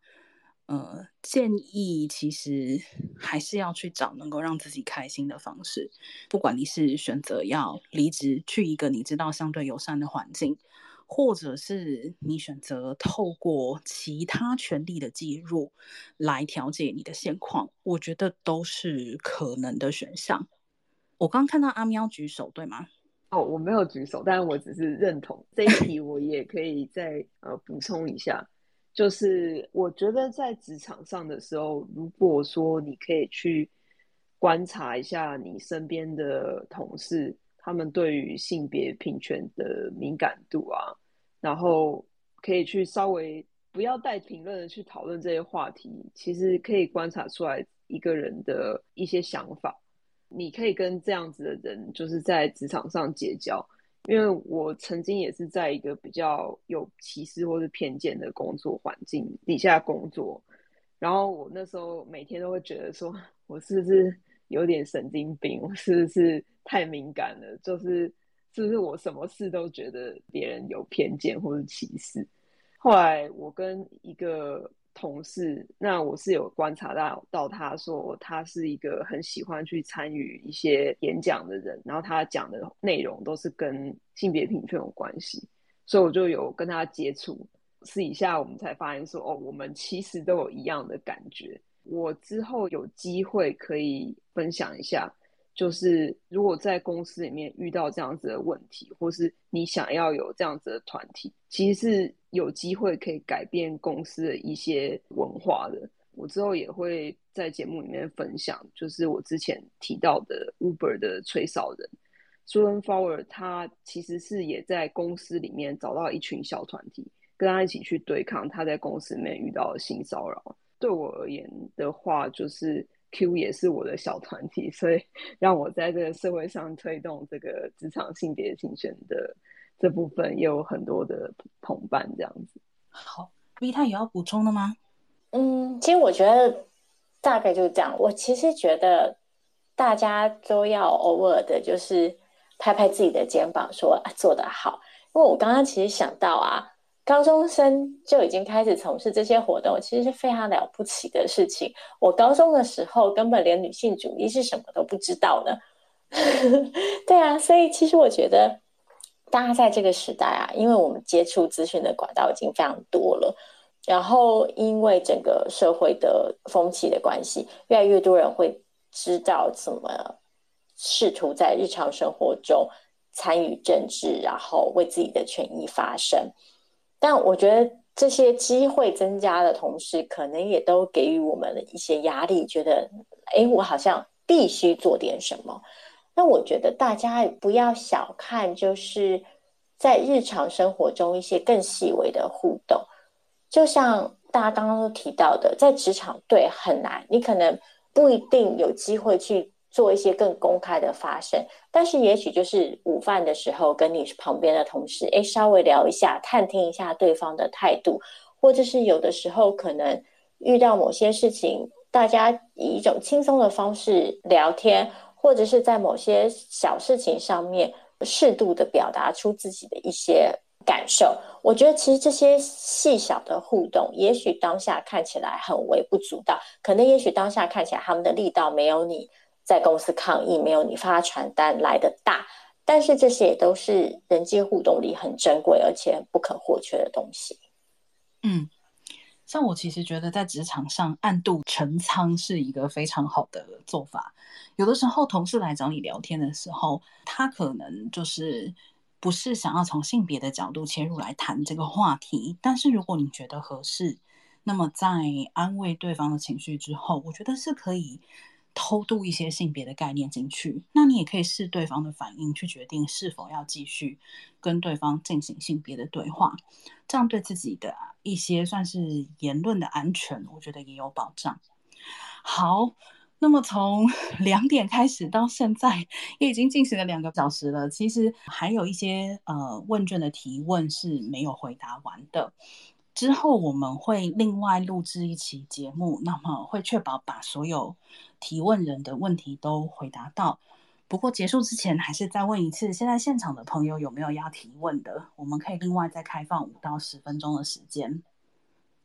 呃，建议其实还是要去找能够让自己开心的方式。不管你是选择要离职去一个你知道相对友善的环境。或者是你选择透过其他权力的介入来调节你的现况，我觉得都是可能的选项。我刚看到阿喵举手，对吗？哦，我没有举手，但是我只是认同这一题。我也可以再呃补充一下，就是我觉得在职场上的时候，如果说你可以去观察一下你身边的同事，他们对于性别平权的敏感度啊。然后可以去稍微不要带评论的去讨论这些话题，其实可以观察出来一个人的一些想法。你可以跟这样子的人，就是在职场上结交。因为我曾经也是在一个比较有歧视或是偏见的工作环境底下工作，然后我那时候每天都会觉得说，我是不是有点神经病？我是不是太敏感了？就是。是不是我什么事都觉得别人有偏见或者歧视？后来我跟一个同事，那我是有观察到到他说他是一个很喜欢去参与一些演讲的人，然后他讲的内容都是跟性别平权有关系，所以我就有跟他接触。私底下我们才发现说，哦，我们其实都有一样的感觉。我之后有机会可以分享一下。就是如果在公司里面遇到这样子的问题，或是你想要有这样子的团体，其实是有机会可以改变公司的一些文化的。我之后也会在节目里面分享，就是我之前提到的 Uber 的吹哨人 Sullivan f o w e r 他其实是也在公司里面找到一群小团体，跟他一起去对抗他在公司里面遇到的性骚扰。对我而言的话，就是。Q 也是我的小团体，所以 *laughs* 让我在这个社会上推动这个职场性别平权的这部分也有很多的同伴这样子。好，V 太有要补充的吗？嗯，其实我觉得大概就是这样。我其实觉得大家都要偶尔的，就是拍拍自己的肩膀说，说啊做得好。因为我刚刚其实想到啊。高中生就已经开始从事这些活动，其实是非常了不起的事情。我高中的时候根本连女性主义是什么都不知道呢。*laughs* 对啊，所以其实我觉得，大家在这个时代啊，因为我们接触资讯的管道已经非常多了，然后因为整个社会的风气的关系，越来越多人会知道怎么试图在日常生活中参与政治，然后为自己的权益发声。但我觉得这些机会增加的同时，可能也都给予我们的一些压力，觉得，哎，我好像必须做点什么。那我觉得大家不要小看，就是在日常生活中一些更细微的互动，就像大家刚刚都提到的，在职场对很难，你可能不一定有机会去。做一些更公开的发声，但是也许就是午饭的时候，跟你旁边的同事，诶，稍微聊一下，探听一下对方的态度，或者是有的时候可能遇到某些事情，大家以一种轻松的方式聊天，或者是在某些小事情上面适度的表达出自己的一些感受。我觉得其实这些细小的互动，也许当下看起来很微不足道，可能也许当下看起来他们的力道没有你。在公司抗议没有你发传单来的大，但是这些也都是人际互动里很珍贵而且不可或缺的东西。嗯，像我其实觉得在职场上暗度陈仓是一个非常好的做法。有的时候同事来找你聊天的时候，他可能就是不是想要从性别的角度切入来谈这个话题，但是如果你觉得合适，那么在安慰对方的情绪之后，我觉得是可以。偷渡一些性别的概念进去，那你也可以视对方的反应去决定是否要继续跟对方进行性别的对话，这样对自己的一些算是言论的安全，我觉得也有保障。好，那么从 *laughs* 两点开始到现在也已经进行了两个小时了，其实还有一些呃问卷的提问是没有回答完的。之后我们会另外录制一期节目，那么会确保把所有提问人的问题都回答到。不过结束之前，还是再问一次，现在现场的朋友有没有要提问的？我们可以另外再开放五到十分钟的时间。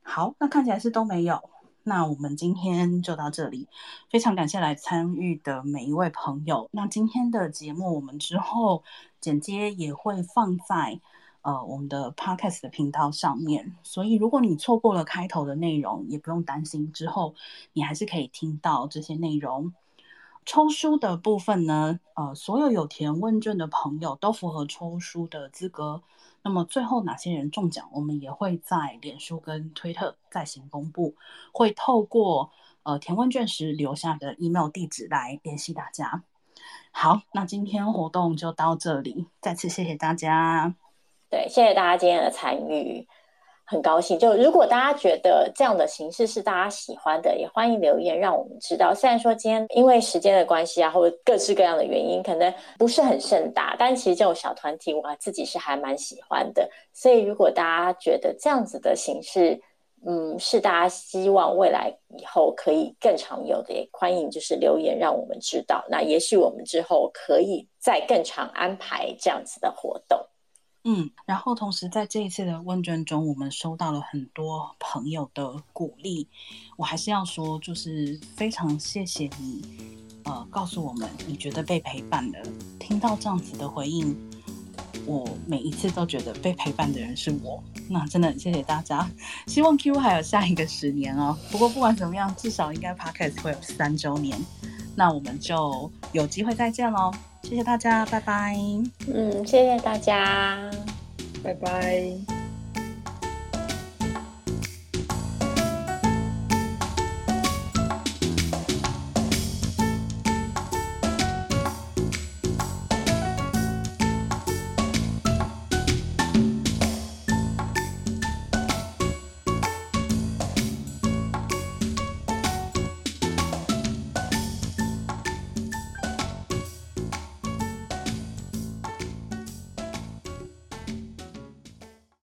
好，那看起来是都没有。那我们今天就到这里，非常感谢来参与的每一位朋友。那今天的节目我们之后剪接也会放在。呃，我们的 Podcast 的频道上面，所以如果你错过了开头的内容，也不用担心，之后你还是可以听到这些内容。抽书的部分呢，呃，所有有填问卷的朋友都符合抽书的资格。那么最后哪些人中奖，我们也会在脸书跟推特再行公布，会透过呃填问卷时留下的 email 地址来联系大家。好，那今天活动就到这里，再次谢谢大家。对，谢谢大家今天的参与，很高兴。就如果大家觉得这样的形式是大家喜欢的，也欢迎留言让我们知道。虽然说今天因为时间的关系啊，或者各式各样的原因，可能不是很盛大，但其实这种小团体我自己是还蛮喜欢的。所以如果大家觉得这样子的形式，嗯，是大家希望未来以后可以更常有的，也欢迎就是留言让我们知道。那也许我们之后可以再更常安排这样子的活动。嗯，然后同时在这一次的问卷中，我们收到了很多朋友的鼓励。我还是要说，就是非常谢谢你，呃，告诉我们你觉得被陪伴的。听到这样子的回应，我每一次都觉得被陪伴的人是我。那真的很谢谢大家，希望 Q 还有下一个十年哦。不过不管怎么样，至少应该 Podcast 会有三周年。那我们就有机会再见喽。谢谢大家，拜拜。嗯，谢谢大家，拜拜。